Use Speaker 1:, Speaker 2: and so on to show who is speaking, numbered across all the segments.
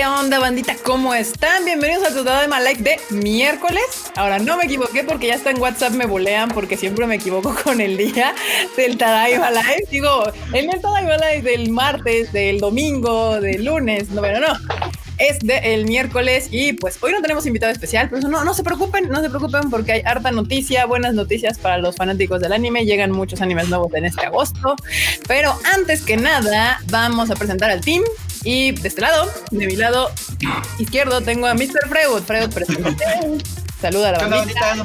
Speaker 1: ¿Qué onda, bandita? ¿Cómo están? Bienvenidos a tu de Live de miércoles. Ahora, no me equivoqué porque ya está en WhatsApp, me bolean porque siempre me equivoco con el día del Tadaima Live. Digo, en el Tadaima Live del martes, del domingo, del lunes, no, pero no. Es del miércoles y pues hoy no tenemos invitado especial, pero no, no se preocupen, no se preocupen porque hay harta noticia, buenas noticias para los fanáticos del anime. Llegan muchos animes nuevos en este agosto. Pero antes que nada, vamos a presentar al team y de este lado, de mi lado izquierdo, tengo a Mr. Freud. Freud, preséntate. Saluda a la bandita.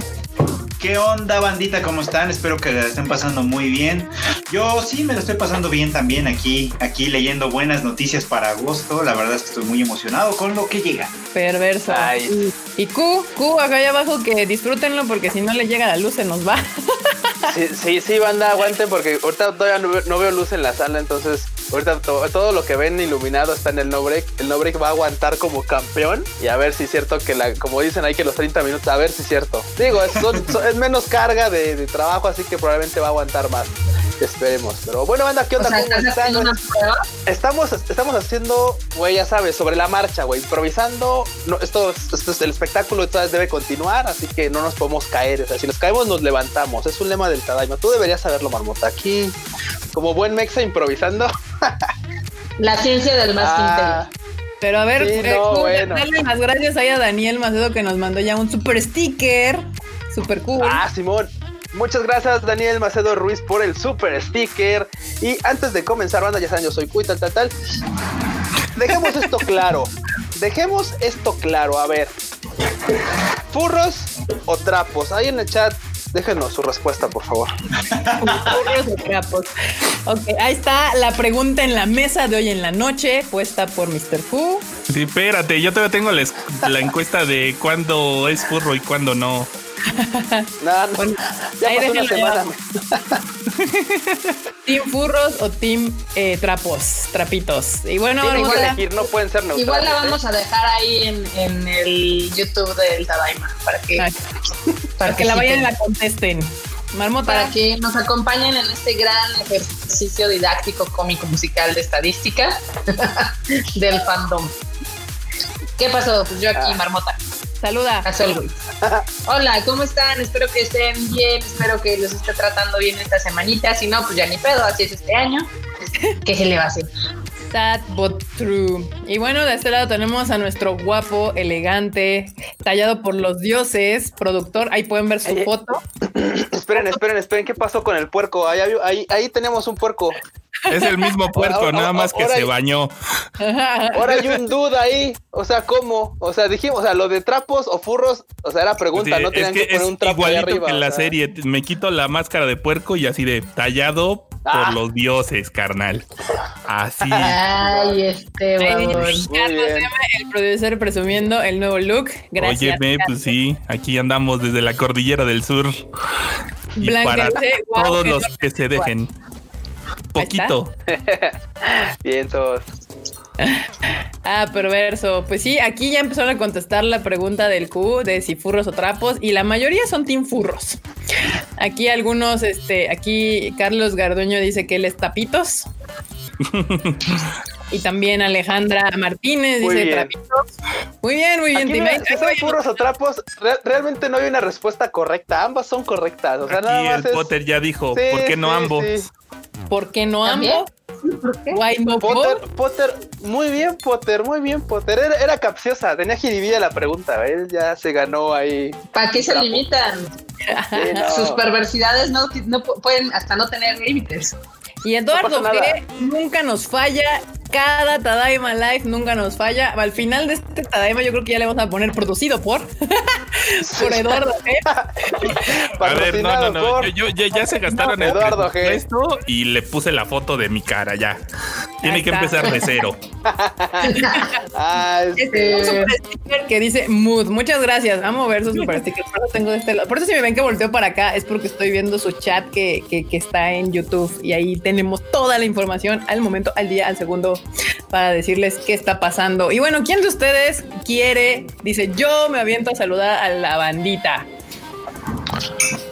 Speaker 2: ¿Qué onda, bandita? ¿Cómo están? Espero que la estén pasando muy bien. Yo sí me lo estoy pasando bien también aquí, aquí leyendo buenas noticias para agosto. La verdad es que estoy muy emocionado con lo que llega.
Speaker 1: Perverso. Y Q, Q acá allá abajo que disfrútenlo porque si no le llega la luz se nos va.
Speaker 3: Sí, sí, banda, aguanten porque ahorita todavía no veo luz en la sala, entonces Ahorita todo lo que ven iluminado está en el no break. El no break va a aguantar como campeón y a ver si es cierto que, la, como dicen ahí, que los 30 minutos, a ver si es cierto. Digo, es, menos carga de, trabajo, así que probablemente va a aguantar más. Esperemos. Pero bueno, banda, ¿qué onda? Estamos, estamos haciendo, güey, ya sabes, sobre la marcha, güey, improvisando. No, esto, esto es el espectáculo, todavía debe continuar, así que no nos podemos caer. O sea, si nos caemos, nos levantamos. Es un lema del Tadaima. Tú deberías saberlo, Marmota. Aquí, como buen mexa improvisando.
Speaker 4: La ciencia del más ah,
Speaker 1: Pero a ver, eh, dale las gracias ahí a Daniel Macedo que nos mandó ya un super sticker. Super cool.
Speaker 3: Ah, Simón. Muchas gracias Daniel Macedo Ruiz por el super sticker. Y antes de comenzar, banda, ya saben, yo soy Cuy, tal, tal, tal. Dejemos esto claro. Dejemos esto claro. A ver. ¿Furros o trapos? Ahí en el chat Déjenos su respuesta, por favor.
Speaker 1: ok, ahí está la pregunta en la mesa de hoy en la noche, puesta por Mr. Fu.
Speaker 5: Sí, espérate, yo todavía tengo la, encuesta de cuándo es furro y cuándo no.
Speaker 3: No, no. ya pasó una semana.
Speaker 1: ¿Team furros o team eh, trapos, trapitos?
Speaker 3: Y bueno, igual, elegir, no pueden ser neutrales.
Speaker 4: Igual la ¿eh? vamos a dejar ahí en, en el YouTube del Tadaima para que
Speaker 1: para que la vayan y la contesten.
Speaker 4: Marmota. Para que nos acompañen en este gran ejercicio didáctico, cómico, musical de estadística del fandom. ¿Qué pasó? Pues yo aquí, ah. Marmota.
Speaker 1: Saluda.
Speaker 4: Hola, ¿cómo están? Espero que estén bien, espero que los esté tratando bien esta semanita. Si no, pues ya ni pedo, así es este año. ¿Qué se le va a hacer?
Speaker 1: Sad but true. Y bueno, de este lado tenemos a nuestro guapo, elegante, tallado por los dioses, productor. Ahí pueden ver su foto.
Speaker 3: esperen, esperen, esperen. ¿Qué pasó con el puerco? Ahí, ahí, ahí tenemos un puerco.
Speaker 5: Es el mismo puerco, nada más que se bañó.
Speaker 3: Ahora hay un duda ahí. O sea, ¿cómo? O sea, dijimos, o sea, lo de trapos o furros, o sea, era pregunta, no tenían que, poner un trapo ahí arriba.
Speaker 5: Que en la serie, me quito la máscara de puerco y así de tallado por ah. los dioses, carnal. Así.
Speaker 4: Ay, este,
Speaker 1: el producer presumiendo el nuevo look. Gracias.
Speaker 5: Óyeme, pues sí, aquí andamos desde la cordillera del sur. Y para todos los que se dejen. Poquito.
Speaker 3: Bien, todos.
Speaker 1: Ah, perverso. Pues sí, aquí ya empezaron a contestar la pregunta del Q de si furros o trapos y la mayoría son team furros. Aquí algunos, este, aquí Carlos Garduño dice que él es tapitos. y también Alejandra Martínez dice trapitos. Muy bien, muy bien.
Speaker 3: si son furros o trapos, realmente no hay una respuesta correcta. Ambas son correctas. O sea,
Speaker 5: aquí el Potter ya dijo, ¿por qué no ambos?
Speaker 1: ¿Por qué no ambos?
Speaker 3: Potter, Potter, muy bien, Potter, muy bien, Potter. Era, capciosa, tenía jiribilla la pregunta. Él ya se ganó ahí.
Speaker 4: ¿Para qué se limitan? Sus perversidades no, no pueden hasta no tener límites.
Speaker 1: Y Eduardo que nunca nos falla cada Tadaima Live nunca nos falla. Al final de este Tadaima yo creo que ya le vamos a poner producido por por Eduardo
Speaker 5: A ver, no, no, no. Yo, ya, se gastaron el Eduardo esto y le puse la foto de mi cara ya. Tiene que empezar de cero.
Speaker 1: ah, este... un super sticker que dice mood. Muchas gracias. Vamos a ver su super sticker. Por eso, tengo este Por eso si me ven que volteo para acá es porque estoy viendo su chat que, que, que está en YouTube y ahí tenemos toda la información al momento, al día, al segundo para decirles qué está pasando. Y bueno, ¿quién de ustedes quiere? Dice, yo me aviento a saludar a la bandita.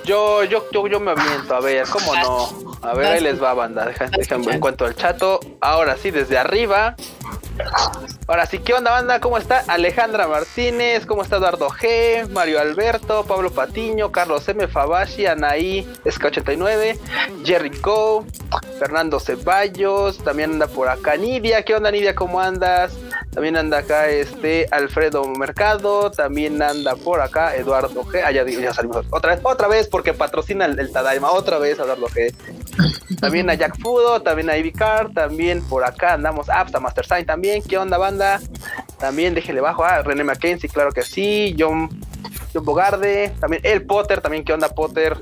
Speaker 3: Yo, yo, yo, yo me aviento, a ver, ¿cómo no? A ver, ahí les va, banda. Déjame, en cuanto al chato. Ahora sí, desde arriba. Ahora sí, ¿qué onda, banda? ¿Cómo está Alejandra Martínez? ¿Cómo está Eduardo G? Mario Alberto, Pablo Patiño, Carlos M. Fabashi, Anaí SK89, Jerry Go, Fernando Ceballos, también anda por acá Nidia. ¿Qué onda, Nidia? ¿Cómo andas? También anda acá este Alfredo Mercado, también anda por acá Eduardo G. Ah, ya, ya salimos otra vez, otra vez porque patrocina el, Tadaima, otra vez Eduardo G. También a Jack Fudo, también a Ivicar, también por acá andamos, ah, pues Master Sign también, ¿qué onda banda? También déjele bajo a René Mackenzie, claro que sí, John, John Bogarde, también el Potter, también ¿qué onda Potter?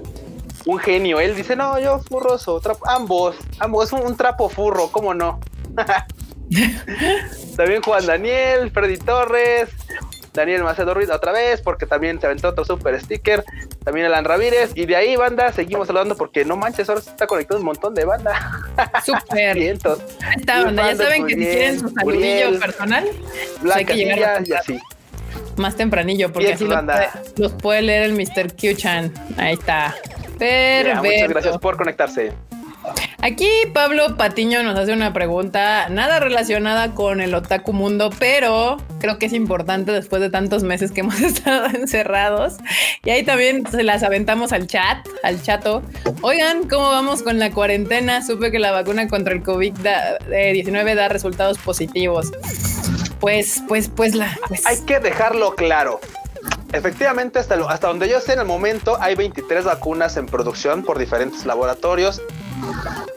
Speaker 3: Un genio, él dice, no, yo furroso, ambos, ambos, es un trapo furro, ¿cómo no? también Juan Daniel, Freddy Torres, Daniel Macedo Ruiz otra vez, porque también se aventó otro super sticker. También Alan Ramírez. Y de ahí, banda, seguimos saludando porque no manches, ahora se está conectado un montón de banda.
Speaker 1: Vientos. Está, banda. Ya saben que si quieren su saludillo personal,
Speaker 3: pues hay que llegar y así.
Speaker 1: Más tempranillo, porque así los puede, leer el Mr. Q-Chan. Ahí está. Perfecto.
Speaker 3: muchas gracias por conectarse.
Speaker 1: Aquí Pablo Patiño nos hace una pregunta nada relacionada con el otaku mundo, pero creo que es importante después de tantos meses que hemos estado encerrados. Y ahí también se las aventamos al chat, al chato. Oigan, ¿cómo vamos con la cuarentena? Supe que la vacuna contra el COVID-19 da resultados positivos. Pues, pues, pues la. Pues.
Speaker 3: Hay que dejarlo claro. Efectivamente, hasta, hasta donde yo sé en el momento, hay 23 vacunas en producción por diferentes laboratorios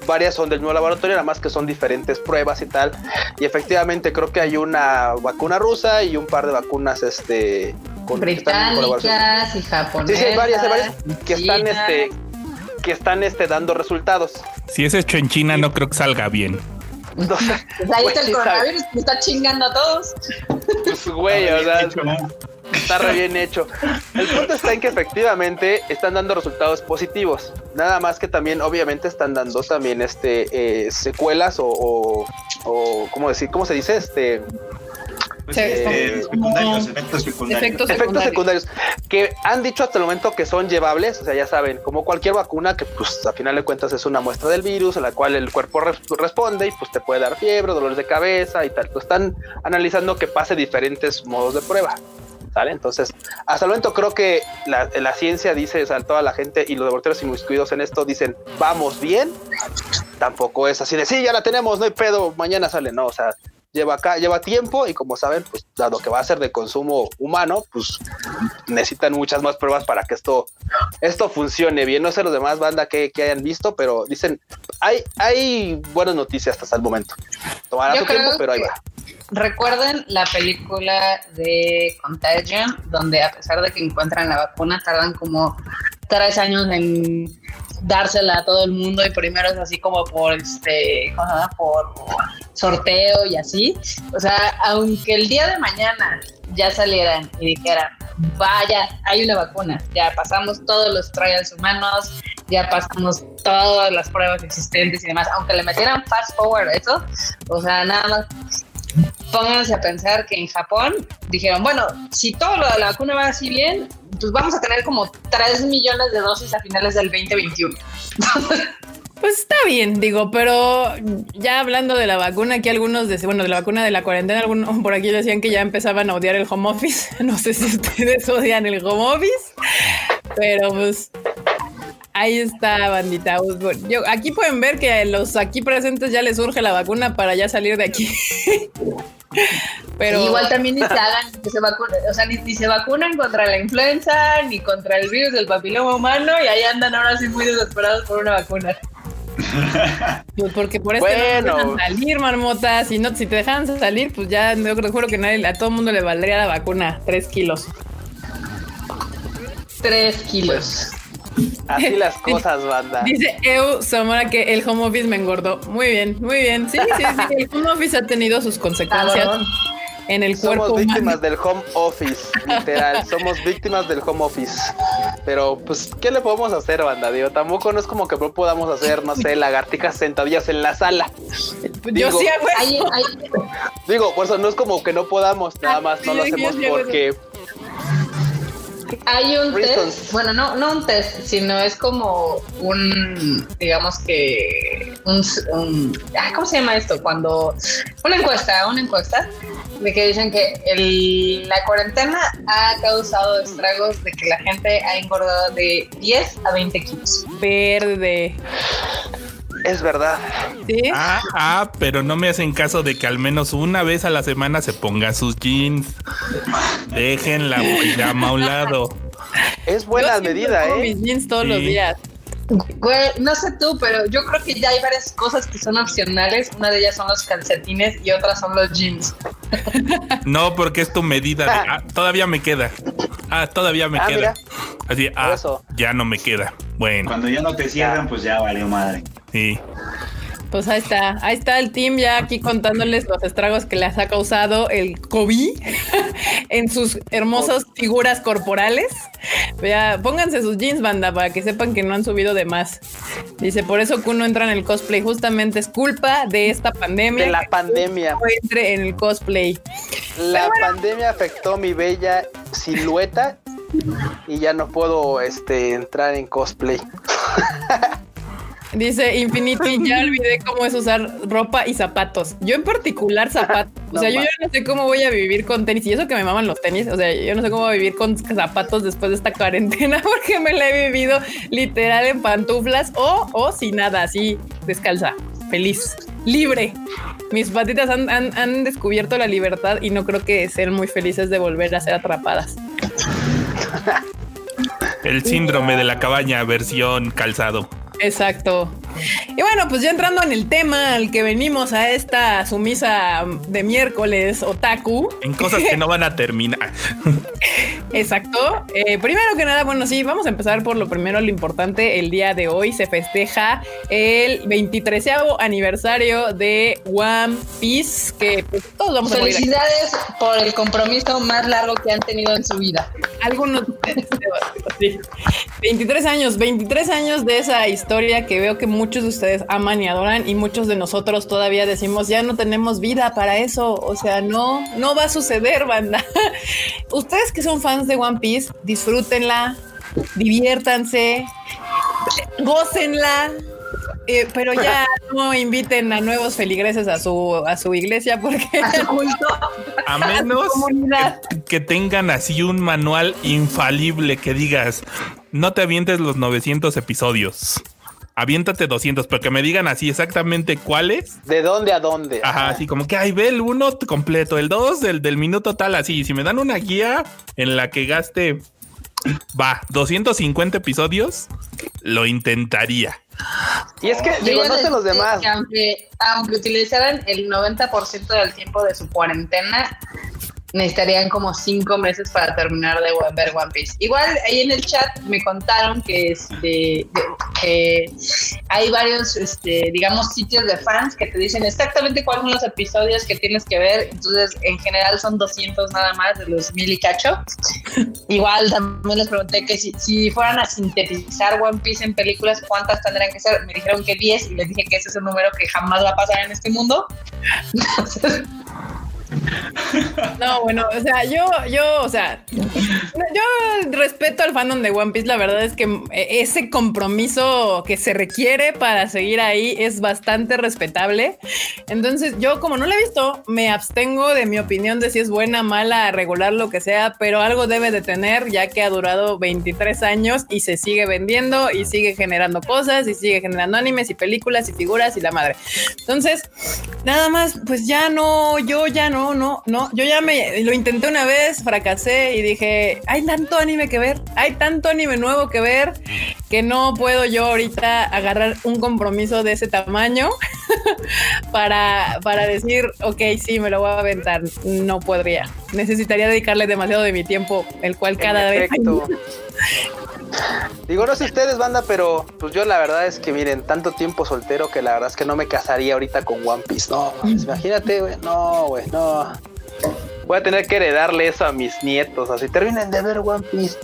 Speaker 3: varias son del nuevo laboratorio, nada más que son diferentes pruebas y tal. Y efectivamente creo que hay una vacuna rusa y un par de vacunas este
Speaker 4: británicas y japonesas.
Speaker 3: Sí, sí, varias, varias que están este que están este dando resultados.
Speaker 5: Si es hecho en China no creo que salga bien.
Speaker 4: pues ahí está el pues, coronavirus, me está chingando a todos.
Speaker 3: Pues güey, o sea, Está re bien hecho. El punto está en que efectivamente están dando resultados positivos. Nada más que también, obviamente, están dando también este eh, secuelas o, o, ¿cómo decir? ¿Cómo se dice? Este.
Speaker 2: Pues, eh, secundarios, efectos secundarios.
Speaker 3: Efectos secundarios. Que han dicho hasta el momento que son llevables, o sea, ya saben, como cualquier vacuna, que pues a final de cuentas es una muestra del virus, a la cual el cuerpo responde y pues te puede dar fiebre, dolores de cabeza y tal. Pues están analizando que pase diferentes modos de prueba. Entonces, hasta el momento creo que la, ciencia dice, o sea, toda la gente y los laboratorios inmiscuidos en esto dicen, vamos bien. Tampoco es así de, sí, ya la tenemos, no hay pedo, mañana sale, no, o sea, lleva acá, lleva tiempo y como saben, pues dado que va a ser de consumo humano, pues necesitan muchas más pruebas para que esto, esto funcione bien. No sé los demás banda que, hayan visto, pero dicen, hay, hay buenas noticias hasta el momento. Tomará su tiempo, pero ahí va.
Speaker 4: Recuerden la película de Contagion, donde a pesar de que encuentran la vacuna, tardan como tres años en dársela a todo el mundo y primero es así como por este por sorteo y así. O sea aunque el día de mañana ya salieran y dijeran vaya hay una vacuna ya pasamos todos los trials humanos ya pasamos todas las pruebas existentes y demás aunque le metieran fast forward eso o sea nada más pónganse a pensar que en Japón dijeron, bueno, si todo lo de la vacuna va así bien, pues vamos a tener como 3 millones de dosis a finales del 2021.
Speaker 1: Pues está bien, digo, pero ya hablando de la vacuna, aquí algunos, de, bueno, de la vacuna de la cuarentena, algunos por aquí decían que ya empezaban a odiar el home office. No sé si ustedes odian el home office, pero pues Ahí está, bandita. Yo, aquí pueden ver que a los aquí presentes ya les surge la vacuna para ya salir de aquí.
Speaker 4: Pero igual también ni se hagan, que se vacunen, o sea, ni, se vacunan contra la influenza, ni contra el virus del papiloma humano, y ahí andan ahora sí muy desesperados por una vacuna.
Speaker 1: Pues porque por eso no dejan salir, marmota. Si no, si te dejan salir, pues ya yo creo que nadie, a todo el mundo le valdría la vacuna. Tres kilos.
Speaker 4: Tres kilos.
Speaker 3: Así las cosas, banda.
Speaker 1: Dice Eu Samara que el home office me engordó. Muy bien, muy bien. Sí, sí, sí. El home office ha tenido sus consecuencias. En el cuerpo
Speaker 3: Somos víctimas del home office, literal. Somos víctimas del home office. Pero, pues, ¿qué le podemos hacer, banda? Digo, tampoco no es como que no podamos hacer, no sé, lagartijas sentadillas en la sala.
Speaker 1: Yo sí
Speaker 3: Digo, por eso no es como que no podamos, nada más no lo hacemos porque
Speaker 4: hay un test, bueno, no, no un test, sino es como un, digamos que un, ¿cómo se llama esto? Cuando una encuesta, una encuesta de que dicen que el, la cuarentena ha causado estragos de que la gente ha engordado de 10 a 20 kilos.
Speaker 1: Verde.
Speaker 3: Es verdad.
Speaker 5: ¿Sí? Ah, ah, pero no me hacen caso de que al menos una vez a la semana se ponga sus jeans. Dejen la pijama a un lado.
Speaker 3: Es buena medida, ¿eh?
Speaker 1: mis jeans todos los días.
Speaker 4: Güey, no sé tú, pero yo creo que ya hay varias cosas que son opcionales. Una de ellas son los calcetines y otras son los jeans.
Speaker 5: No, porque es tu medida. De, ah, todavía me queda. Ah, todavía me ah, queda. Así, ah, ya no me queda. Bueno.
Speaker 2: Cuando ya no te cierran, pues ya valió madre.
Speaker 5: Sí.
Speaker 1: Pues ahí está, ahí está el team ya aquí contándoles los estragos que les ha causado el COVID en sus hermosas figuras corporales. Vea, pónganse sus jeans, banda, para que sepan que no han subido de más. Dice, por eso que uno entra en el cosplay, justamente es culpa de esta pandemia.
Speaker 3: De la pandemia.
Speaker 1: Entre en el cosplay.
Speaker 3: La pandemia afectó mi bella silueta y ya no puedo este, entrar en cosplay.
Speaker 1: Dice Infinity, ya olvidé cómo es usar ropa y zapatos. Yo en particular zapatos. O sea, yo ya no sé cómo voy a vivir con tenis. Y eso que me maman los tenis. O sea, yo no sé cómo voy a vivir con zapatos después de esta cuarentena porque me la he vivido literal en pantuflas o, o sin nada, así descalza, feliz, libre. Mis patitas han, han descubierto la libertad y no creo que sean muy felices de volver a ser atrapadas.
Speaker 5: El síndrome de la cabaña versión calzado.
Speaker 1: Exacto. Y bueno, pues ya entrando en el tema al que venimos a esta sumisa de miércoles otaku.
Speaker 5: En cosas que no van a terminar.
Speaker 1: Exacto. Eh, primero que nada, bueno, sí, vamos a empezar por lo primero, lo importante. El día de hoy se festeja el 23 aniversario de One Piece, que pues, todos vamos
Speaker 4: a Felicidades por el compromiso más largo que han tenido en su vida.
Speaker 1: Algunos. sí. 23 años, 23 años de esa historia que veo que muchos de ustedes aman y adoran y muchos de nosotros todavía decimos, ya no tenemos vida para eso, o sea, no, no va a suceder, banda. ustedes que son fans de One Piece, disfrútenla, diviértanse, gócenla. Eh, pero ya no inviten a nuevos feligreses a su a su iglesia porque
Speaker 5: a, menos que, tengan así un manual infalible que digas no te avientes los 900 episodios aviéntate 200, pero que me digan así exactamente cuáles.
Speaker 3: ¿De dónde a dónde?
Speaker 5: Ajá, así como que, ay, ve el uno completo, el dos del, del minuto tal, así. Si me dan una guía en la que gaste, va, 250 episodios, lo intentaría.
Speaker 3: Y es que, digo, no sé los demás.
Speaker 4: aunque, aunque utilizaran el 90% del tiempo de su cuarentena, necesitarían como cinco meses para terminar de ver One Piece. Igual ahí en el chat me contaron que este que hay varios este digamos sitios de fans que te dicen exactamente cuáles son los episodios que tienes que ver, entonces en general son 200 nada más de los mil y cacho. Igual también les pregunté que si, si fueran a sintetizar One Piece en películas, ¿cuántas tendrían que ser? Me dijeron que 10 y les dije que ese es un número que jamás va a pasar en este mundo.
Speaker 1: No, bueno, o sea, yo, yo, o sea, yo respeto al fandom de One Piece. La verdad es que ese compromiso que se requiere para seguir ahí es bastante respetable. Entonces, yo, como no lo he visto, me abstengo de mi opinión de si es buena, mala, regular, lo que sea, pero algo debe de tener, ya que ha durado 23 años y se sigue vendiendo y sigue generando cosas y sigue generando animes y películas y figuras y la madre. Entonces, nada más, pues ya no, yo ya no no, no, Yo ya me lo intenté una vez, fracasé y dije, hay tanto anime que ver, hay tanto anime nuevo que ver que no puedo yo ahorita agarrar un compromiso de ese tamaño para, para decir, ok, sí, me lo voy a aventar. No podría. Necesitaría dedicarle demasiado de mi tiempo, el cual cada vez...
Speaker 3: Digo, no sé ustedes, banda, pero pues yo la verdad es que miren, tanto tiempo soltero que la verdad es que no me casaría ahorita con One Piece. No, imagínate, güey. No, güey, no. Voy a tener que heredarle eso a mis nietos. Así terminen de ver One Piece.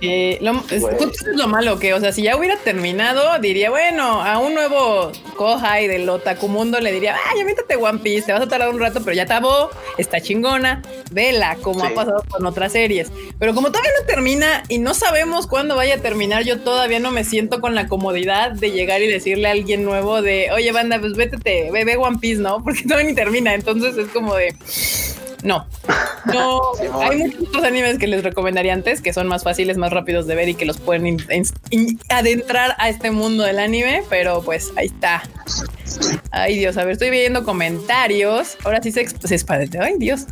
Speaker 1: Sí, lo, es, es lo malo que, o sea, si ya hubiera terminado, diría, bueno, a un nuevo Kohai del Otaku Mundo le diría, ay, métete One Piece, te vas a tardar un rato, pero ya acabó, está chingona, vela, como ha pasado con otras series. Pero como todavía no termina y no sabemos cuándo vaya a terminar, yo todavía no me siento con la comodidad de llegar y decirle a alguien nuevo de, oye, banda, pues vétete, ve, ve One Piece, ¿no? Porque todavía ni termina, entonces es como de no. No, hay muchos otros animes que les recomendaría antes, que son más fáciles, más rápidos de ver y que los pueden adentrar a este mundo del anime, pero pues ahí está. Ay Dios, a ver, estoy viendo comentarios. Ahora sí se, se Ay Dios.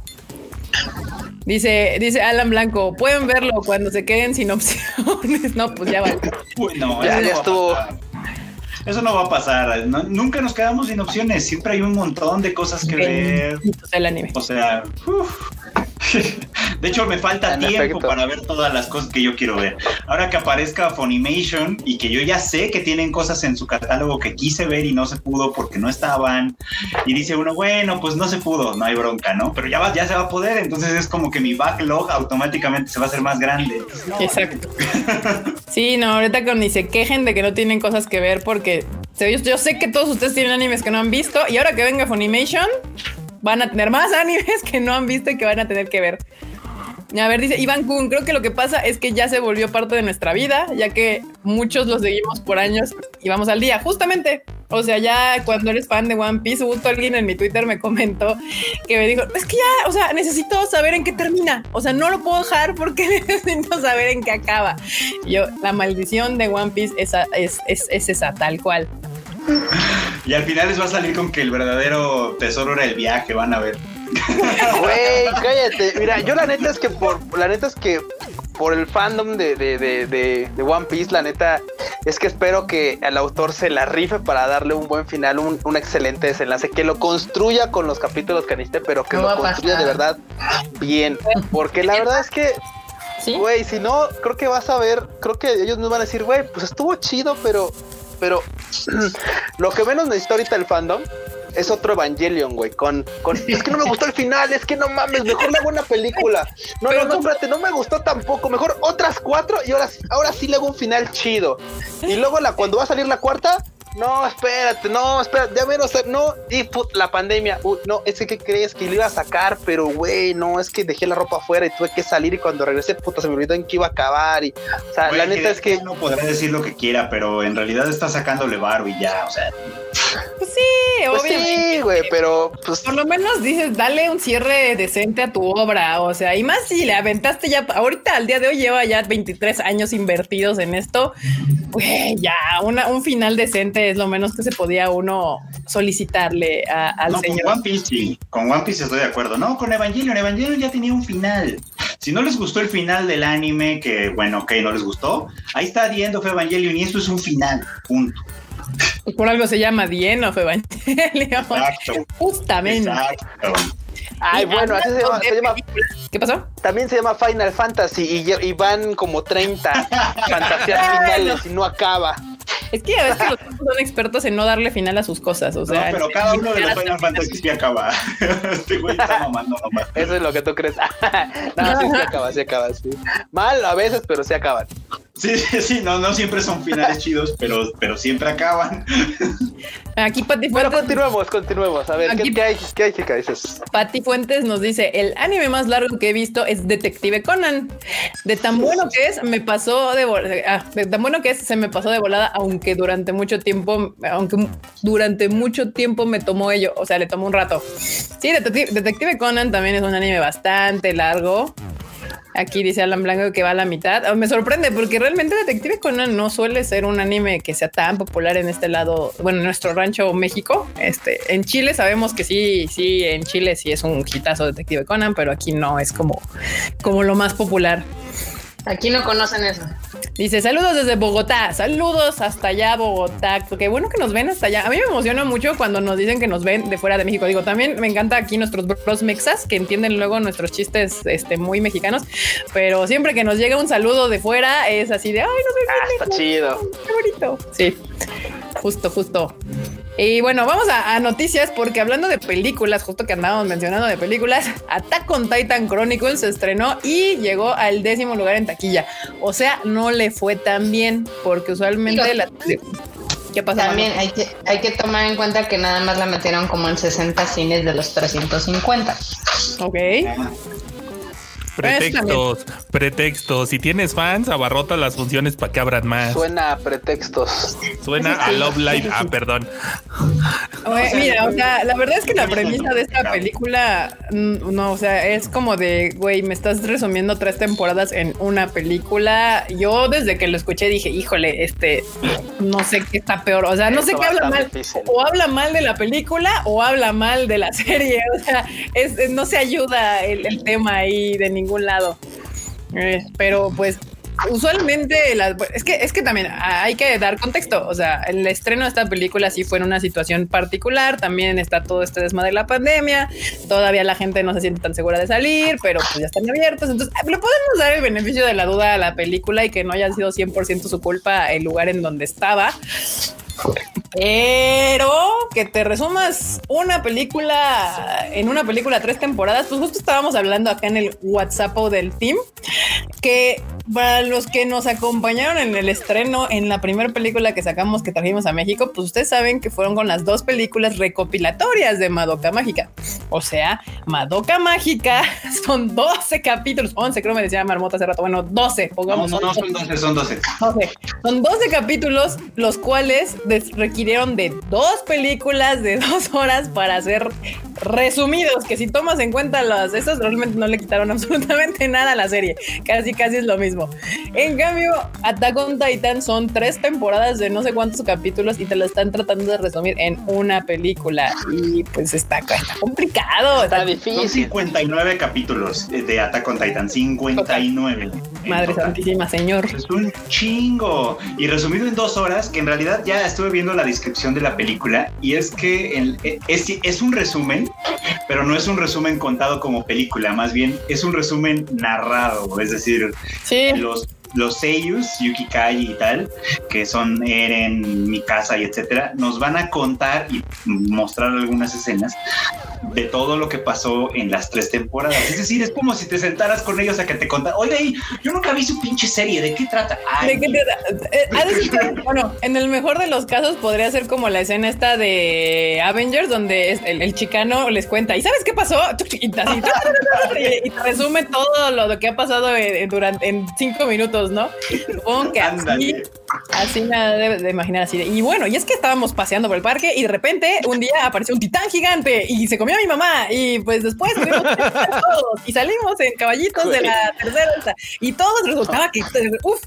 Speaker 1: Dice, dice Alan Blanco, pueden verlo cuando se queden sin opciones. No, pues ya vale.
Speaker 2: Bueno, ya, ya estuvo. Eso no va a pasar. nunca nos quedamos sin opciones. Siempre hay un montón de cosas que ver.
Speaker 1: El anime.
Speaker 2: O sea, de hecho, me falta tiempo para ver todas las cosas que yo quiero ver. Ahora que aparezca Funimation y que yo ya sé que tienen cosas en su catálogo que quise ver y no se pudo porque no estaban. Y dice uno, bueno, pues no se pudo, no hay bronca, ¿no? Pero ya, va, ya se va a poder. Entonces es como que mi backlog automáticamente se va a hacer más grande.
Speaker 1: Exacto. sí, no, ahorita con ni se quejen de que no tienen cosas que ver porque yo sé que todos ustedes tienen animes que no han visto y ahora que venga Funimation van a tener más animes que no han visto y que van a tener que ver. A ver, dice Iván Kun, creo que lo que pasa es que ya se volvió parte de nuestra vida, ya que muchos lo seguimos por años y vamos al día, justamente. O sea, ya cuando eres fan de One Piece, justo alguien en mi Twitter me comentó que me dijo, es que ya, o sea, necesito saber en qué termina. O sea, no lo puedo dejar porque necesito saber en qué acaba. yo, la maldición de One Piece es esa, tal cual.
Speaker 2: Y al final les va a salir con que el verdadero tesoro era el viaje, van a ver.
Speaker 3: Güey, cállate. Mira, yo la neta es que por la neta es que por el fandom de, de, de, de, One Piece, la neta es que espero que el autor se la rife para darle un buen final, un, un excelente desenlace, que lo construya con los capítulos que necesite, pero que lo construya de verdad bien. Porque la verdad es que Güey, si no, creo que vas a ver, creo que ellos nos van a decir, güey, pues estuvo chido, pero pero lo que menos necesita ahorita el fandom es otro Evangelion, güey, con, con, es que no me gustó el final, es que no mames, mejor me hago una película. No, no, no, espérate, no me gustó tampoco, mejor otras cuatro y ahora, ahora sí le hago un final chido. Y luego la, cuando va a salir la cuarta, no, espérate, no, espérate, ya menos, no, y la pandemia, no, es que crees que lo iba a sacar, pero güey, no, es que dejé la ropa afuera y tuve que salir y cuando regresé, puta, se me olvidó en qué iba a acabar y, o sea, la neta es que...
Speaker 2: No podrá decir lo que quiera, pero en realidad está sacándole barro y ya, o sea...
Speaker 1: Pues sí,
Speaker 3: pues Sí, güey, pero pues...
Speaker 1: Por lo menos dices, dale un cierre decente a tu obra, o sea, y más si le aventaste ya, ahorita al día de hoy lleva ya 23 años invertidos en esto, güey, ya, una, un final decente es lo menos que se podía uno solicitarle al señor.
Speaker 2: Con One Piece sí, con One Piece estoy de acuerdo. No, con Evangelion, Evangelion ya tenía un final. Si no les gustó el final del anime, que bueno, ok, no les gustó, ahí está The End of Evangelion y esto es un final, punto.
Speaker 1: Por algo se llama The End of Evangelion. Exacto. Justamente. Exacto.
Speaker 3: Ay, bueno, así se llama,
Speaker 1: ¿Qué pasó?
Speaker 3: También se llama Final Fantasy y, van como 30 fantasías finales y no acaba.
Speaker 1: Es que a veces los son expertos en no darle final a sus cosas. O sea,
Speaker 2: no, pero cada uno de los Final Fantasy sí acaba. Este güey está mamando nomás.
Speaker 3: Eso es lo que tú crees. no, sí, sí acaba, sí acaba, sí. Mal a veces, pero sí acaban.
Speaker 2: Sí, sí, sí, no, no siempre son finales chidos, pero, pero siempre acaban.
Speaker 1: Aquí Pati
Speaker 3: Fuentes. Bueno, continuemos, continuemos. A ver, ¿qué, hay? ¿Qué hay? ¿Qué dices?
Speaker 1: Pati Fuentes nos dice: El anime más largo que he visto es Detective Conan. De tan bueno que es, me pasó de, ah, de tan bueno que es, se me pasó de volada, aunque durante mucho tiempo, aunque durante mucho tiempo me tomó ello. O sea, le tomó un rato. Sí, Detective Conan también es un anime bastante largo. Aquí dice Alan Blanco que va a la mitad. Oh, me sorprende porque realmente Detective Conan no suele ser un anime que sea tan popular en este lado, bueno, en nuestro rancho México. Este, en Chile sabemos que sí, sí, en Chile sí es un hitazo Detective Conan, pero aquí no es como, como lo más popular.
Speaker 4: Aquí no conocen eso.
Speaker 1: Dice saludos desde Bogotá, saludos hasta allá Bogotá. Qué bueno que nos ven hasta allá. A mí me emociona mucho cuando nos dicen que nos ven de fuera de México. Digo, también me encanta aquí nuestros bros mexas que entienden luego nuestros chistes este, muy mexicanos, pero siempre que nos llega un saludo de fuera es así de, ay, nos ven.
Speaker 3: Ah, está chido.
Speaker 1: Qué bonito. Sí, justo, justo. Y bueno, vamos a, a, noticias porque hablando de películas, justo que andábamos mencionando de películas, Attack on Titan Chronicles se estrenó y llegó al décimo lugar en taquilla. O sea, no le fue tan bien porque usualmente la...
Speaker 4: ¿Qué pasa? También hay que, hay que tomar en cuenta que nada más la metieron como en 60 cines de los 350.
Speaker 1: Ok.
Speaker 5: Pretextos, pretextos. Si tienes fans, abarrota las funciones para que abran más.
Speaker 3: Suena a pretextos.
Speaker 5: Suena a Love Live. Ah, perdón.
Speaker 1: mira, o sea, la verdad es que la premisa de esta película, mm, no, o sea, es como de, güey, me estás resumiendo tres temporadas en una película. Yo desde que lo escuché dije, híjole, este, no sé qué está peor. O sea, no sé qué habla mal. O habla mal de la película o habla mal de la serie. O sea, es, no se ayuda el, el tema ahí de ningún ningún lado. Eh, pero pues usualmente es que es que también hay que dar contexto. O sea, el estreno de esta película sí fue en una situación particular. También está todo este desmadre de la pandemia. Todavía la gente no se siente tan segura de salir, pero pues ya están abiertos. Entonces, le podemos dar el beneficio de la duda a la película y que no haya sido 100% su culpa el lugar en donde estaba. Pero que te resumas una película en una película tres temporadas, pues justo estábamos hablando acá en el WhatsApp del team que para los que nos acompañaron en el estreno en la primera película que sacamos que trajimos a México, pues ustedes saben que fueron con las dos películas recopilatorias de Madoka Mágica. O sea, Madoka Mágica son 12 capítulos, 11 creo me decía Marmota hace rato, bueno, 12, pongamos.
Speaker 2: No, no, son 12, son 12.
Speaker 1: Son 12 capítulos, los cuales requirieron de dos películas de dos horas para ser resumidos, que si tomas en cuenta las, estos realmente no le quitaron absolutamente nada a la serie, casi casi es lo mismo. En cambio, Attack on Titan son tres temporadas de no sé cuántos capítulos y te lo están tratando de resumir en una película y pues está, complicado.
Speaker 3: Está, difícil. Son
Speaker 2: 59 capítulos de Attack on Titan, 59.
Speaker 1: Madre santísima, señor.
Speaker 2: Es un chingo. Y resumido en dos horas, que en realidad ya estuve viendo la descripción de la película y es que el, es, es un resumen pero no es un resumen contado como película, más bien es un resumen narrado, es decir, los los seiyus, Yuki Kai y tal, que son Eren, Mikasa y etcétera, nos van a contar y mostrar algunas escenas de todo lo que pasó en las tres temporadas. Es decir, es como si te sentaras con ellos a que te contaran, oye, yo nunca vi su pinche serie, ¿de qué trata?
Speaker 1: ¿De qué trata? Eh, bueno, en el mejor de los casos podría ser como la escena esta de Avengers, donde el, chicano les cuenta, ¿y sabes qué pasó? Y, resume todo lo, que ha pasado durante, en cinco minutos ¿no? Supongo que así, así me debe de imaginar así. y bueno, y es que estábamos paseando por el parque y de repente un día apareció un titán gigante y se comió a mi mamá y pues después todos y salimos en caballitos de la tercera y todos resultaba que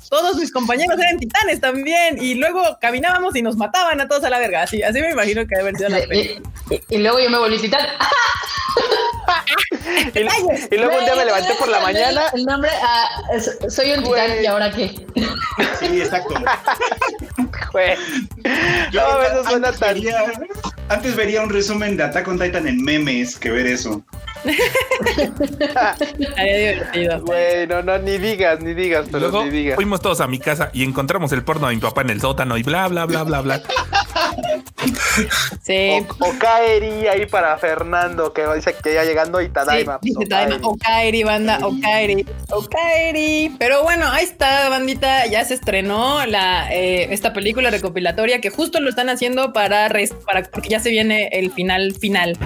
Speaker 1: todos mis compañeros eran titanes también y luego caminábamos y nos mataban a todos a la verga. Así, así me imagino que debe haber sido la
Speaker 4: y, y, luego yo me volví titán.
Speaker 3: y, luego un día me levanté por la mañana.
Speaker 4: El nombre, ah, soy un titán y ahora qué.
Speaker 2: Sí, exacto.
Speaker 3: Yo antes,
Speaker 2: vería, antes vería un resumen de Attack on Titan en memes que ver eso.
Speaker 3: Divertido. Bueno, no, ni digas, ni digas, pero
Speaker 5: Luego
Speaker 3: ni digas.
Speaker 5: Fuimos todos a mi casa y encontramos el porno de mi papá en el sótano y bla, bla, bla, bla, bla.
Speaker 1: Sí.
Speaker 3: O, Kairi ahí para Fernando, que dice que ya llegando y Tadaima.
Speaker 1: Sí, dice Tadaima, Okaeri, banda, Okaeri, Okaeri. Pero bueno, ahí está, bandita, ya se estrenó la, eh, esta película recopilatoria que justo lo están haciendo para, para porque ya se viene el final, final,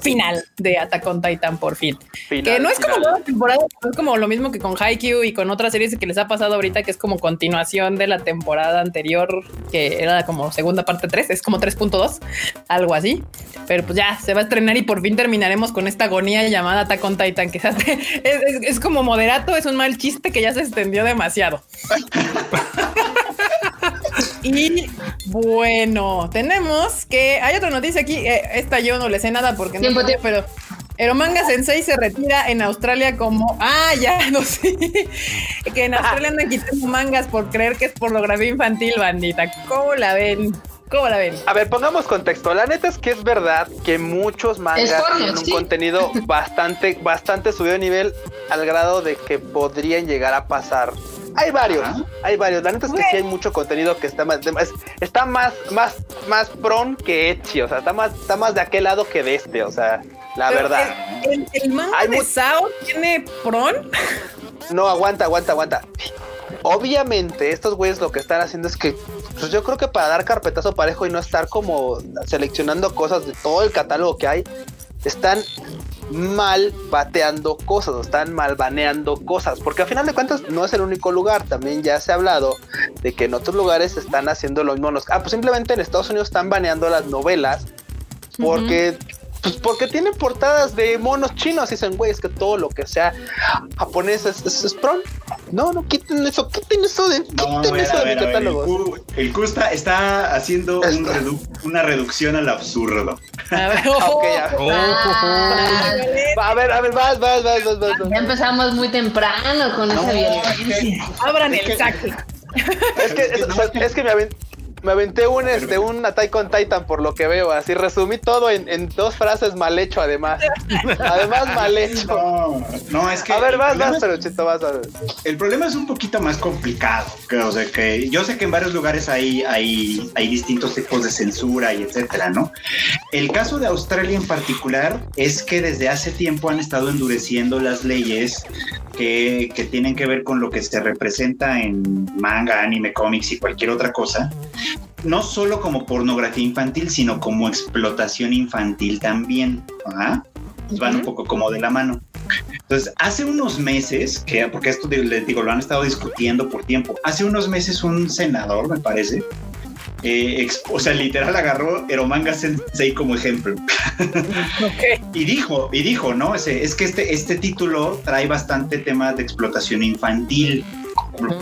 Speaker 1: final de Attack on Titan por fin. que no es como temporada, no es como lo mismo que con Haikyuu y con otras series que les ha pasado ahorita, que es como continuación de la temporada anterior, que era como segunda parte 3, es como 3.2, algo así. Pero pues ya se va a estrenar y por fin terminaremos con esta agonía llamada Attack on Titan, que es, como moderato, es un mal chiste que ya se extendió demasiado. Y bueno, tenemos que hay otra noticia aquí. Eh, esta yo no le sé nada porque no, pero Eromanga Sensei se retira en Australia como. Ah, ya, no sé. que en Australia andan quitando mangas por creer que es pornografía infantil, bandita. ¿Cómo la ven? ¿Cómo la ven?
Speaker 3: A ver, pongamos contexto. La neta es que es verdad que muchos mangas tienen un contenido bastante, bastante subido de nivel al grado de que podrían llegar a pasar Hay varios, hay varios. La neta es que sí hay mucho contenido que está más, está más, más, más pron que Echi, o sea, está más, está más de aquel lado que de este, o sea, la verdad.
Speaker 1: ¿El, el, manga de Sao tiene pron?
Speaker 3: No, aguanta, aguanta, aguanta. Obviamente, estos güeyes lo que están haciendo es que, pues yo creo que para dar carpetazo parejo y no estar como seleccionando cosas de todo el catálogo que hay, están mal bateando cosas, están mal baneando cosas, porque al final de cuentas no es el único lugar, también ya se ha hablado de que en otros lugares están haciendo lo mismo. Ah, pues simplemente en Estados Unidos están baneando las novelas porque pues porque tienen portadas de monos chinos y dicen, güey, es que todo lo que sea japonés es, es, pron. No, no, quiten eso, quiten eso de, quiten eso de mi catálogo.
Speaker 2: El Q está, haciendo una reducción al absurdo.
Speaker 4: A ver,
Speaker 3: a ver, a ver, vas, vas, vas, vas, vas.
Speaker 4: Ya empezamos muy temprano con esa violencia.
Speaker 1: Abran el saque.
Speaker 3: Es que, es, es que me, me aventé un, este, un Attack on Titan por lo que veo. Así resumí todo en, dos frases mal hecho, además. además, mal hecho.
Speaker 2: No, es que.
Speaker 3: A ver, vas, vas, pero chito, vas a ver.
Speaker 2: El problema es un poquito más complicado. Que, o sea, que yo sé que en varios lugares hay, hay, hay distintos tipos de censura y etcétera, ¿no? El caso de Australia en particular es que desde hace tiempo han estado endureciendo las leyes que, que tienen que ver con lo que se representa en manga, anime, cómics y cualquier otra cosa no solo como pornografía infantil, sino como explotación infantil también. Pues van un poco como de la mano. Entonces, hace unos meses, que, porque esto les digo, lo han estado discutiendo por tiempo, hace unos meses un senador, me parece, eh, o sea, literal agarró Eromanga Sensei como ejemplo. y dijo, y dijo, ¿no? Es, es que este, este título trae bastante tema de explotación infantil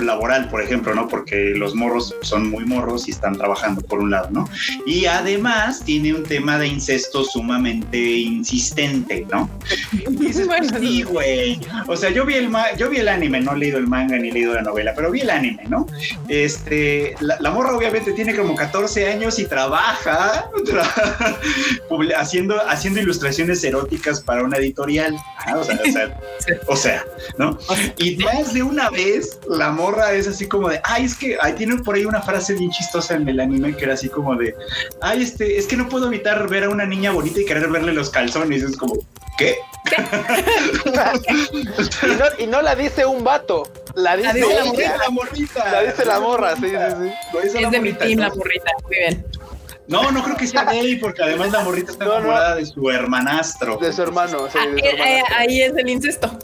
Speaker 2: laboral, por ejemplo, ¿no? Porque los morros son muy morros y están trabajando por un lado, ¿no? Y además tiene un tema de incesto sumamente insistente, ¿no? Y dices, pues sí, güey. O sea, yo vi el yo vi el anime, no he leído el manga ni he leído la novela, pero vi el anime, ¿no? Este, la, morra obviamente tiene como 14 años y trabaja haciendo, haciendo ilustraciones eróticas para una editorial. O, sea, o, sea, o sea, ¿no? Y más de una vez la morra es así como de, ay, es que, ahí tiene por ahí una frase bien chistosa en el anime que era así como de, ay, este, es que no puedo evitar ver a una niña bonita y querer verle los calzones. Es como, ¿qué?
Speaker 3: y, no, la dice un vato, la dice,
Speaker 2: la, morrita,
Speaker 3: la dice la morra, sí, sí,
Speaker 1: sí. Es de mi team la morrita, muy bien.
Speaker 2: No, no creo que sea de él, porque además la morrita está enamorada de su hermanastro.
Speaker 3: De su hermano, sí, de
Speaker 1: su hermano. Eh, ahí es el incesto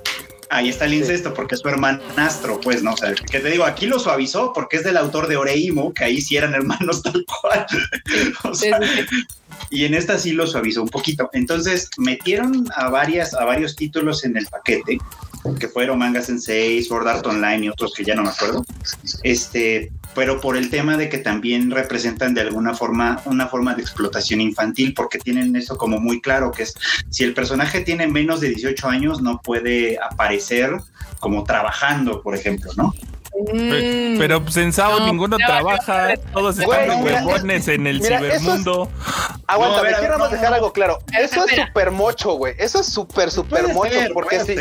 Speaker 2: ahí está el incesto, porque es su hermanastro, pues, ¿no? O sea, que te digo, aquí lo suavizó porque es del autor de Oreimo, que ahí sí eran hermanos tal cual. o sea, y en esta sí lo suavizó un poquito. Entonces, metieron a varias, a varios títulos en el paquete, que fueron Manga Sensei, Sword Art Online y otros que ya no me acuerdo. Este, pero por el tema de que también representan de alguna forma una forma de explotación infantil, porque tienen eso como muy claro, que es si el personaje tiene menos de 18 años no puede aparecer como trabajando, por ejemplo, ¿no?
Speaker 5: Mm. Pero pues en Sao ninguno trabaja, todos están de huevones en el cibermundo.
Speaker 3: aguanta, me quiero dejar algo claro. Eso es súper mocho, güey. Eso es súper, súper mocho. porque sí,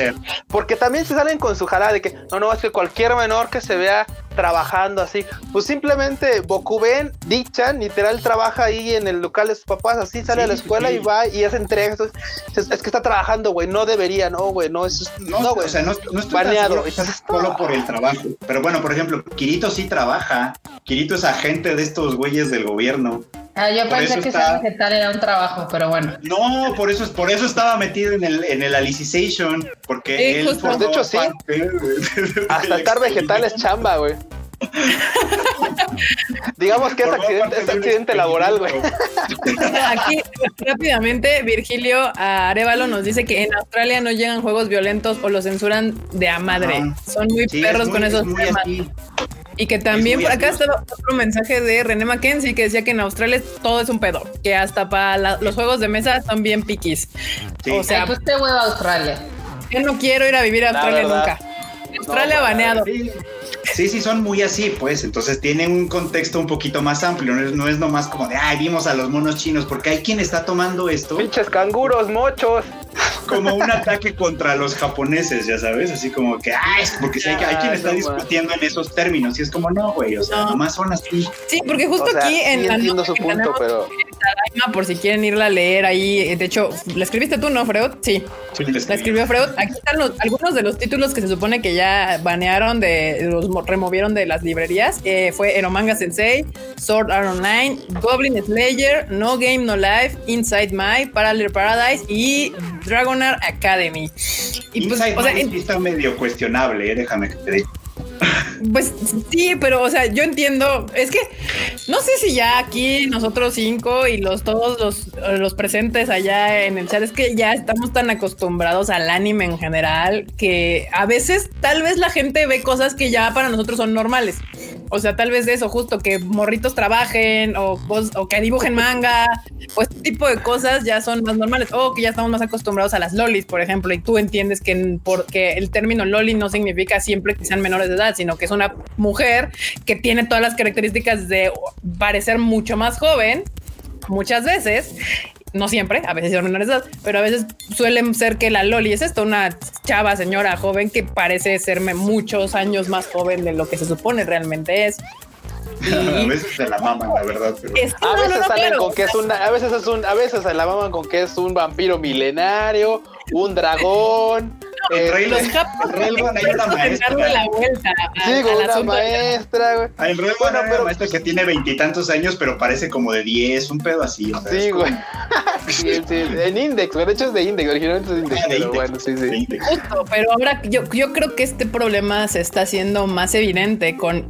Speaker 3: porque también se salen con su jalada de que no, no, es que cualquier menor que se vea trabajando así, pues simplemente Bokuben, Dichan, literal trabaja ahí en el local de sus papás, así sale a la escuela y va y hace entregas. Es, que está trabajando, güey, no debería, no, güey, no, es
Speaker 2: no, güey, o sea, no, no estoy baneado. Solo, por el trabajo. Pero bueno, por ejemplo, Kirito sí trabaja. Kirito es agente de estos güeyes del gobierno.
Speaker 4: Ah, yo pensé que ser vegetal era un trabajo, pero bueno.
Speaker 2: No, por eso, por eso estaba metido en el, en el Alicization, porque él
Speaker 3: de hecho sí. Hasta estar vegetal es chamba, güey. Digamos que es accidente, es accidente laboral, güey.
Speaker 1: Aquí rápidamente Virgilio Arevalo nos dice que en Australia no llegan juegos violentos o los censuran de a madre. Son muy perros con esos temas. Y que también por acá está otro mensaje de René Mackenzie que decía que en Australia todo es un pedo, que hasta para los juegos de mesa son bien piquis.
Speaker 4: O sea, pues te huevo a Australia.
Speaker 1: Yo no quiero ir a vivir a Australia nunca. Australia baneado.
Speaker 2: Sí, Sí, sí, son muy así, pues. Entonces tienen un contexto un poquito más amplio. No es, no es nomás como de, ay, vimos a los monos chinos, porque hay quien está tomando esto.
Speaker 3: Pinches canguros, mochos.
Speaker 2: Como un ataque contra los japoneses, ya sabes. Así como que, ay, es porque sí, hay, hay quien está discutiendo en esos términos. Y es como, no, güey, o sea, nomás son así.
Speaker 1: Sí, porque justo
Speaker 3: O sea,
Speaker 1: aquí en
Speaker 3: sí
Speaker 1: la
Speaker 3: entiendo
Speaker 1: nota
Speaker 3: su punto, pero-
Speaker 1: por si quieren irla a leer ahí. De hecho, ¿la escribiste tú, no, Freud? Sí.
Speaker 2: Sí,
Speaker 1: La escribió Freud. Aquí están los- algunos de los títulos que se supone que ya banearon de los mo- removieron de las librerías. Eh, fue Eromanga Sensei, Sword Art Online, Goblin Slayer, No Game No Life, Inside My, Parallel Paradise y Dragonar Academy. Y pues,
Speaker 2: Inside
Speaker 1: o sea,
Speaker 2: Man
Speaker 1: en-
Speaker 2: está medio cuestionable, eh, déjame que te diga.
Speaker 1: Pues sí, pero o sea, yo entiendo, es que no sé si ya aquí nosotros cinco y los todos los, los presentes allá en el chat es que ya estamos tan acostumbrados al anime en general que a veces tal vez la gente ve cosas que ya para nosotros son normales. O sea, tal vez de eso, justo que morritos trabajen o, o que dibujen manga, o este tipo de cosas ya son más normales. O que ya estamos más acostumbrados a las lolis, por ejemplo, y tú entiendes que porque el término loli no significa siempre que sean menores de edad, sino que es una mujer que tiene todas las características de parecer mucho más joven, muchas veces. No siempre, a veces son menores de edad, pero a veces suelen ser que la Loli es esto, una chava, señora, joven que parece serme muchos años más joven de lo que se supone realmente es.
Speaker 2: A veces se la maman, la verdad. Pero...
Speaker 1: Es que
Speaker 3: A
Speaker 1: no, no,
Speaker 3: veces
Speaker 1: no,
Speaker 3: salen
Speaker 1: claro.
Speaker 3: con que es una, a veces es un, a veces se la maman con que es un vampiro milenario, un dragón.
Speaker 2: En Railroad-
Speaker 1: Los
Speaker 2: en Railroad hay una maestra.
Speaker 1: darle la vuelta a-
Speaker 3: Sí, con una maestra, güey.
Speaker 2: Ah, En realidad
Speaker 3: Bueno,
Speaker 2: bueno,
Speaker 3: pero-
Speaker 2: maestra que tiene veintitantos años, pero parece como de 10, un pedo así. o sea,
Speaker 3: Sí, güey. Sí, sí, en Index, güey. De hecho es de Index, originalmente es de Index,
Speaker 2: Ah, de
Speaker 3: pero
Speaker 2: Index,
Speaker 3: bueno, sí,
Speaker 2: de
Speaker 3: sí.
Speaker 2: Index.
Speaker 1: Justo, pero ahora yo, yo creo que este problema se está haciendo más evidente con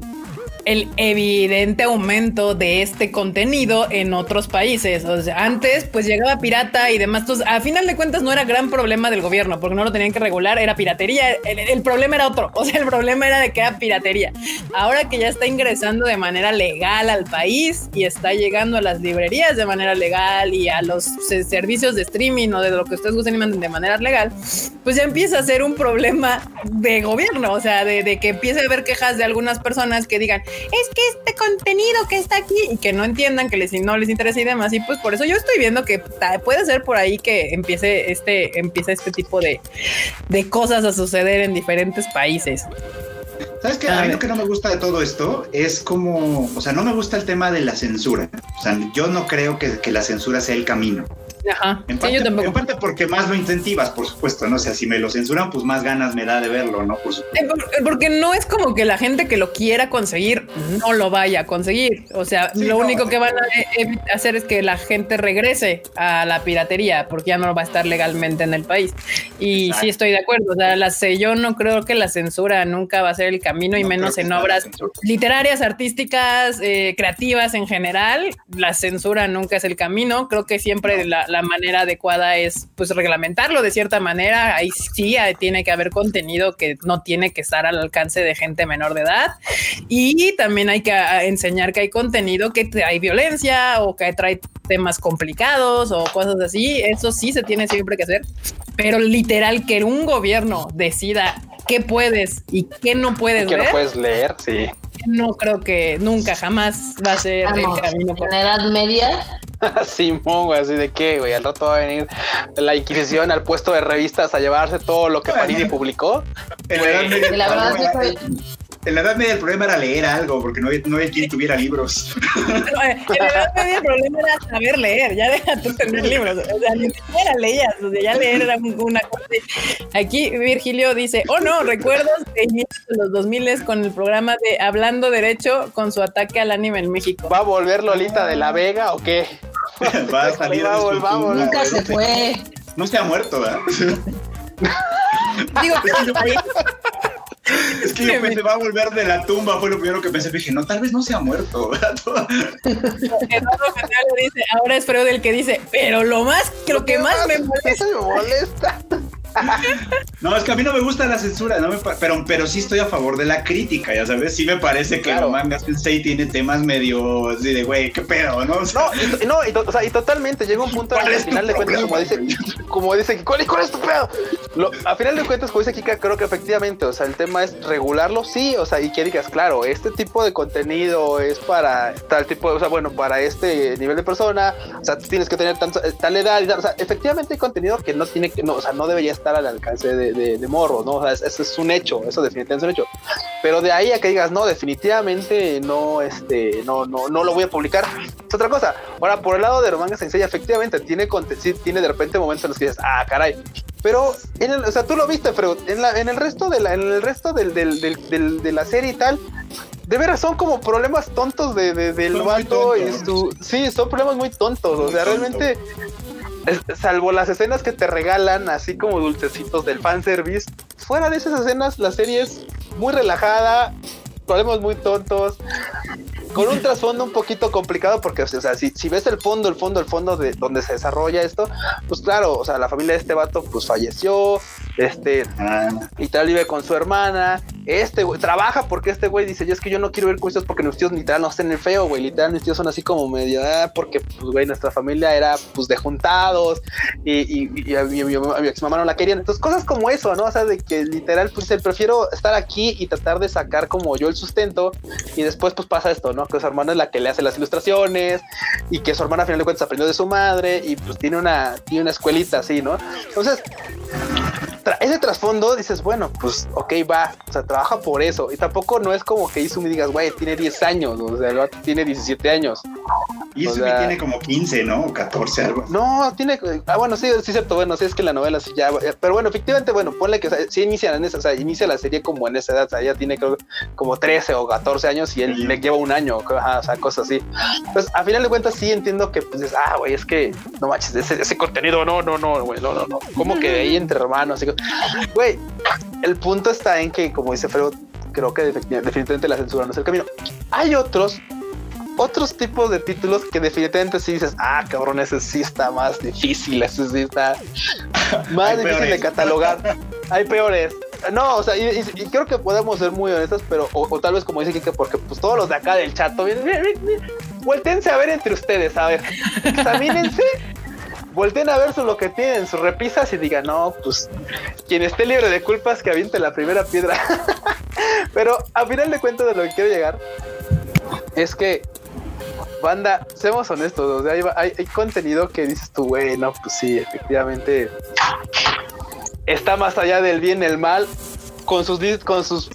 Speaker 1: el evidente aumento de este contenido en otros países. O sea, antes pues llegaba pirata y demás. Entonces, a final de cuentas no era gran problema del gobierno porque no lo tenían que regular, era piratería. El, el problema era otro. O sea, el problema era de que era piratería. Ahora que ya está ingresando de manera legal al país y está llegando a las librerías de manera legal y a los se- servicios de streaming o de lo que ustedes gusten y manden de manera legal, pues ya empieza a ser un problema de gobierno, o sea, de, de que empiece a haber quejas de algunas personas que digan, es que este contenido que está aquí y que no entiendan, que les, no les interesa y demás, y pues por eso yo estoy viendo que puede ser por ahí que empiece este, empiece este tipo de, de cosas a suceder en diferentes países.
Speaker 2: ¿Sabes qué?
Speaker 1: A
Speaker 2: A mí
Speaker 1: ver.
Speaker 2: lo que no me gusta de todo esto es como, o sea, no me gusta el tema de la censura. O sea, yo no creo que, que la censura sea el camino.
Speaker 1: Ajá,
Speaker 2: En
Speaker 1: sí,
Speaker 2: parte,
Speaker 1: yo tampoco.
Speaker 2: en parte porque más lo incentivas, por supuesto, ¿no? O sea, si me lo censuran, pues más ganas me da de verlo, ¿no? Por supuesto.
Speaker 1: Eh, por- Porque no es como que la gente que lo quiera conseguir no lo vaya a conseguir. O sea,
Speaker 2: Sí,
Speaker 1: lo
Speaker 2: no.
Speaker 1: único que van a e- hacer es que la gente regrese a la piratería porque ya no va a estar legalmente en el país. Y
Speaker 2: Exacto.
Speaker 1: sí estoy de acuerdo. O sea, la, ce- yo no creo que la censura nunca va a ser el camino y
Speaker 2: No
Speaker 1: menos
Speaker 2: creo que
Speaker 1: en obras literarias, artísticas, eh, creativas en general. La censura nunca es el camino. Creo que siempre la, la manera adecuada es pues reglamentarlo de cierta manera. Ahí sí eh, tiene que haber contenido que no tiene que estar al alcance de gente menor de edad. Y también hay que ah, enseñar que hay contenido que trae violencia o que trae temas complicados o cosas así. Eso sí se tiene siempre que hacer. Pero literal que un gobierno decida qué puedes y qué no puedes
Speaker 3: Que no
Speaker 1: ver,
Speaker 3: puedes leer, sí.
Speaker 1: no creo que nunca jamás va a ser el
Speaker 4: Vamos,
Speaker 1: camino.
Speaker 4: en la Edad Media,
Speaker 3: Simón, güey, así de qué, güey. Al rato va a venir la Inquisición al puesto de revistas a llevarse todo lo que Panini publicó.
Speaker 2: La,
Speaker 4: verdad
Speaker 2: en la Edad Media el problema era leer algo, porque no había, no había quien tuviera libros.
Speaker 1: No, eh, en la Edad Media el problema era saber leer, ya deja tú tener libros, o sea, ni siquiera leías, o sea, ya leer era un- una cosa. Aquí Virgilio dice, oh no, recuerdos de inicios de los 2000 con el programa de Hablando Derecho con su ataque al anime en México.
Speaker 3: ¿Va a volver Lolita de la Vega o qué?
Speaker 2: Va a salir
Speaker 3: Va, va,
Speaker 4: nunca se fue.
Speaker 2: No se ha muerto, ¿verdad?
Speaker 1: Digo,
Speaker 2: Es que yo pensé, va a volver de la tumba, fue lo primero que pensé. Dije, no, tal vez no se ha muerto,
Speaker 1: ahora es Freud el que dice, pero lo más, lo que más me molesta
Speaker 3: me molesta.
Speaker 2: No, es que a mí no me gusta la censura, no me pero, pero sí estoy a favor de la crítica, ya sabes. Sí me parece que
Speaker 3: Claro.
Speaker 2: el manga Sensei tiene temas medio así de, güey, qué pedo, ¿no? O sea,
Speaker 3: No, y, no, y, o sea, y totalmente llega un punto en el
Speaker 2: ¿Cuál
Speaker 3: que
Speaker 2: es
Speaker 3: al final de cuentas, como dice, como dice, ¿cuál, ¿cuál es tu pedo? lo, a final de cuentas, como dice Kika, creo que efectivamente, o sea, el tema es regularlo, sí, o sea, y que digas, claro, este tipo de contenido es para tal tipo, o sea, bueno, para este nivel de persona, o sea, tienes que tener eh, tal edad, o sea, efectivamente hay contenido que no tiene que, no, o sea, no debería estar al alcance de, de, morro, ¿no? O sea, eso es un hecho, eso definitivamente es un hecho. Pero de ahí a que digas, no, definitivamente no, este, no, no, no lo voy a publicar, es otra cosa. Ahora, por el lado de Romanga Sensei, efectivamente tiene, sí, tiene de repente momentos en los que dices, ah, caray, pero, en el, o sea, tú lo viste, Freud, en, la, en el resto de la, en el resto del, del, del, de la serie y tal, de veras son como problemas tontos de, de del vato y su. Sí, son problemas muy tontos. o sea, realmente. Salvo las escenas que te regalan, así como dulcecitos del fanservice, fuera de esas escenas, la serie es muy relajada, problemas muy tontos con un trasfondo un poquito complicado porque, o sea, si, ves el fondo, el fondo, el fondo de donde se desarrolla esto, pues claro, o sea, la familia de este vato pues falleció, este, y tal vive con su hermana, este güey trabaja porque este güey dice, yo es que yo no quiero ver juicios porque mis tíos literal no estén el feo, güey, literal mis tíos son así como medio, ah, porque, pues, güey, nuestra familia era, pues, de juntados y, y, a, mi, ex mamá no la querían, entonces cosas como eso, ¿no? O sea, de que literal, pues, prefiero estar aquí y tratar de sacar como yo el sustento y después, pues, pasa esto, ¿no? Que su hermana es la que le hace las ilustraciones y que su hermana, a final de cuentas, aprendió de su madre y, pues, tiene una, tiene una escuelita así, ¿no? Entonces, ese trasfondo dices, bueno, pues ok, va, o sea, trabaja por eso. Y tampoco no es como que Izumi digas, güey, tiene 10 años, o sea, el tiene 17 años.
Speaker 2: Izumi tiene como 15, ¿no? O 14, algo.
Speaker 3: No, tiene, ah, bueno, sí, sí, cierto, bueno, sí es que la novela sí ya, pero bueno, efectivamente, bueno, ponle que, o sea, sí inicia en esa, o sea, inicia la serie como en esa edad, o sea, ella tiene creo como 13 o 14 años y él le lleva un año, o sea, cosas así. Pues a final de cuentas sí entiendo que, pues, ah, güey, es que, no manches, ese, ese contenido, no, no, no, güey, no, no, no, como que ahí entre hermanos, así Güey, el punto está en que, como dice Freud, creo que definitivamente la censura no es el camino. Hay otros, otros tipos de títulos que definitivamente sí dices, ah, cabrón, ese sí está más difícil, ese sí está más difícil de catalogar. Hay peores. No, o sea, y, creo que podemos ser muy honestos, pero, o, tal vez como dice Kike, porque pues todos los de acá del chat, vueltense a ver entre ustedes, a ver, examínense volteen a ver lo que tienen, sus repisas y digan, no, pues quien esté libre de culpas que aviente la primera piedra. Pero a final de cuentas de lo que quiero llegar es que, banda, seamos honestos, hay, hay, contenido que dices tú, güey, no, pues sí, efectivamente está más allá del bien y el mal con sus, con sus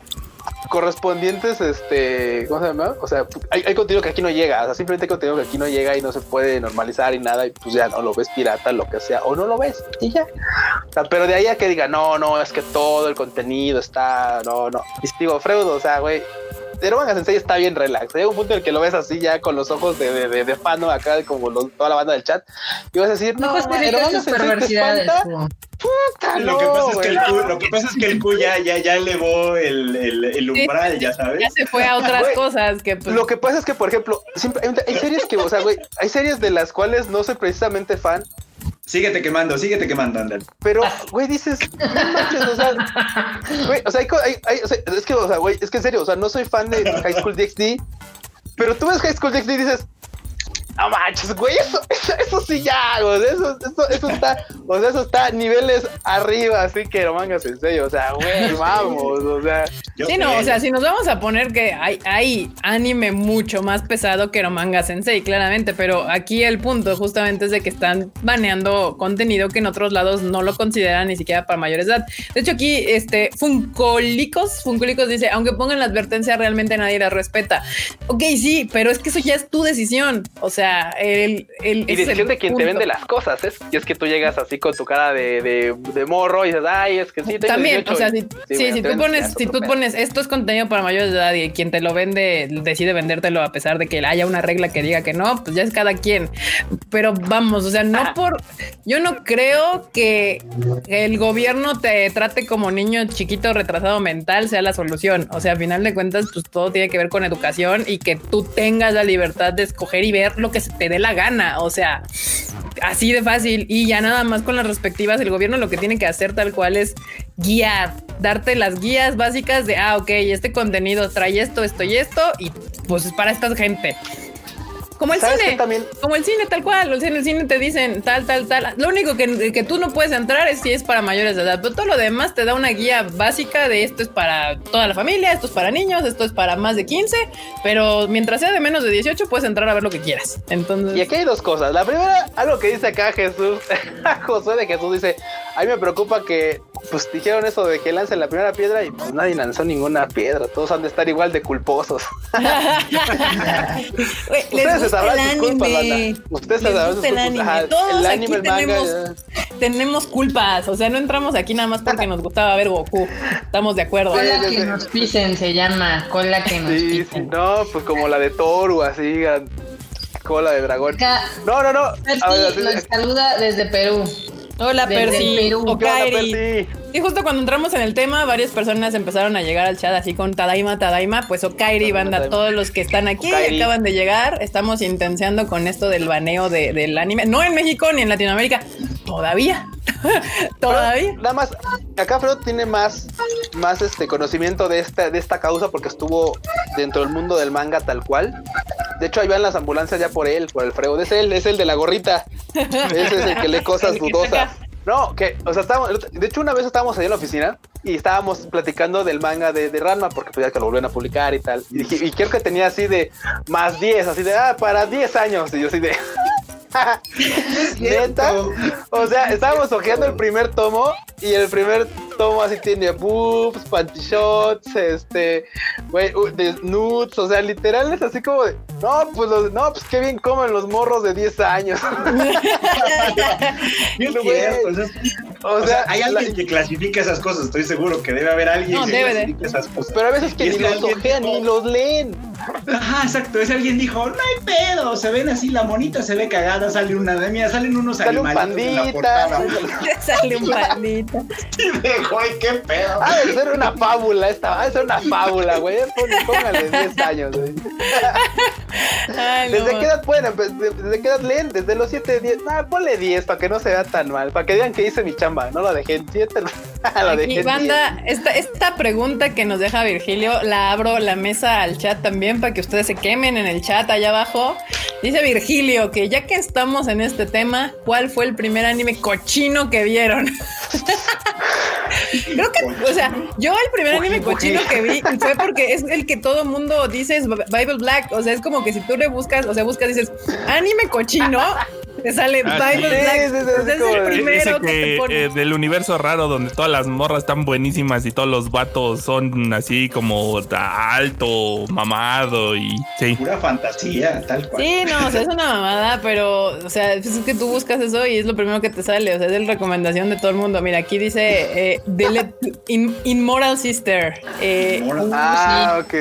Speaker 3: correspondientes, este, ¿cómo se llama? O sea, hay, contenido que aquí no llega, o sea, simplemente hay contenido que aquí no llega y no se puede normalizar y nada, y pues ya no lo ves pirata, lo que sea, o no lo ves, y ya. O sea, pero de ahí a que diga, no, no, es que todo el contenido está, no, no. Y digo, Freud, o sea, güey, Manga Sensei está bien relax. Hay un punto en el que lo ves así ya con los ojos de, de, de, fan, Acá como toda la banda del chat. Y vas a decir, no, no Eromanga Sensei te espanta.
Speaker 2: Puta, lo, que pasa es que el Q, lo que pasa es que el Q ya, ya, ya elevó el, el, el umbral, ya sabes.
Speaker 1: Ya se fue a otras cosas que
Speaker 3: pues... Lo que pasa es que, por ejemplo, siempre, hay series que, o sea, güey, hay series de las cuales no soy precisamente fan,
Speaker 2: Síguete quemando, síguete quemando, Andal.
Speaker 3: Pero, güey, dices, no manches, o sea, o sea, hay, hay, o sea, es que, o sea, güey, es que en serio, o sea, no soy fan de High School DxD, pero tú ves High School DxD y dices, no manches, güey, eso, eso, sí ya, güey, eso, eso, eso está, o sea, eso está a niveles arriba, así que no mangas en serio, o sea, güey, vamos, o sea.
Speaker 1: Sí, no, o sea, si nos vamos a poner que hay, hay anime mucho más pesado que Romanga Sensei, claramente, pero aquí el punto justamente es de que están baneando contenido que en otros lados no lo consideran ni siquiera para mayores edad. De hecho, aquí, este, Funcolicos, Funcolicos dice, aunque pongan la advertencia, realmente nadie la respeta. Ok, sí, pero es que eso ya es tu decisión, o sea, el, el
Speaker 3: y decisión de quien te vende las cosas, ¿es? Y es que tú llegas así con tu cara de, de, morro y dices, ay, es que sí,
Speaker 1: También, o sea, si, si tú pones, si tú pones esto es contenido para mayores de edad y quien te lo vende decide vendértelo a pesar de que haya una regla que diga que no, pues ya es cada quien. Pero vamos, o sea, no ah. por, yo no creo que el gobierno te trate como niño chiquito retrasado mental sea la solución. O sea, a final de cuentas, pues todo tiene que ver con educación y que tú tengas la libertad de escoger y ver lo que se te dé la gana. O sea, así de fácil. Y ya nada más con las respectivas, el gobierno lo que tiene que hacer tal cual es guiar, darte las guías básicas de, ah, ok, este contenido trae esto, esto y esto, y pues es para esta gente Como el
Speaker 3: ¿Sabes
Speaker 1: cine.
Speaker 3: también?
Speaker 1: Como el cine, tal cual. O sea, en el cine te dicen tal, tal, tal. Lo único que, que tú no puedes entrar es si es para mayores de edad. Pero todo lo demás te da una guía básica de esto es para toda la familia, esto es para niños, esto es para más de 15. Pero mientras sea de menos de 18, puedes entrar a ver lo que quieras. Entonces.
Speaker 3: Y aquí hay dos cosas. La primera, algo que dice acá Jesús, Josué de Jesús dice, a mí me preocupa que pues dijeron eso de que lancen la primera piedra y pues nadie lanzó ninguna piedra. Todos han de estar igual de culposos. Ustedes
Speaker 1: el anime. Les
Speaker 3: sabrán
Speaker 1: gusta el anime.
Speaker 3: Ajá,
Speaker 1: Todos
Speaker 3: el
Speaker 1: aquí
Speaker 3: anime, el manga,
Speaker 1: tenemos,
Speaker 3: ya.
Speaker 1: tenemos culpas. O sea, no entramos aquí nada más porque nos gustaba ver Goku. Estamos de acuerdo.
Speaker 4: Cola
Speaker 3: sí,
Speaker 4: que nos pisen se llama. Cola que nos
Speaker 3: Sí, sí,
Speaker 4: pisen.
Speaker 3: no, pues como la de Toru, así, cola de dragón.
Speaker 4: Acá,
Speaker 3: No, no, no. Ver,
Speaker 4: Percy nos saluda desde Perú.
Speaker 1: Hola,
Speaker 4: Desde
Speaker 1: Percy.
Speaker 4: Perú.
Speaker 1: O
Speaker 3: ¿Qué onda,
Speaker 1: Kairi.
Speaker 3: Percy?
Speaker 1: Y justo cuando entramos en el tema, varias personas empezaron a llegar al chat así con Tadaima, Tadaima, pues Okairi, banda,
Speaker 3: Tadaima.
Speaker 1: todos los que están aquí acaban de llegar. Estamos intenciando con esto del baneo de- del anime. No en México ni en Latinoamérica. Todavía. Todavía.
Speaker 3: Nada más, acá Fredo tiene más, más este conocimiento de esta, de esta causa porque estuvo dentro del mundo del manga tal cual. De hecho, ahí van las ambulancias ya por él, por el Freud. Es él, es el de la gorrita. Ese es el que lee cosas dudosas. No, que, o sea, estábamos, de hecho, una vez estábamos ahí en la oficina y estábamos platicando del manga de, de Ranma, porque pues ya que lo volvieron a publicar y tal. Y, dije, y creo que tenía así de más 10, así de, ah, para 10 años. Y yo así de, neta. O sea, estábamos ojeando el primer tomo y el primer tomo así tiene boobs, panty shots, este, güey, uh, de nudes, o sea, literal es así como de, no, pues los, no, pues qué bien comen los morros de 10 años.
Speaker 2: Bien
Speaker 3: Güey.
Speaker 2: cierto, o sea,
Speaker 3: O
Speaker 2: o
Speaker 3: sea,
Speaker 2: sea, hay alguien
Speaker 3: la-
Speaker 2: que clasifica esas cosas, estoy seguro que debe haber alguien
Speaker 1: No,
Speaker 2: que
Speaker 1: debe de.
Speaker 2: esas cosas.
Speaker 3: pero a veces que
Speaker 2: es
Speaker 3: ni los
Speaker 2: alguien
Speaker 3: ojean
Speaker 2: dijo-
Speaker 3: ni los leen.
Speaker 2: Ajá, exacto. Ese alguien dijo, no hay pedo, se ven así, la monita se ve cagada, sale una de mía, salen unos
Speaker 3: Sale un
Speaker 2: animalitos en la
Speaker 3: pandita.
Speaker 2: portada.
Speaker 1: Sale un pandita.
Speaker 2: Y me güey, qué pedo.
Speaker 3: Ha de ser una fábula esta, ha de ser una fábula, güey. Póngale 10 años, güey.
Speaker 1: Ay, no.
Speaker 3: ¿Desde qué edad pueden ¿Desde qué edad leen? Desde los 7, 10. Ah, ponle 10 para que no se vea tan mal. Para que digan que hice mi chamba. No lo dejé en 7. lo dejé
Speaker 1: Aquí,
Speaker 3: en
Speaker 1: banda, esta, esta pregunta que nos deja Virgilio, la abro la mesa al chat también para que ustedes se quemen en el chat allá abajo. Dice Virgilio que ya que estamos en este tema, ¿cuál fue el primer anime cochino que vieron? Creo que, o sea, yo el primer anime cochino que vi fue porque es el que todo mundo dice es Bible Black. O sea, es como que si tú le buscas, o sea, buscas, dices anime cochino, te sale
Speaker 5: Ah, sí.
Speaker 3: Sí, sí, sí,
Speaker 1: es
Speaker 3: como
Speaker 1: el
Speaker 3: de-
Speaker 1: primero
Speaker 5: Ese
Speaker 1: que, te
Speaker 5: que
Speaker 1: pone.
Speaker 5: eh, del universo raro donde todas las morras están buenísimas y todos los vatos son así como alto, mamado y sí.
Speaker 2: Pura fantasía, tal cual.
Speaker 1: Sí, no, o sea, es una mamada, pero, o sea, es que tú buscas eso y es lo primero que te sale, o sea, es la recomendación de todo el mundo. Mira, aquí dice eh, Dele- In- Sister. Eh,
Speaker 2: Moral.
Speaker 3: Ah, ok.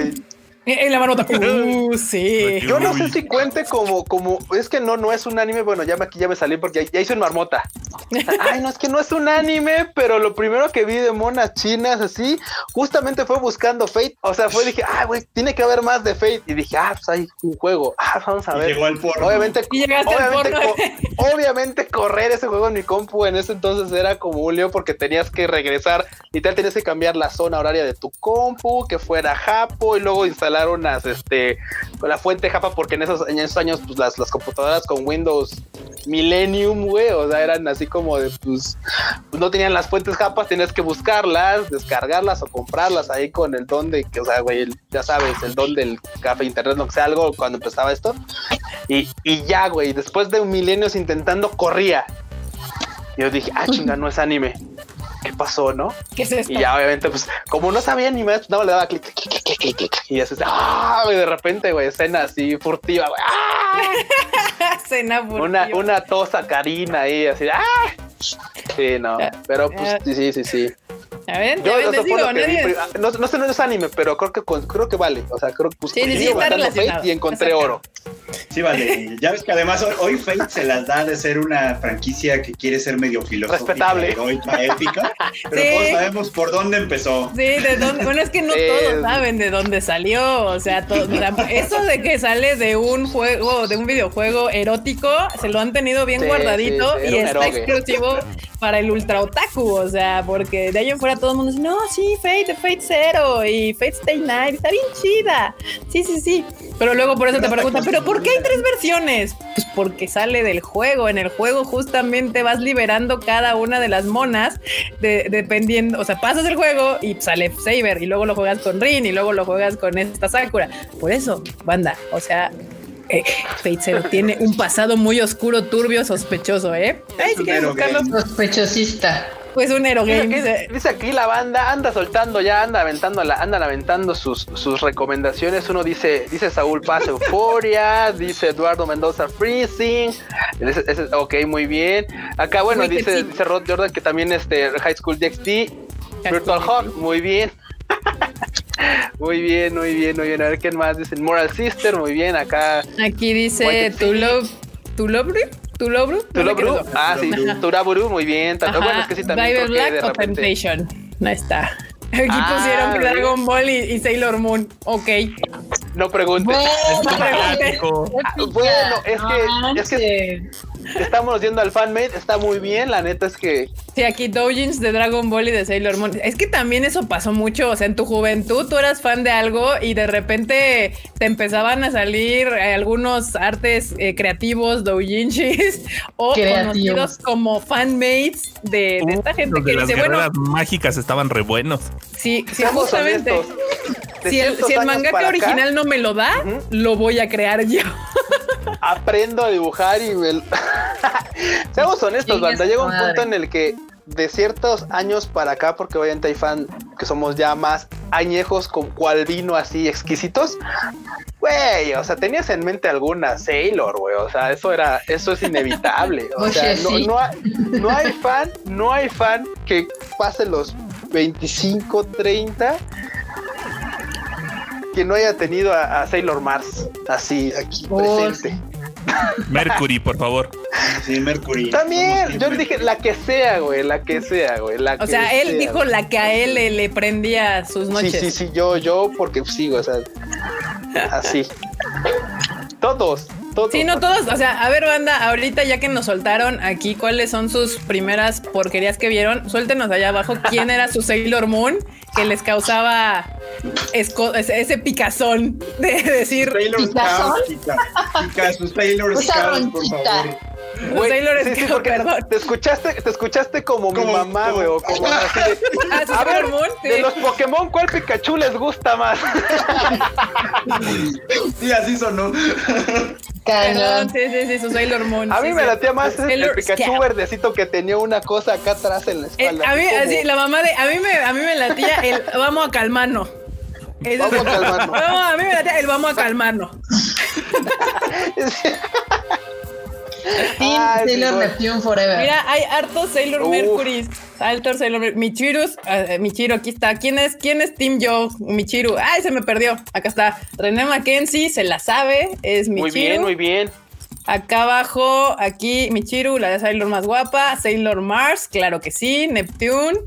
Speaker 1: Eh, la manota. Uh, sí.
Speaker 3: Yo no sé si cuente como, como, es que no, no es un anime, bueno, ya me, aquí ya me salí porque ya, ya hice un marmota. Ay, no, es que no es un anime, pero lo primero que vi de monas chinas así, justamente fue buscando Fate. O sea, fue, dije, ah, güey, tiene que haber más de Fate. Y dije, ah, pues hay un juego. Ah, vamos a
Speaker 2: Y
Speaker 3: ver.
Speaker 2: llegó al porno.
Speaker 3: Obviamente,
Speaker 1: Y llegaste al
Speaker 3: obviamente,
Speaker 1: porno.
Speaker 3: co- obviamente correr ese juego en mi compu en ese entonces era como un lío porque tenías que regresar y tal tenías que cambiar la zona horaria de tu compu, que fuera Japo y luego instalar unas, este, con la fuente Japa porque en esos, en esos años pues las, las computadoras con Windows Millennium, güey, o sea, eran así como de, pues, pues, no tenían las fuentes Japas, tenías que buscarlas, descargarlas o comprarlas ahí con el don de, que, o sea, güey, ya sabes, el don del café internet, no que sea algo cuando empezaba esto. Y, y ya, güey, después de un milenios intentando, corría. Y yo dije, ah, chinga, no es anime. ¿Qué pasó, no?
Speaker 1: ¿Qué es esto?
Speaker 3: Y ya, obviamente, pues, como no sabía ni más, no le daba clic, clic, clic, clic, clic, clic, y así, ah, güey, de repente, güey, escena así furtiva, güey, ah,
Speaker 1: Cena
Speaker 3: una,
Speaker 1: furtiva.
Speaker 3: una tosa carina ahí, así, ah. Sí, no, pero pues sí, sí, sí, sí.
Speaker 1: A ver,
Speaker 3: Yo,
Speaker 1: ya ves,
Speaker 3: o sea,
Speaker 1: les
Speaker 3: por
Speaker 1: digo,
Speaker 3: lo que vi,
Speaker 1: nadie-
Speaker 3: pri- ah, no, no sé, no es anime, pero creo que con- creo que vale. O sea, creo que pues,
Speaker 1: Sí.
Speaker 3: Fate y encontré oro.
Speaker 2: Sí, vale. Ya ves que además hoy, hoy Fate se las da de ser una franquicia que quiere ser medio filosófica,
Speaker 3: Respetable.
Speaker 2: heroica, épica, pero
Speaker 1: Sí.
Speaker 2: todos sabemos por dónde empezó.
Speaker 1: Sí, de dónde. Bueno, es que no todos saben de dónde salió. O sea, to- o sea, eso de que sale de un juego, de un videojuego erótico, se lo han tenido bien
Speaker 3: Sí,
Speaker 1: guardadito
Speaker 3: sí, sí,
Speaker 1: y está
Speaker 3: erogue.
Speaker 1: exclusivo para el ultra otaku, o sea, porque de ahí en fuera todo el mundo dice, no, sí, Fate, Fate Zero y Fate Stay Night, está bien chida. Sí, sí, sí. Pero luego por eso te preguntan, ¿pero por qué hay tres versiones? Pues porque sale del juego. En el juego justamente vas liberando cada una de las monas dependiendo, o sea, pasas el juego y sale Saber y luego lo juegas con Rin y luego lo juegas con esta Sakura. Por eso, banda, o sea, eh, Fate Zero tiene un pasado muy oscuro, turbio, sospechoso, ¿eh?
Speaker 4: Ay, si Sospechosista.
Speaker 1: Pues un hero
Speaker 3: Dice, dice aquí la banda anda soltando ya, anda aventando, anda aventando sus, sus recomendaciones. Uno dice, dice Saúl Paz Euforia, dice Eduardo Mendoza Freezing. ok, muy bien. Acá, bueno, dice, dice Rod Jordan que también este High School DxD, Virtual Hawk, muy bien. Muy bien, muy bien, muy bien. A ver quién más dicen. Moral Sister, muy bien. Acá.
Speaker 1: Aquí dice Tu Love. Tu Love. ¿Tulobru?
Speaker 3: ¿Tulobru? ah, sí, Turaburu, muy bien. Bueno, es que sí también.
Speaker 1: Bible Black o Temptation. No está. Aquí ah, pusieron Dragon Ball y, Sailor Moon. Ok.
Speaker 3: No preguntes. Bueno, bueno es, que, es que estamos yendo al fanmade, está muy bien, la neta es que...
Speaker 1: Sí, aquí doujins de Dragon Ball y de Sailor Moon. Es que también eso pasó mucho, o sea, en tu juventud tú eras fan de algo y de repente te empezaban a salir eh, algunos artes eh, creativos, doujinshis o conocidos como fanmates de, de esta gente
Speaker 5: que dice, bueno... mágicas estaban re buenos.
Speaker 1: Sí, sí, justamente. Si el, si el mangaka original no me lo da, lo voy a crear yo.
Speaker 3: Aprendo a dibujar y me... Seamos honestos, banda. Llega un punto en el que de ciertos años para acá, porque obviamente hay fan que somos ya más añejos con cual vino así exquisitos. Güey, o sea, tenías en mente alguna Sailor, güey. O sea, eso era, eso es inevitable. O sea, no, no, hay, no hay fan, no hay fan que pase los 25, 30 que no haya tenido a, Sailor Mars así aquí presente.
Speaker 5: Mercury, por favor.
Speaker 2: Sí, Mercury.
Speaker 3: También, yo le dije la que sea, güey, la que sea, güey.
Speaker 1: o sea, él dijo la que a él le, prendía sus noches.
Speaker 3: Sí, sí, sí, yo, yo, porque sigo, o sea, así. Todos,
Speaker 1: Sí, no todos. O sea, a ver, banda, ahorita ya que nos soltaron aquí, ¿cuáles son sus primeras porquerías que vieron? Suéltenos allá abajo quién era su Sailor Moon que les causaba ese picazón de decir.
Speaker 2: Sailor Scouts, Sailor Scouts, por favor.
Speaker 1: Sailor sí, perdón.
Speaker 3: Te escuchaste, te escuchaste como, mi mamá, güey, o como así de,
Speaker 1: ah, a ver,
Speaker 3: de los Pokémon, ¿cuál Pikachu les gusta más?
Speaker 2: sí, así sonó.
Speaker 1: Cañón. Sí, sí, sí, su Sailor Moon.
Speaker 3: A mí me latía más el, Pikachu verdecito que tenía una cosa acá atrás en la espalda.
Speaker 1: a mí, así, la mamá de, a mí me, a mí me latía el vamos a calmarnos.
Speaker 3: vamos a calmarnos.
Speaker 1: a mí me latía el vamos a calmarnos.
Speaker 4: Sailor Neptune Forever.
Speaker 1: Mira, hay hartos Sailor Mercury, altos Sailor Michiru, uh, Michiru, aquí está. ¿Quién es, quién es Team Joe? Michiru. Ay, se me perdió. Acá está. René Mackenzie, se la sabe, es Michiru.
Speaker 3: Muy bien, muy bien.
Speaker 1: Acá abajo, aquí Michiru, la de Sailor más guapa. Sailor Mars, claro que sí. Neptune.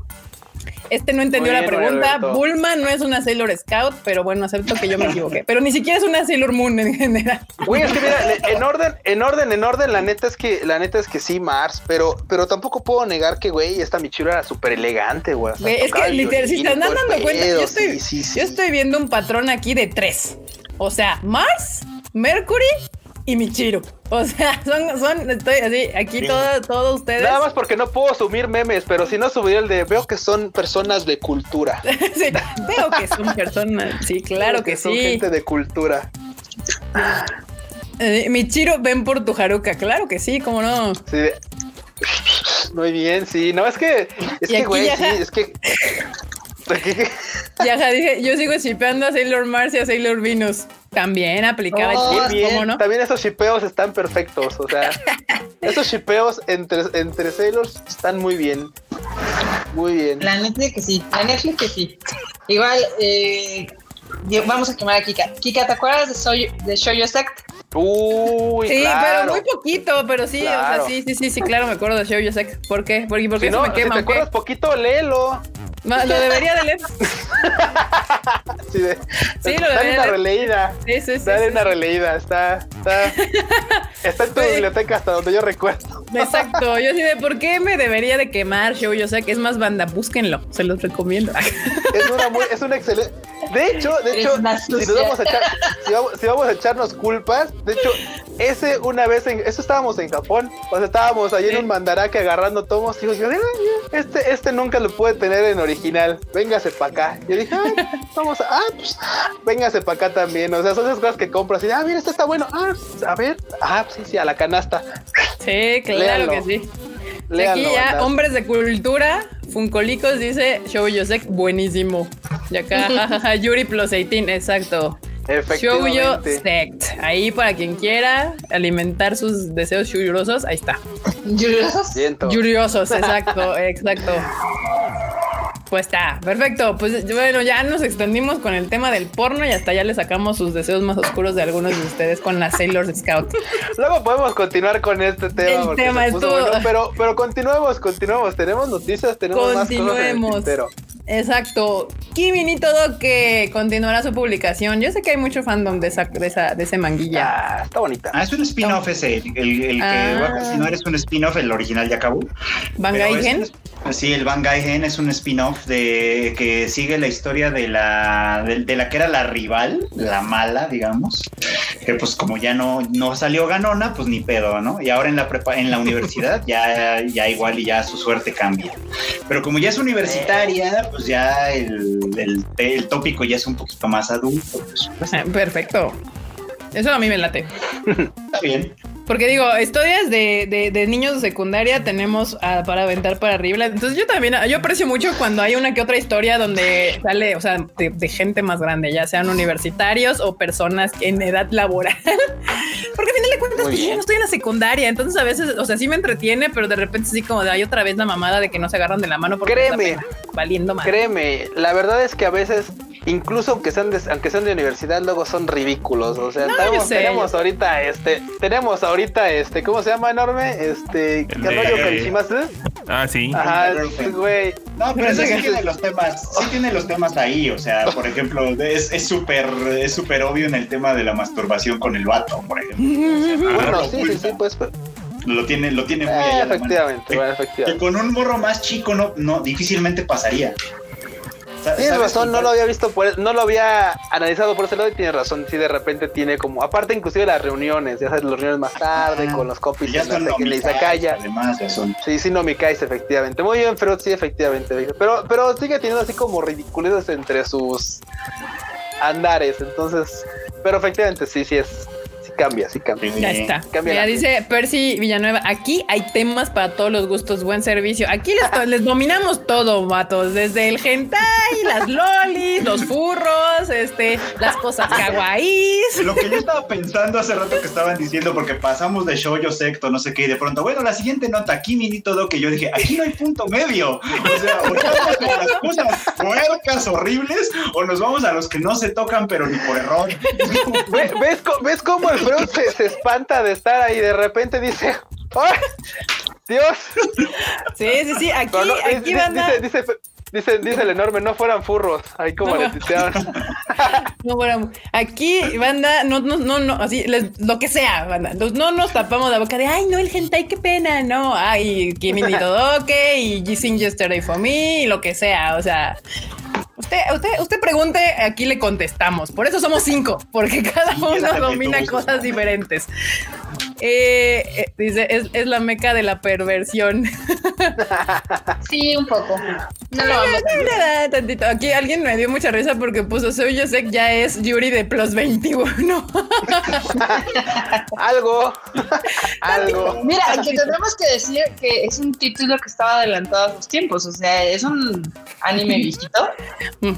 Speaker 1: Este no entendió la pregunta. Bulma no es una Sailor Scout, pero bueno, acepto que yo me equivoqué. Pero ni siquiera es una Sailor Moon en general.
Speaker 3: Güey, es que mira, en orden, en orden, en orden, la neta es que, la neta es que sí, Mars, pero, pero tampoco puedo negar que, güey, esta Michiru era súper elegante, güey.
Speaker 1: es que literal, si te andan dando cuenta, yo estoy, yo estoy viendo un patrón aquí de tres. O sea, Mars, Mercury y Michiru. O sea, son, son, estoy así, aquí todos ustedes.
Speaker 3: Nada más porque no puedo subir memes, pero si no subiría el de veo que son personas de cultura.
Speaker 1: sí, veo que son personas, sí, claro que, sí. Son
Speaker 3: gente de cultura.
Speaker 1: Eh, Michiru, ven por tu Haruka, claro que sí, cómo no. Sí.
Speaker 3: Muy bien, sí. No, es que, es que, güey, sí, es que.
Speaker 1: ya dije, yo sigo shipeando a Sailor Mars y a Sailor Venus. También aplicaba
Speaker 3: oh, bien, ¿no? También esos shipeos están perfectos. O sea, esos shipeos entre, entre Sailors están muy bien. Muy bien.
Speaker 4: La neta que sí, la neta que sí. Igual, eh, vamos a quemar a Kika. Kika, ¿te acuerdas de, Soy, de Show Your Sect?
Speaker 3: Uy,
Speaker 1: sí, pero muy poquito, pero sí, o sea, sí, sí, sí, sí, claro, me acuerdo de Show Your Sect. ¿Por qué? Porque, porque
Speaker 3: si no, me quema. Si te acuerdas poquito, léelo.
Speaker 1: lo debería de leer.
Speaker 3: sí, de,
Speaker 1: Sí, lo
Speaker 3: dale
Speaker 1: de-
Speaker 3: una releída.
Speaker 1: Sí, sí, sí.
Speaker 3: Dale
Speaker 1: sí,
Speaker 3: una
Speaker 1: sí.
Speaker 3: releída. Está, está, está en tu biblioteca hasta donde yo recuerdo.
Speaker 1: Exacto, yo sí de por qué me debería de quemar show, yo sé que es más banda, búsquenlo, se los recomiendo.
Speaker 3: Es una muy, es una excelente. De hecho, de hecho, si nos vamos a echar, si vamos, si vamos a echarnos culpas, de hecho, ese una vez en, eso estábamos en Japón, o sea, estábamos ahí en un mandarake agarrando tomos, y digo yo, "Ah, este, este nunca lo puede tener en original, véngase para acá. Yo dije, ah, vamos a, ah, pues, véngase para acá también, o sea, son esas cosas que compras y, ah, mira, este está bueno, ah, a ver, ah, sí, sí, a la canasta.
Speaker 1: Sí, claro que sí.
Speaker 3: Léanlo,
Speaker 1: aquí ya, hombres de cultura, Funcolicos dice Show Yosek, buenísimo. Y acá, Yuri plus 18, exacto. Shoujo. Sect. Ahí para quien quiera alimentar sus deseos yuriosos, ahí está.
Speaker 3: Siento.
Speaker 1: Yuriosos, exacto, exacto. Pues está, perfecto. Pues bueno, ya nos extendimos con el tema del porno y hasta ya le sacamos sus deseos más oscuros de algunos de ustedes con la Sailor Scout.
Speaker 3: Luego podemos continuar con este tema.
Speaker 1: El tema estuvo-
Speaker 3: bueno, pero, pero continuemos, continuemos. Tenemos noticias, tenemos más cosas en el
Speaker 1: Continuemos.
Speaker 3: tintero.
Speaker 1: Exacto. Kimi ni todo que continuará su publicación. Yo sé que hay mucho fandom de esa, de esa, de ese manguilla.
Speaker 3: Ah, está bonita.
Speaker 2: Ah, es un spin-off ese. El, el- el que
Speaker 1: Ah.
Speaker 2: va a continuar es un spin-off, el original ya acabó.
Speaker 1: Van
Speaker 2: Pero es
Speaker 1: Gaigen.
Speaker 2: un- Sí, el Van Gaigen es un spin-off de que sigue la historia de la de, de la que era la rival, la mala, digamos. Que pues como ya no, no salió ganona, pues ni pedo, ¿no? Y ahora en la prepa, en la universidad ya, ya igual y ya su suerte cambia. Pero como ya es universitaria, pues ya el, el, el tópico ya es un poquito más adulto. pues,
Speaker 1: Perfecto. Eso a mí me late.
Speaker 2: está bien.
Speaker 1: Porque digo, historias de, de- de niños de secundaria tenemos para aventar para arriba. Entonces yo también, yo aprecio mucho cuando hay una que otra historia donde sale, o sea, de, de gente más grande, ya sean universitarios o personas en edad laboral. Porque al final de cuentas, pues, yo no estoy en la secundaria. Entonces a veces, o sea, sí me entretiene, pero de repente sí como de hay otra vez la mamada de que no se agarran de la mano porque
Speaker 3: Créeme.
Speaker 1: pena, valiendo más.
Speaker 3: Créeme, la verdad es que a veces, incluso aunque sean de, aunque sean de universidad, luego son ridículos. O sea,
Speaker 1: No,
Speaker 3: tenemos,
Speaker 1: yo sé,
Speaker 3: tenemos
Speaker 1: yo-
Speaker 3: ahorita este, tenemos ahorita este, ¿cómo se llama enorme? Este, ¿qué
Speaker 5: El
Speaker 3: rollo
Speaker 5: de-
Speaker 3: Karishimasu?
Speaker 5: Ah, sí.
Speaker 3: Ajá, güey.
Speaker 2: No, pero
Speaker 1: Ese
Speaker 2: sí
Speaker 1: que-
Speaker 2: tiene los temas, sí tiene los temas ahí, o sea, por ejemplo, es es súper es súper obvio en el tema de la masturbación con el vato, por ejemplo.
Speaker 3: Bueno, sí, sí,
Speaker 2: oculta.
Speaker 3: sí, pues,
Speaker 2: Lo tiene, lo tiene muy
Speaker 3: eh,
Speaker 2: allá a la mano.
Speaker 3: efectivamente,
Speaker 2: Que- con un morro más chico no, no difícilmente pasaría.
Speaker 3: Tienes
Speaker 2: ¿sabes
Speaker 3: razón, no lo había visto por, no lo había analizado por ese lado y tienes razón, sí de repente tiene como, aparte inclusive las reuniones, ya sabes, las reuniones más tarde
Speaker 2: Ah,
Speaker 3: con los copies
Speaker 2: Ya
Speaker 3: en en la izakaya.
Speaker 2: además, ya son.
Speaker 3: Sí, sí, no me caes, efectivamente. Muy bien, Freud, sí, efectivamente. Pero, pero sigue teniendo así como ridiculeces entre sus andares. Entonces, pero efectivamente, sí, sí es. Cambia, sí cambia.
Speaker 1: Ya está.
Speaker 3: Cambia
Speaker 1: Ya dice Percy Villanueva, aquí hay temas para todos los gustos, buen servicio. Aquí les, les dominamos todo, vatos, desde el hentai, las lolis, los furros, este, las cosas kawaii.
Speaker 2: Lo que yo estaba pensando hace rato que estaban diciendo, porque pasamos de shoujo secto, no sé qué, y de pronto, bueno, la siguiente nota, aquí mini todo, que yo dije, aquí no hay punto medio. O sea, o estamos con las cosas puercas, horribles, o nos vamos a los que no se tocan, pero ni por error.
Speaker 3: Ve- ¿Ves, ¿Ves cómo el Freud se, se espanta de estar ahí de repente dice, ¡ay! ¡Dios!
Speaker 1: Sí, sí, sí, aquí,
Speaker 3: no,
Speaker 1: aquí
Speaker 3: dice,
Speaker 1: van a...
Speaker 3: dice, dice, dice, dice el enorme, no fueran furros. Ahí como
Speaker 1: No.
Speaker 3: le.
Speaker 1: No, bueno, aquí, banda, no, no, no, no, así, les- lo que sea, banda. Los- no nos tapamos la boca de, ay, no, el hentai, qué pena, no. Ay, Kimi Todoke y G-Sing Yesterday for Me y lo que sea, o sea. Usted, usted, usted pregunte, aquí le contestamos. Por eso somos cinco, porque cada uno domina cosas diferentes. Eh, eh, dice, es, es la meca de la perversión.
Speaker 4: Sí, un poco. No lo vamos a
Speaker 1: Tantito. Aquí alguien me dio mucha risa porque puso Soy Yosek ya es Yuri de plus 21.
Speaker 3: Algo. Algo.
Speaker 4: Mira, que tenemos que decir que es un título que estaba adelantado a sus tiempos, o sea, es un anime viejito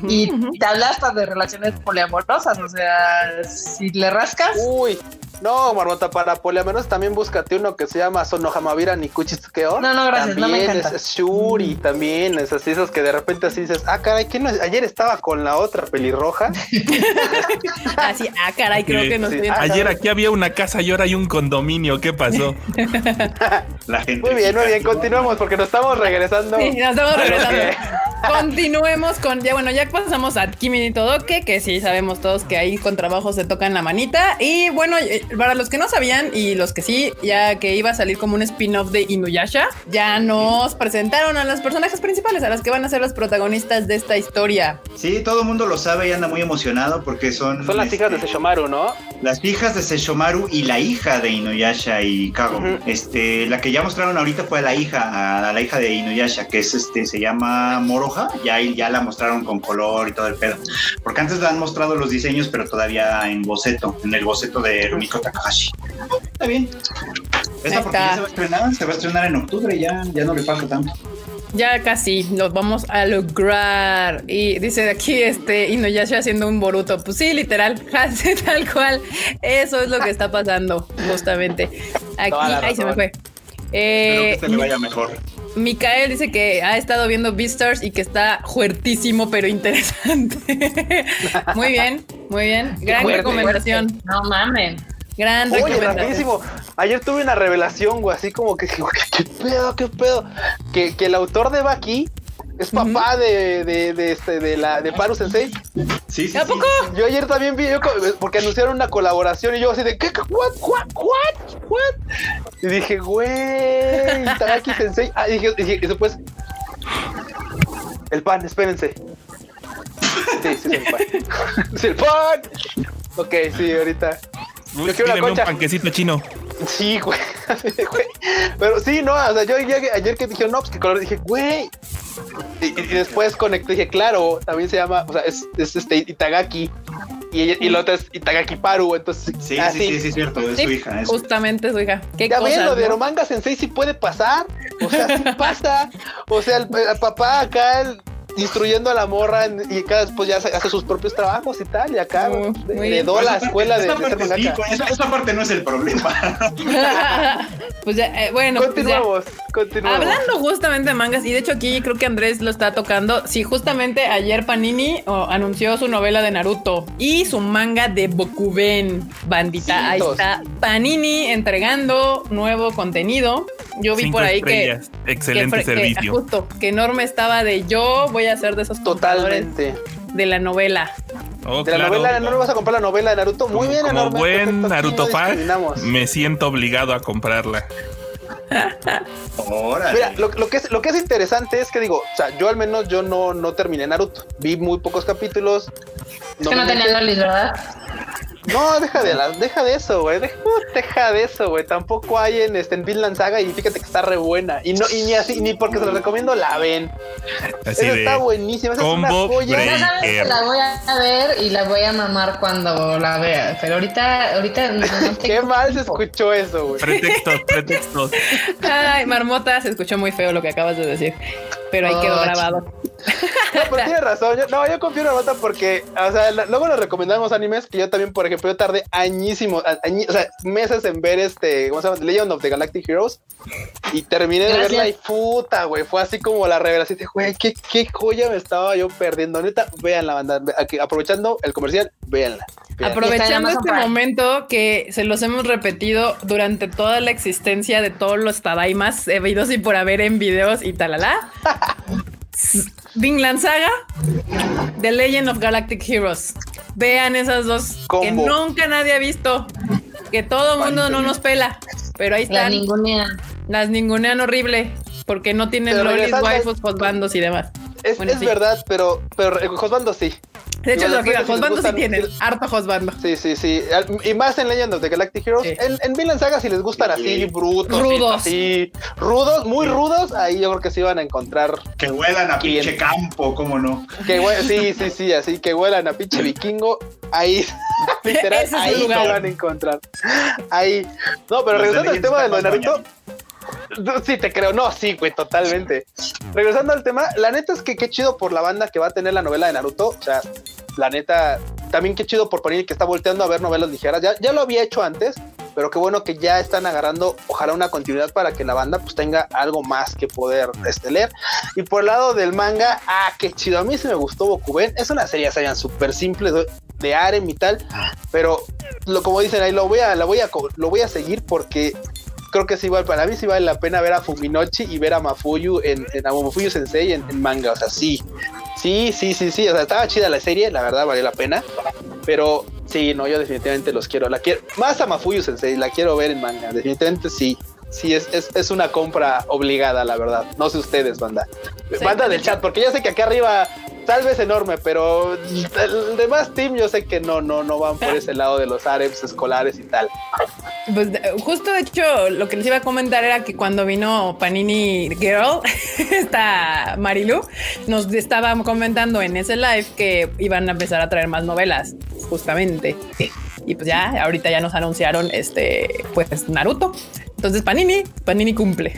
Speaker 4: y te habla hasta de relaciones poliamorosas, o sea, si le rascas,
Speaker 3: Uy, No, Marmota, para poliamenos también búscate uno que se llama Sonohamavira Nikuchitsukeo.
Speaker 4: No, no, gracias, no me
Speaker 3: También
Speaker 4: encanta.
Speaker 3: Es, es Shuri, también, es así, esos que de repente así dices, ah, caray, ¿quién no es? Ayer estaba con la otra pelirroja.
Speaker 1: Así, ah, caray, creo
Speaker 5: Sí,
Speaker 1: que no
Speaker 3: sí.
Speaker 1: estoy
Speaker 3: Ah,
Speaker 5: Ayer aquí había una casa y ahora hay un condominio. ¿Qué pasó?
Speaker 2: La gente.
Speaker 3: Muy bien, muy bien, continuamos porque nos estamos regresando.
Speaker 1: Sí, nos estamos regresando. Continuemos con, ya bueno, ya pasamos a Kimi Todoke, que sí sabemos todos que ahí con trabajo se tocan la manita. Y bueno, eh, para los que no sabían y los que sí, ya que iba a salir como un spin-off de Inuyasha, ya nos presentaron a los personajes principales, a las que van a ser los protagonistas de esta historia.
Speaker 2: Sí, todo el mundo lo sabe y anda muy emocionado porque son.
Speaker 3: Son las
Speaker 2: este,
Speaker 3: hijas de Seshomaru, ¿no?
Speaker 2: Las hijas de Seshomaru y la hija de Inuyasha y Kago.
Speaker 3: Ujú.
Speaker 2: Este, la que ya mostraron ahorita fue a la hija, a la hija de Inuyasha, que es este, se llama Moroha. Ya, ya la mostraron con color y todo el pedo. Porque antes la han mostrado los diseños, pero todavía en boceto, en el boceto de Rumiko Takahashi. Está bien. Esta porque ya se va a estrenar, se va a estrenar en octubre, ya, ya no le falta tanto.
Speaker 1: Ya casi lo vamos a lograr. Y dice aquí este Inuyasha haciendo un Boruto. Pues sí, literal, tal cual. Eso es lo que está pasando, justamente. Aquí, ahí se me fue.
Speaker 2: Espero
Speaker 1: Eh,
Speaker 2: que este le vaya mejor.
Speaker 1: Mikael dice que ha estado viendo Beastars y que está fuertísimo pero interesante. muy bien, muy bien. Gran
Speaker 3: fuerte,
Speaker 1: recomendación.
Speaker 4: No mamen.
Speaker 1: Gran
Speaker 3: Oye, rapidísimo. Ayer tuve una revelación, güey, así como que, ¿qué, qué pedo, qué pedo? Que, que el autor de Baki es papá de, de, de, este, de, la, de Paru Sensei.
Speaker 2: Sí, sí,
Speaker 1: ¿A
Speaker 2: sí.
Speaker 1: poco?
Speaker 3: Yo ayer también vi, yo porque anunciaron una colaboración y yo así de, ¿qué? qué, ¿What? ¿What? ¿What? ¿What? Y dije, güey, Itagaki Sensei. Ah, y dije, dije, y después, el pan, espérense. Sí, sí, es el pan. ¡Es el pan! Ok, sí, ahorita.
Speaker 5: Uy,
Speaker 3: Yo quiero una
Speaker 5: pídeme un
Speaker 3: concha.
Speaker 5: panquecito chino.
Speaker 3: Sí, güey. Pero sí, no, o sea, yo llegué- ayer que dijeron, no, pues que color, dije, güey. Y, y después conecté, dije, claro, también se llama, o sea, es, es este Itagaki. Y, ella- y la otra es Itagaki Paru, entonces.
Speaker 2: Sí,
Speaker 3: ah,
Speaker 2: sí, sí, sí, es cierto, es
Speaker 1: Sí,
Speaker 2: su hija. es-
Speaker 1: Justamente su hija. Qué
Speaker 3: Ya ven, lo de
Speaker 1: ¿no?
Speaker 3: Romanga Sensei sí puede pasar. O sea, sí pasa. O sea, el, el papá acá el- instruyendo a la morra en- y acá después ya hace, hace sus propios trabajos y tal. Y acá
Speaker 1: Muy-
Speaker 3: de- heredó
Speaker 2: Esa
Speaker 3: la
Speaker 2: parte-
Speaker 3: escuela de,
Speaker 2: esa
Speaker 3: de ser
Speaker 2: parte sí, esa, esa parte no es el problema.
Speaker 1: pues ya, eh, bueno, pues ya.
Speaker 3: Continuamos, continuamos.
Speaker 1: Hablando justamente de mangas, y de hecho aquí creo que Andrés lo está tocando. Sí, justamente ayer Panini oh, anunció su novela de Naruto y su manga de Bokuben, bandita. Ahí está Panini entregando nuevo contenido. Yo vi
Speaker 5: Cinco
Speaker 1: por ahí que.
Speaker 5: Excelente
Speaker 1: que, fre- que
Speaker 5: servicio.
Speaker 1: justo que enorme estaba de yo voy a ser de esos
Speaker 3: Totalmente.
Speaker 1: de la novela.
Speaker 5: Oh,
Speaker 3: De la
Speaker 5: claro.
Speaker 3: novela, ¿no le vas a comprar la novela de Naruto? Muy
Speaker 5: Como-
Speaker 3: bien,
Speaker 5: como
Speaker 3: enorme.
Speaker 5: buen Naruto fan, me siento obligado a comprarla.
Speaker 3: Mira, lo, lo que es, lo que es interesante es que digo, o sea, yo al menos yo no, no terminé Naruto. Vi muy pocos capítulos.
Speaker 4: Es que no tenían lolis, ¿verdad?
Speaker 3: No, deja de, la, deja de eso, güey. Deja, deja de eso, güey. Tampoco hay en, este, en Vinland Saga y fíjate que está re buena. Y no, y ni así, ni porque se la recomiendo la ven.
Speaker 5: Así de
Speaker 3: está buenísima. Esa
Speaker 5: combo
Speaker 3: es una joya.
Speaker 4: Ya sabes que la voy a ver y la voy a mamar cuando la vea. Pero ahorita, ahorita no, no
Speaker 3: Qué mal se escuchó eso, güey.
Speaker 5: pretextos, pretextos.
Speaker 1: Ay, Marmota, se escuchó muy feo lo que acabas de decir, pero ahí quedó
Speaker 4: Oh,
Speaker 1: grabado.
Speaker 3: No, pero tiene razón. Yo- no, yo confío en la nota porque, o sea, luego nos recomendamos animes que yo también, por ejemplo, yo tardé añísimos, a- añi- o sea, meses en ver este, ¿cómo se llama? Legend of the Galactic Heroes y terminé de verla y puta, güey, fue así como la revelación de, güey, qué, qué joya me estaba yo perdiendo. Neta, vean la banda, aquí, aprovechando el comercial, véanla. Vean.
Speaker 1: Aprovechando este
Speaker 4: Prime.
Speaker 1: momento que se los hemos repetido durante toda la existencia de todos los Tadaimas habidos y por haber en videos y talala. Vinland Saga, The Legend of Galactic Heroes. Vean esas dos que nunca nadie ha visto, que todo el mundo no nos pela, pero ahí están.
Speaker 4: ninguna.
Speaker 1: Las ningunean horrible porque no tienen lolis, waifus, hosbandos y demás.
Speaker 3: Es,
Speaker 1: Bueno,
Speaker 3: es
Speaker 1: sí.
Speaker 3: verdad, pero, pero sí.
Speaker 1: De hecho, lo que iba, Josbando sí tienen, harto Josbando.
Speaker 3: Sí, sí, sí. Y más en Legend of the Galactic Heroes.
Speaker 1: Sí.
Speaker 3: En, en Vinland Saga, si les gustan así,
Speaker 2: Sí.
Speaker 3: brutos.
Speaker 1: Rudos.
Speaker 3: Así, rudos, muy rudos, ahí yo creo que sí van a encontrar.
Speaker 2: Que huelan a pinche campo, ¿cómo no?
Speaker 3: Que sí, sí, sí, así que huelan a pinche vikingo. Ahí, literal, ahí se
Speaker 1: lugar.
Speaker 3: van a encontrar. Ahí. No, pero
Speaker 2: Los
Speaker 3: regresando al tema de lo de Naruto. no, Sí, te creo. No, sí, güey, totalmente. Regresando al tema, la neta es que qué chido por la banda que va a tener la novela de Naruto. O sea, la neta, también qué chido por Panini que está volteando a ver novelas ligeras. Ya, ya lo había hecho antes, pero qué bueno que ya están agarrando, ojalá una continuidad para que la banda pues tenga algo más que poder este, leer. Y por el lado del manga, ah, qué chido, a mí se me gustó Bokuben, es una serie, sayan súper simple de, de harem y tal, pero lo como dicen ahí, lo voy a, la voy a, lo voy a seguir porque creo que sí igual para mí sí vale la pena ver a Fuminochi y ver a Mafuyu en, en a Mafuyu Sensei en, en, manga, o sea, sí. Sí, sí, sí, sí, o sea, estaba chida la serie, la verdad valió la pena, pero sí, no, yo definitivamente los quiero, la quiero más a Mafuyu Sensei, la quiero ver en manga, definitivamente sí. Sí, es, es, es una compra obligada, la verdad. No sé ustedes, banda. Sí, banda del chat, porque ya sé que acá arriba tal vez enorme, pero el demás team yo sé que no, no, no van por ese lado de los areps escolares y tal.
Speaker 1: Pues justo de hecho lo que les iba a comentar era que cuando vino Panini Girl, esta Marilu, nos estaba comentando en ese live que iban a empezar a traer más novelas, justamente. Y pues ya, ahorita ya nos anunciaron este, pues Naruto. Entonces Panini, Panini cumple.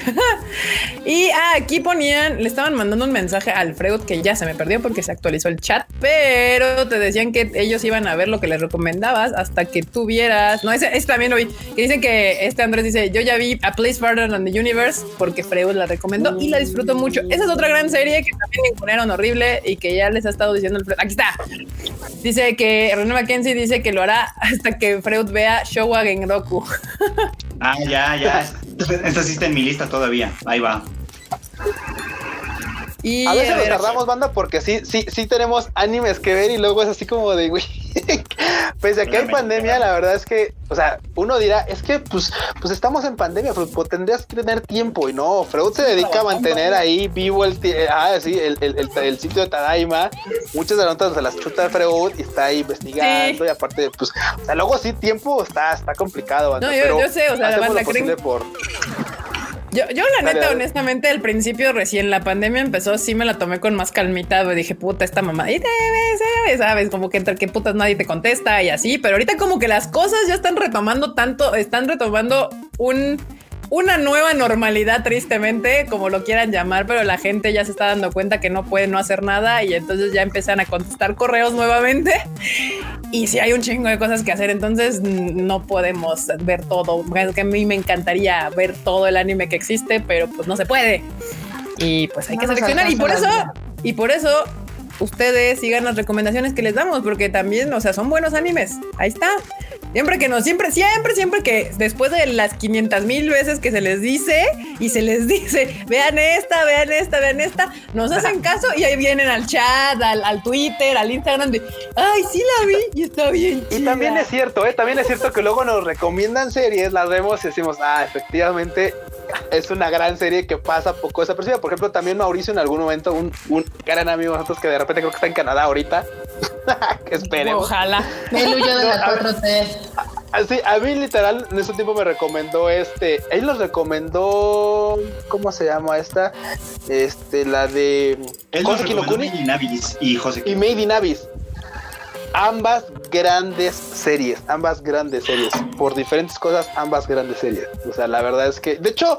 Speaker 1: y aquí ponían, le estaban mandando un mensaje a Alfredo que ya se me perdió porque se actualizó el chat, pero te decían que ellos iban a ver lo que les recomendabas hasta que tuvieras. No, ese, ese también vi. Que dicen que este Andrés dice: Yo ya vi A Place Farther than the Universe porque Freud la recomendó y la disfrutó mucho. Esa es otra gran serie que también encuentran horrible y que ya les ha estado diciendo Alfredo. Aquí está. Dice que René Mackenzie dice que lo hará hasta que Freud vea Showa Genroku.
Speaker 2: ah, ya, ya. Esta sí está en mi lista todavía. Ahí va.
Speaker 3: Y a veces a ver, nos tardamos, banda, porque sí, sí, sí tenemos animes que ver y luego es así como de, güey, pese a que hay pandemia, la verdad es que, o sea, uno dirá, es que, pues, pues estamos en pandemia, Freud, pues tendrías que tener tiempo y no, Freud se dedica a mantener ahí vivo el, ah, sí, el, el, el, el sitio de Tadaima, muchas de las notas se las chuta Freud y está ahí investigando sí. y aparte, pues, o sea, luego sí, tiempo está, está complicado,
Speaker 1: banda, no, yo,
Speaker 3: pero
Speaker 1: yo sé, o sea, la banda
Speaker 3: creen... por
Speaker 1: yo, yo la neta, honestamente, al principio, recién la pandemia empezó, sí me la tomé con más calmita. Dije, puta, esta mamá, y te ves, sabes, como que entre qué putas nadie te contesta y así. Pero ahorita, como que las cosas ya están retomando tanto, están retomando un una nueva normalidad, tristemente, como lo quieran llamar, pero la gente ya se está dando cuenta que no puede no hacer nada y entonces ya empiezan a contestar correos nuevamente. Y si hay un chingo de cosas que hacer, entonces no podemos ver todo. Es que a mí me encantaría ver todo el anime que existe, pero pues no se puede. Y pues hay no que seleccionar. Y por eso, y por eso ustedes sigan las recomendaciones que les damos, porque también, o sea, son buenos animes. Ahí está. Siempre que no, siempre, siempre, siempre que después de las 500 mil veces que se les dice y se les dice, vean esta, vean esta, vean esta, nos hacen caso y ahí vienen al chat, al, al Twitter, al Instagram de, ay, sí la vi y está bien.
Speaker 3: Y chida. también es cierto, ¿eh? también es cierto que luego nos recomiendan series, las vemos y decimos, ah, efectivamente es una gran serie que pasa poco desapercibida. Por ejemplo, también Mauricio en algún momento, un, un gran amigo de nosotros que de repente creo que está en Canadá ahorita. que esperemos.
Speaker 1: Ojalá.
Speaker 4: Él huyó de la 4T.
Speaker 3: Así, a mí literal en ese tiempo me recomendó este, él nos recomendó, ¿cómo se llama esta? Este, la de
Speaker 2: él José Kinokuni y José
Speaker 3: y Made in Abyss. Ambas grandes series, ambas grandes series, por diferentes cosas, ambas grandes series. O sea, la verdad es que, de hecho,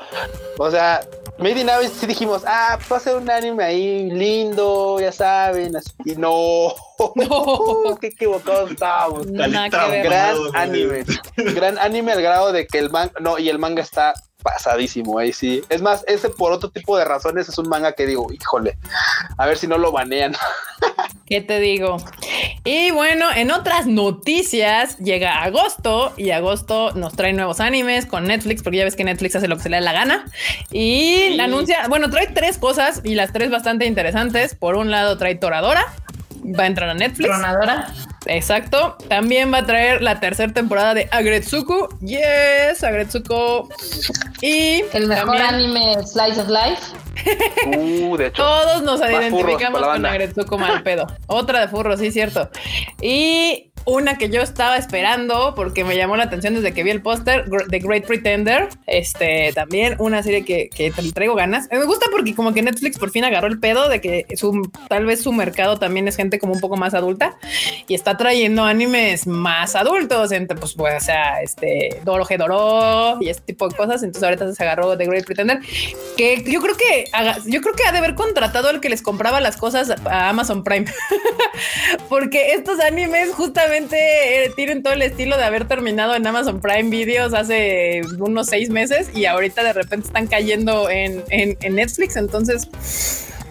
Speaker 3: o sea, Made in Abyss sí dijimos, ah, va a ser un anime ahí lindo, ya saben, así. y no, no. qué equivocados estábamos.
Speaker 1: No,
Speaker 3: gran anime, gran anime al grado de que el manga, no, y el manga está pasadísimo ahí sí. Es más, ese por otro tipo de razones es un manga que digo, híjole, a ver si no lo banean.
Speaker 1: ¿Qué te digo? Y bueno, en otras noticias llega agosto y agosto nos trae nuevos animes con Netflix, porque ya ves que Netflix hace lo que se le da la gana. Y sí. la anuncia, bueno, trae tres cosas y las tres bastante interesantes. Por un lado trae Toradora, va a entrar a Netflix.
Speaker 4: Tronadora.
Speaker 1: Exacto. También va a traer la tercera temporada de Agretsuko. Yes, Agretsuko. Y
Speaker 4: el mejor también... anime Slice of Life.
Speaker 3: Uh, de hecho,
Speaker 1: Todos nos identificamos con Agretsuko mal pedo. Otra de furro, sí, cierto. Y una que yo estaba esperando porque me llamó la atención desde que vi el póster, The Great Pretender. Este también una serie que, que traigo ganas. Me gusta porque como que Netflix por fin agarró el pedo de que su, tal vez su mercado también es gente como un poco más adulta y está trayendo animes más adultos. Entre, pues, pues, o sea, este Doro Doro y este tipo de cosas. Entonces ahorita se agarró The Great Pretender, que yo creo que yo creo que ha de haber contratado al que les compraba las cosas a Amazon Prime, porque estos animes justamente eh, tienen todo el estilo de haber terminado en Amazon Prime Videos hace unos seis meses y ahorita de repente están cayendo en, en, Netflix. Entonces,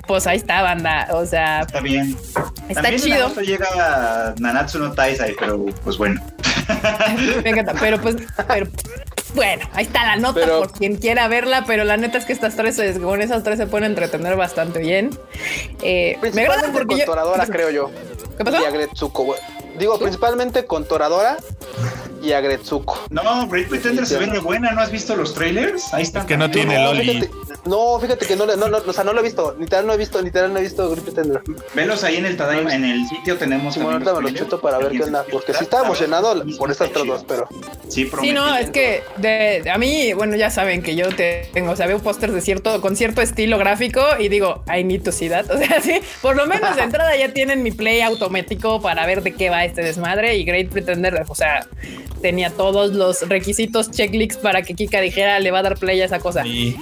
Speaker 1: pues ahí está, banda. O sea,
Speaker 2: está bien.
Speaker 1: Está También chido.
Speaker 2: llega Nanatsu no Taisai, pero pues bueno.
Speaker 1: pero pues, pero bueno, ahí está la nota por quien quiera verla, pero la neta es que estas tres, con esas tres se pueden entretener bastante bien.
Speaker 3: Eh, me agrada porque Toradora, creo yo.
Speaker 1: ¿Qué pasó?
Speaker 3: Digo, principalmente con Toradora y a Gretsuko.
Speaker 2: No, Great Pretender se ve muy buena, ¿no has visto los trailers? Ahí está.
Speaker 5: que no tiene no,
Speaker 3: Loli. no, fíjate que no, no, no, o sea, no lo he visto, literal no he visto, literal no he visto Great Pretender.
Speaker 2: Velos ahí en el Tadaima, en el sitio tenemos.
Speaker 3: Sí, ahorita me lo chuto para ver qué onda, porque sí estaba emocionado por estas otras dos, pero.
Speaker 2: Sí,
Speaker 1: sí, no, es que de, a mí, bueno, ya saben que yo tengo, o sea, veo pósters de cierto, con cierto estilo gráfico y digo, I need to see that. O sea, sí, por lo menos de entrada ya tienen mi play automático para ver de qué va este desmadre y Great Pretender, o sea, tenía todos los requisitos checklists para que Kika dijera le va a dar play a esa cosa.
Speaker 5: Y,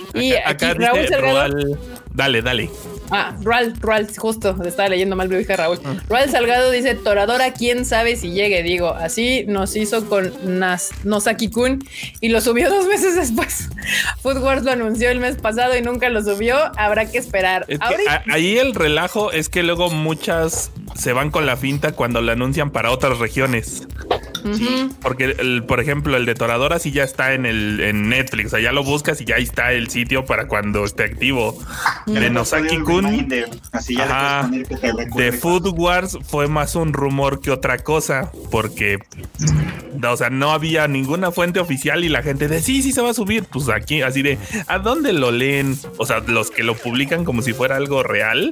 Speaker 5: aquí Raúl Salgado. dale, dale.
Speaker 1: Ah, Raúl, Raúl, justo, estaba leyendo mal, lo dije Raúl. Ah. Raúl Salgado dice, Toradora, quién sabe si llegue. Digo, así nos hizo con Nas, Nosaki Kun y lo subió dos meses después. Food Wars lo anunció el mes pasado y nunca lo subió. Habrá que esperar.
Speaker 5: ahí el relajo es que luego muchas se van con la finta cuando lo anuncian para otras regiones. Porque, el, por ejemplo, el de Toradora sí ya está en el en Netflix. Allá lo buscas y ya está el sitio para cuando esté activo. De Nosaki Kun. de Food Wars fue más un rumor que otra cosa. Porque, o sea, no había ninguna fuente oficial y la gente de sí, sí se va a subir. Pues aquí, así de, ¿a dónde lo leen? O sea, los que lo publican como si fuera algo real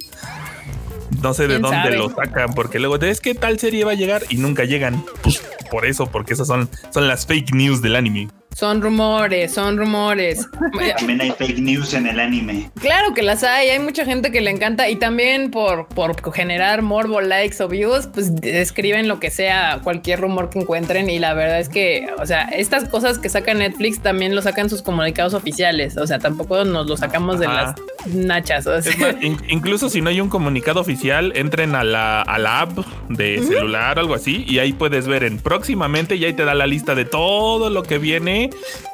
Speaker 5: no sé de dónde lo sacan, porque luego es que tal serie va a llegar y nunca llegan. Pues por eso, porque esas son, son las fake news del anime.
Speaker 1: Son rumores, son rumores.
Speaker 2: También hay fake news en el anime.
Speaker 1: Claro que las hay, hay mucha gente que le encanta y también por, por generar morbo, likes o views, pues escriben lo que sea, cualquier rumor que encuentren y la verdad es que, o sea, estas cosas que saca Netflix también lo sacan sus comunicados oficiales, o sea, tampoco nos lo sacamos de las nachas.
Speaker 5: incluso si no hay un comunicado oficial, entren a la, a la app de celular o algo así y ahí puedes ver en próximamente y ahí te da la lista de todo lo que viene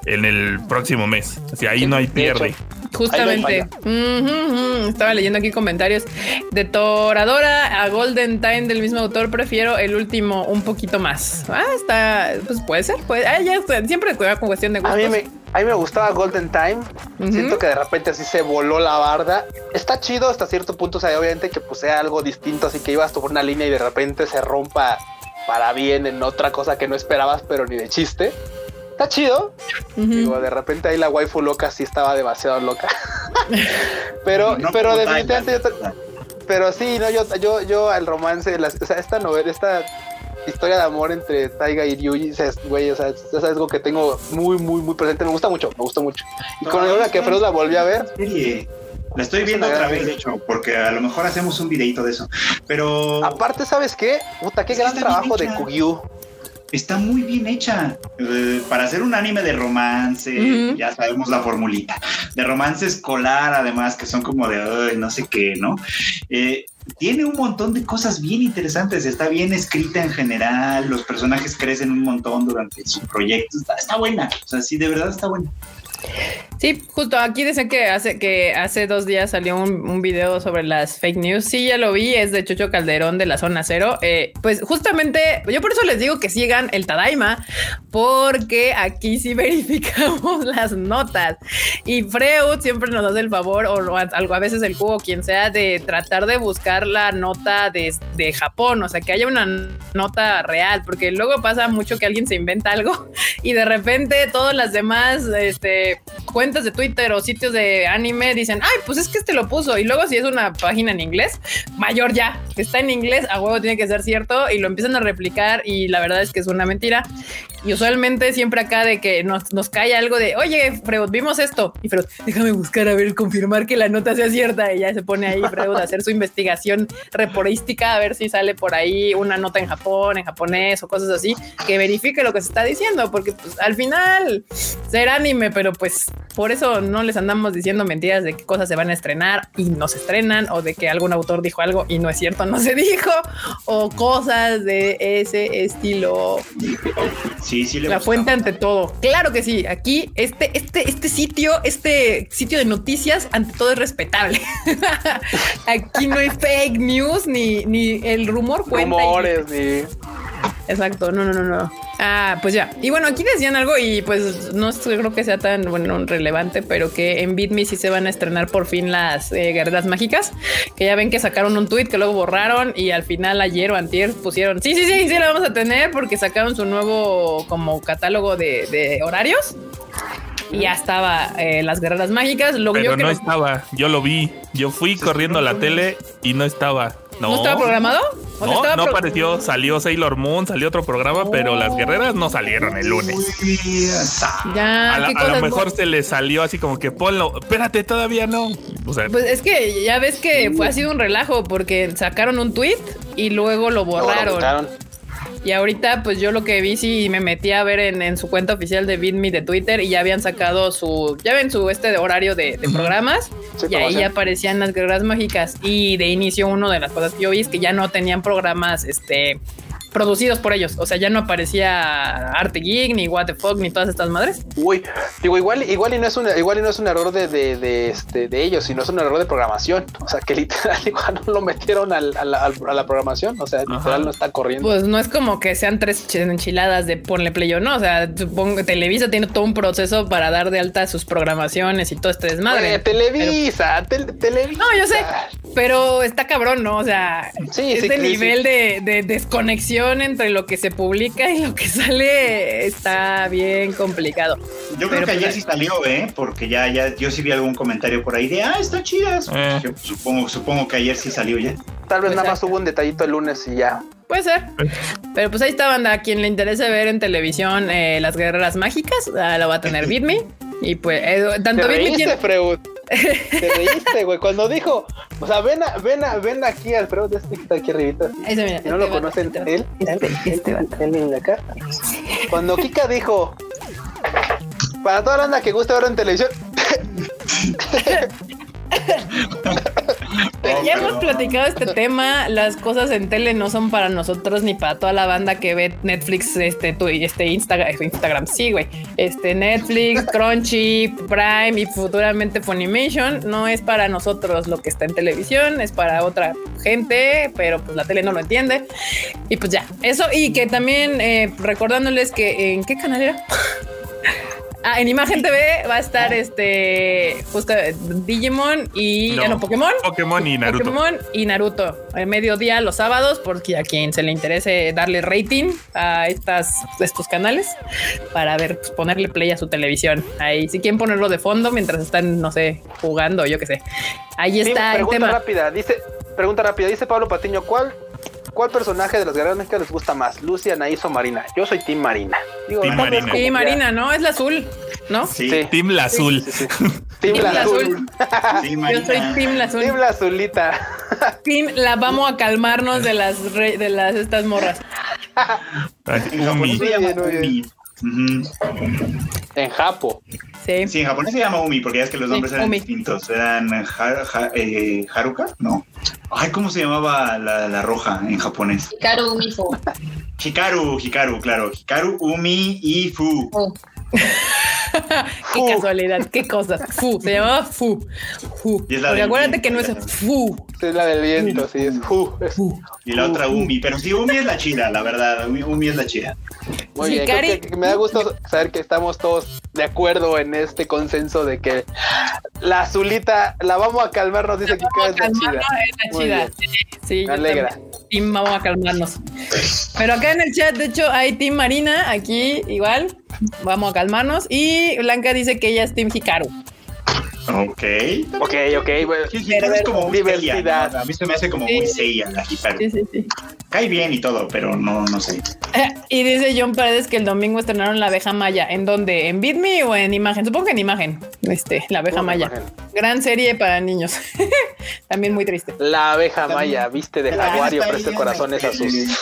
Speaker 5: en el próximo mes. Así ahí no hay pierde.
Speaker 1: Justamente. Estaba leyendo aquí comentarios de Toradora a Golden Time del mismo autor. Prefiero el último un poquito más. Ah, está, pues puede ser. Puede, ah, ya siempre con cuestión de gustos.
Speaker 3: A mí me, a mí me gustaba Golden Time. Siento que de repente así se voló la barda. Está chido hasta cierto punto. O sea, obviamente que pues sea algo distinto. Así que ibas por una línea y de repente se rompa para bien en otra cosa que no esperabas, pero ni de chiste está chido. Digo, de repente ahí la waifu loca sí estaba demasiado loca. pero, pero definitivamente pero sí, no, yo, yo, yo el romance, o sea, esta novela, esta historia de amor entre Taiga y Ryuji, es, güey, o sea, es, algo que tengo muy, muy, muy presente. Me gusta mucho, me gusta mucho. Y con la que Freud la volví a ver.
Speaker 2: La estoy viendo otra vez, de hecho, porque a lo mejor hacemos un videito de eso. Pero.
Speaker 3: Aparte, ¿sabes qué? Puta, qué gran trabajo de Kugyu
Speaker 2: está muy bien hecha. Eh, para hacer un anime de romance, ya sabemos la formulita. De romance escolar, además, que son como de no sé qué, ¿no? Eh, tiene un montón de cosas bien interesantes. Está bien escrita en general. Los personajes crecen un montón durante su proyecto. Está, está buena. O sea, sí, de verdad está buena.
Speaker 1: Sí, justo aquí dicen que hace que hace dos días salió un, video sobre las fake news. Sí, ya lo vi, es de Chucho Calderón de la zona cero. Eh, pues justamente yo por eso les digo que sigan el Tadaima, porque aquí sí verificamos las notas. Y Freud siempre nos hace el favor, o algo a veces el cubo, quien sea, de tratar de buscar la nota de, de Japón, o sea, que haya una nota real, porque luego pasa mucho que alguien se inventa algo y de repente todas las demás, este, cuentas de Twitter o sitios de anime dicen, ay, pues es que este lo puso. Y luego si es una página en inglés, mayor ya, está en inglés, a huevo tiene que ser cierto y lo empiezan a replicar y la verdad es que es una mentira. Y usualmente siempre acá de que nos, nos cae algo de, oye, Freud, vimos esto. Y Freud, déjame buscar a ver, confirmar que la nota sea cierta. Y ya se pone ahí Freud a hacer su investigación reporística, a ver si sale por ahí una nota en Japón, en japonés o cosas así, que verifique lo que se está diciendo, porque pues, al final ser anime, pero pues por eso no les andamos diciendo mentiras de qué cosas se van a estrenar y no se estrenan, o de que algún autor dijo algo y no es cierto, no se dijo, o cosas de ese estilo.
Speaker 2: Sí, sí, le
Speaker 1: La fuente ante todo. Claro que sí. Aquí, este, este, este sitio, este sitio de noticias, ante todo es respetable. Aquí no hay fake news ni, ni el rumor cuenta.
Speaker 3: Rumores y.
Speaker 1: Exacto, no, no, no, no. Ah, pues ya. Y bueno, aquí decían algo y pues no creo que sea tan bueno relevante, pero que en BitMe sí se van a estrenar por fin las eh, guerreras mágicas, que ya ven que sacaron un tweet que luego borraron y al final ayer o antier pusieron, sí, sí, sí, sí, la vamos a tener porque sacaron su nuevo como catálogo de, de horarios. Y ya estaba eh, las guerreras mágicas. Lo
Speaker 5: Pero
Speaker 1: yo
Speaker 5: no, estaba. Yo lo vi. Yo fui corriendo a la tele y no estaba. No,
Speaker 1: ¿no estaba programado. ¿O sea,
Speaker 5: No,
Speaker 1: estaba
Speaker 5: no
Speaker 1: pro-
Speaker 5: apareció. Salió Sailor Moon, salió otro programa, pero las guerreras no salieron el lunes.
Speaker 1: Ya,
Speaker 5: A, la-
Speaker 1: ¿qué
Speaker 5: a lo mejor se le salió así como que ponlo. Espérate, todavía no. O sea,
Speaker 1: Pues es que ya ves que fue ha sido un relajo porque sacaron un tweet y luego lo borraron. Y ahorita, pues yo lo que vi, sí me metí a ver en, en su cuenta oficial de VidMe de Twitter y ya habían sacado su, ya ven su este de horario de, de programas
Speaker 3: Sí,
Speaker 1: y ahí ya aparecían las guerras mágicas. Y de inicio, una de las cosas que yo vi es que ya no tenían programas, este producidos por ellos. O sea, ya no aparecía Arte Geek, ni What the Fuck, ni todas estas madres.
Speaker 3: Uy, digo, igual, igual y no es un, igual y no es un error de, de, de, este, de ellos, sino es un error de programación. O sea, que literal igual no lo metieron al, a, la, al- a la programación. O sea, literal no está corriendo.
Speaker 1: Pues no es como que sean tres ch- enchiladas de ponle play o no. O sea, supongo que Televisa tiene todo un proceso para dar de alta sus programaciones y todo este desmadre.
Speaker 3: Oye, Televisa, tel- Televisa.
Speaker 1: No, yo sé, pero está cabrón, ¿no? O sea,
Speaker 3: Sí, sí,
Speaker 1: este
Speaker 3: sí,
Speaker 1: nivel De, de desconexión entre lo que se publica y lo que sale está bien complicado.
Speaker 2: Yo creo
Speaker 1: Pero
Speaker 2: que ayer
Speaker 1: pues,
Speaker 2: sí salió, ¿eh? Porque ya, ya, yo sí vi algún comentario por ahí de, ah, está chidas.
Speaker 5: Eh.
Speaker 2: Yo supongo, supongo que ayer sí salió ya.
Speaker 3: Tal vez
Speaker 1: Pues
Speaker 3: nada más
Speaker 1: exacto.
Speaker 3: hubo un detallito el lunes y ya.
Speaker 1: Puede ser. Pero pues ahí está, banda. A quien le interese ver en televisión eh, las guerreras mágicas, ah, lo va a tener Bitme. Y pues, eh, tanto
Speaker 3: Te
Speaker 1: Bitme
Speaker 3: reíste,
Speaker 1: tiene.
Speaker 3: Freud. Te reíste, güey. Cuando dijo, o sea, ven, a- ven, a- ven aquí al Freud, este que está aquí arribita.
Speaker 1: Ese, mira,
Speaker 3: Si no lo conocen, él, él,
Speaker 1: Este vato.
Speaker 3: él, él de acá. Cuando Kika dijo, para toda la banda que gusta verlo en televisión,
Speaker 1: Pero ya hemos platicado este tema. Las cosas en tele no son para nosotros ni para toda la banda que ve Netflix, este, tu, este Instagram, Instagram, sí, güey. Este Netflix, Crunchy, Prime y futuramente Funimation. No es para nosotros lo que está en televisión, es para otra gente, pero pues la tele no lo entiende. Y pues ya, eso. Y que también eh, recordándoles que en qué canal era. Ah, en Imagen TV va a estar este justo Digimon y
Speaker 5: No.
Speaker 1: ah, no, Pokémon.
Speaker 5: Pokémon y Naruto.
Speaker 1: Pokémon y Naruto. El mediodía los sábados, porque a quien se le interese darle rating a estas, estos canales para ver, pues, ponerle play a su televisión. Ahí, si quieren ponerlo de fondo mientras están, no sé, jugando, yo qué sé. Ahí
Speaker 3: Sí,
Speaker 1: está el
Speaker 3: pregunta
Speaker 1: tema.
Speaker 3: rápida, dice, pregunta rápida, dice Pablo Patiño, ¿cuál, cuál personaje de las guerreras méxicas les gusta más? Lucia, Anaís o Marina. Yo soy Team Marina. Digo,
Speaker 5: Team Marina.
Speaker 1: Sí,
Speaker 3: ya-
Speaker 1: Marina, ¿no? Es la azul, ¿no?
Speaker 2: Sí,
Speaker 3: Sí.
Speaker 5: Team La Azul.
Speaker 3: Sí, sí, sí. Team
Speaker 1: Team
Speaker 3: la azul.
Speaker 1: Yo soy Team la azul.
Speaker 3: Team la azulita.
Speaker 1: Team la vamos a calmarnos de las re- de las estas morras.
Speaker 5: Ay, Umi.
Speaker 2: Umi.
Speaker 3: En Japo.
Speaker 1: Sí.
Speaker 2: Sí, en japonés se llama Umi, porque ya es que los
Speaker 1: Sí,
Speaker 2: nombres eran
Speaker 1: Umi.
Speaker 2: distintos. Eran Ha- Ha- eh, Haruka, no. Ay, ¿cómo se llamaba la, la roja en japonés?
Speaker 4: Hikaru Mifu.
Speaker 2: Hikaru, Hikaru, claro. Hikaru, Umi y Fu.
Speaker 4: Oh,
Speaker 1: Qué
Speaker 3: Fu.
Speaker 1: casualidad, qué cosas. Fu, se llamaba Fu. Fu.
Speaker 2: Y es la
Speaker 1: Porque acuérdate
Speaker 2: viento,
Speaker 1: que no es Fu.
Speaker 3: Es la del viento, sí, es Fu.
Speaker 2: Y la otra Umi. Pero sí, Umi es la chida, la verdad. Umi, Umi es la chida.
Speaker 3: Muy bien,
Speaker 1: Hikari-
Speaker 3: creo que- que me da gusto saber que estamos todos de acuerdo en este consenso de que la azulita la vamos a calmar, nos dice que es la
Speaker 1: Calmarnos,
Speaker 3: chida.
Speaker 1: es la chida. Sí,
Speaker 3: Me alegra.
Speaker 1: Team, vamos a calmarnos. Pero acá en el chat, de hecho, hay Team Marina, aquí igual. Vamos a calmarnos. Y Blanca dice que ella es Team Hikaru.
Speaker 2: Ok.
Speaker 3: Ok, ok, bueno.
Speaker 2: Sí, Hikaru es como muy
Speaker 3: Diversidad.
Speaker 2: seria, ¿no? A mí se me hace como muy seria la Hikaru.
Speaker 1: Sí, sí, sí.
Speaker 2: Cae bien y todo, pero no, no sé.
Speaker 1: Y dice John Paredes que el domingo estrenaron la abeja maya. ¿En dónde? ¿En Bitme o en imagen? Supongo que en imagen. Este, la abeja maya.
Speaker 3: imagen.
Speaker 1: Gran serie para niños. También muy triste.
Speaker 3: La abeja maya, viste de
Speaker 2: También
Speaker 3: jaguar y ofrece corazones a sus.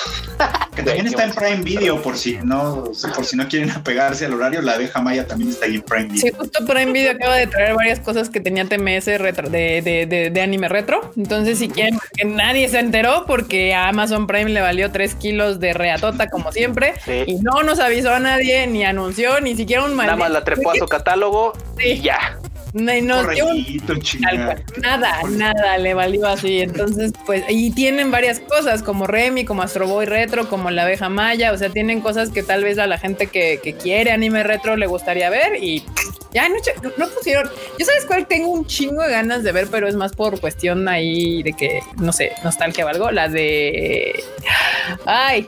Speaker 2: Que también está en Prime Video por si no, por si no quieren apegarse al horario, la abeja maya también está ahí en Prime Video.
Speaker 1: Sí, justo Prime Video acaba de traer varias cosas que tenía TMS retro, de, de, de, de anime retro. Entonces, si quieren, que nadie se enteró porque a Amazon Prime le valió 3 kilos de reatota, como siempre.
Speaker 3: Sí.
Speaker 1: Y no nos avisó a nadie, ni anunció, ni siquiera un
Speaker 3: Nada más la trepó a su catálogo y ya.
Speaker 1: Nos dio un. Nada, nada le valió así. Entonces, pues, y tienen varias cosas como Remy, como Astro Boy Retro, como la abeja maya. O sea, tienen cosas que tal vez a la gente que, que quiere anime retro le gustaría ver y ya no, no, no pusieron. Yo sabes cuál tengo un chingo de ganas de ver, pero es más por cuestión ahí de que, no sé, nostalgia o algo. La de. Ay,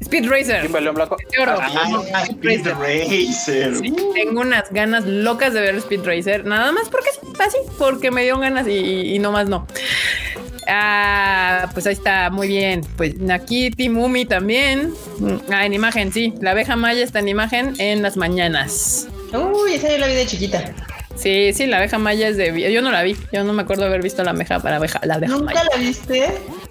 Speaker 1: Speed Racer.
Speaker 3: Blanco.
Speaker 2: Ah, Speed Racer.
Speaker 1: Sí, tengo unas ganas locas de ver Speed Racer, nada más porque sí, así, porque me dio ganas y, y, y no más no. Ah, pues ahí está, muy bien. Pues aquí Timumi también. Mm, Ah, en imagen, sí. La abeja maya está en imagen en las mañanas.
Speaker 4: Uy, esa yo la vi de chiquita.
Speaker 1: Sí, sí, la abeja maya es de. Yo no la vi. Yo no me acuerdo haber visto la abeja para abeja. La abeja
Speaker 4: ¿Nunca
Speaker 1: maya.
Speaker 4: la viste?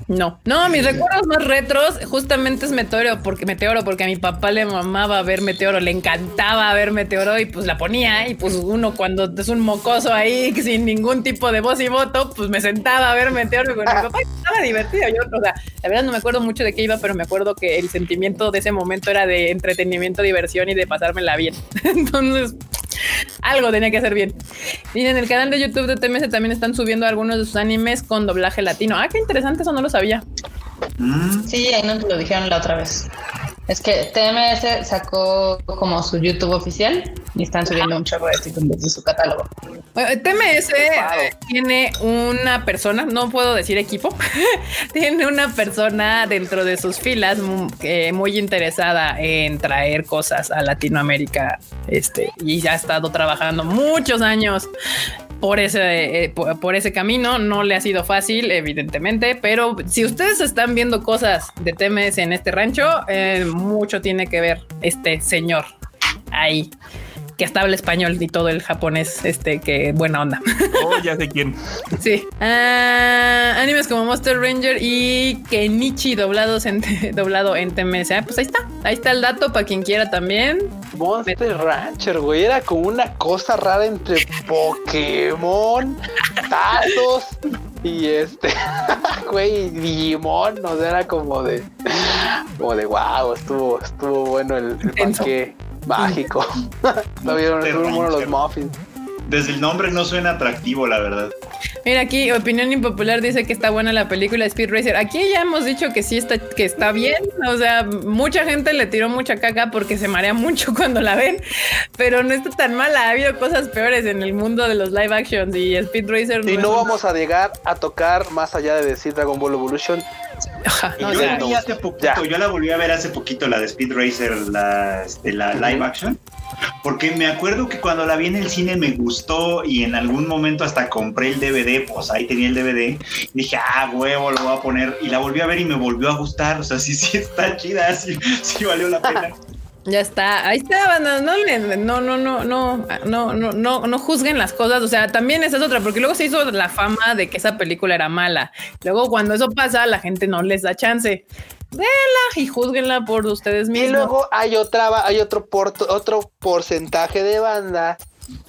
Speaker 1: No, no, mis recuerdos más retros justamente es Meteoro, porque Meteoro, porque a mi papá le mamaba ver Meteoro, le encantaba ver Meteoro y pues la ponía y pues uno cuando es un mocoso ahí sin ningún tipo de voz y voto, pues me sentaba a ver Meteoro con mi papá y estaba divertido. Yo, o sea, la verdad no me acuerdo mucho de qué iba, pero me acuerdo que el sentimiento de ese momento era de entretenimiento, diversión y de pasármela bien. Entonces, algo tenía que hacer bien. Y en el canal de YouTube de TMS también están subiendo algunos de sus animes con doblaje latino. Ah, qué interesante, eso no lo sabía.
Speaker 2: Mm,
Speaker 4: Sí, ahí no te lo dijeron la otra vez. Es que TMS sacó como su YouTube oficial y están subiendo un chorro de títulos de su catálogo.
Speaker 1: Bueno, TMS eh, tiene una persona, no puedo decir equipo, tiene una persona dentro de sus filas mu- eh, muy interesada en traer cosas a Latinoamérica, este, y ya ha estado trabajando muchos años por ese, eh, por, por ese camino. No le ha sido fácil, evidentemente, pero si ustedes están viendo cosas de TMS en este rancho, eh, mucho tiene que ver este señor ahí que hasta habla español y todo el japonés, este, que buena onda.
Speaker 5: Oh, ya sé quién.
Speaker 1: sí. Ah, animes como Monster Ranger y Kenichi doblados en, doblado en TMS. Ah, pues ahí está. Ahí está el dato para quien quiera también.
Speaker 3: Monster Rancher, güey. Era como una cosa rara entre Pokémon, Tazos y este, güey, Digimon. O sea, era como de, como de wow, estuvo, estuvo bueno el, el panque mágico. Lo vieron, buenos los muffins.
Speaker 2: Desde el nombre no suena atractivo, la verdad.
Speaker 1: Mira aquí, opinión impopular dice que está buena la película Speed Racer. Aquí ya hemos dicho que sí está, que está bien. O sea, mucha gente le tiró mucha caca porque se marea mucho cuando la ven, pero no está tan mala. Ha habido cosas peores en el mundo de los live actions y Speed Racer
Speaker 3: Y no
Speaker 1: una-
Speaker 3: vamos a llegar a tocar más allá de decir Dragon Ball Evolution.
Speaker 1: No,
Speaker 2: yo la vi
Speaker 3: no,
Speaker 2: hace poquito,
Speaker 3: ya.
Speaker 2: yo la volví a ver hace poquito, la de Speed Racer, la, este, la live action, porque me acuerdo que cuando la vi en el cine me gustó y en algún momento hasta compré el DVD, pues ahí tenía el DVD, y dije, ah, huevo, lo voy a poner, y la volví a ver y me volvió a gustar, o sea, sí, sí está chida, sí, sí valió la pena.
Speaker 1: Ya está, ahí está. No, no, no, no, no, no, no, no, no juzguen las cosas. O sea, también esa es otra, porque luego se hizo la fama de que esa película era mala. Luego, cuando eso pasa, la gente no les da chance. Véanla y juzguenla por ustedes
Speaker 3: Y
Speaker 1: mismos.
Speaker 3: luego hay otra, hay otro por- otro porcentaje de banda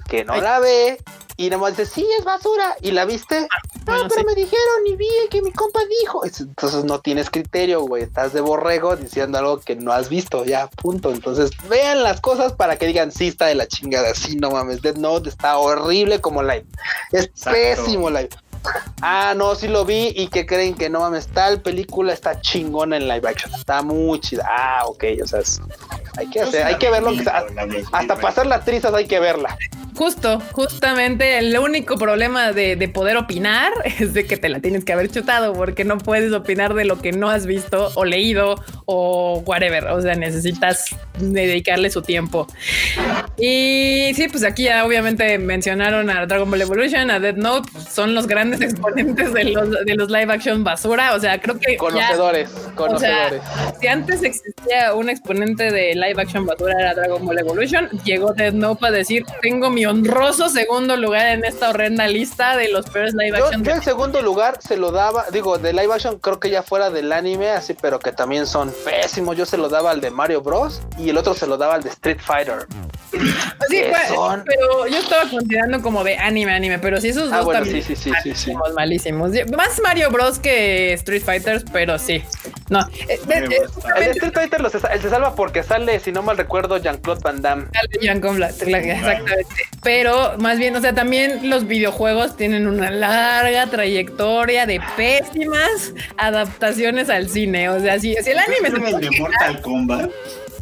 Speaker 3: que no
Speaker 1: Ay.
Speaker 3: la ve y nada más dice, sí, es basura. ¿Y la viste?
Speaker 1: bueno,
Speaker 3: ah, pero
Speaker 1: sí.
Speaker 3: me dijeron y vi que mi compa dijo. Es- Entonces no tienes criterio, güey. Estás de borrego diciendo algo que no has visto, ya, punto. Entonces vean las cosas para que digan, sí, está de la chingada. Sí, no mames, Dead Note está horrible como live. Es
Speaker 2: Exacto.
Speaker 3: pésimo live. Ah, no, sí lo vi y que creen que no mames, tal película está chingona en live action. Está muy chida. Ah, ok, o sea, Hay que hacer, hay que verlo. Hasta pasar las trizas hay que verla.
Speaker 1: Justo, justamente el único problema de, de, poder opinar es de que te la tienes que haber chutado porque no puedes opinar de lo que no has visto o leído o whatever. O sea, necesitas dedicarle su tiempo. Y sí, pues aquí ya obviamente mencionaron a Dragon Ball Evolution, a Dead Note, son los grandes exponentes de los, de los live action basura. O sea, creo que...
Speaker 3: Conocedores, conocedores.
Speaker 1: si antes existía un exponente de live action basura era Dragon Ball Evolution, llegó Dead Note a decir, tengo mi honroso segundo lugar en esta horrenda lista de los peores live action.
Speaker 3: Yo, el segundo lugar se lo daba, digo, de live action creo que ya fuera del anime, así, pero que también son pésimos. Yo se lo daba al de Mario Bros. y el otro se lo daba al de Street Fighter.
Speaker 1: Sí, pero yo estaba considerando como de anime, anime, pero si esos
Speaker 3: ah,
Speaker 1: dos
Speaker 3: bueno,
Speaker 1: también
Speaker 3: sí, sí, sí, sí,
Speaker 1: malísimos. Más Mario Bros que Street Fighters, pero sí. No. Eh, eh,
Speaker 3: el de Street Fighter lo se, se, salva porque sale, si no mal recuerdo, Jean-Claude Van Damme.
Speaker 1: Sale Jean-Claude, exactamente. Pero más bien, o sea, también los videojuegos tienen una larga trayectoria de pésimas adaptaciones al cine. O sea, si, si el anime
Speaker 2: es de Mortal Kombat.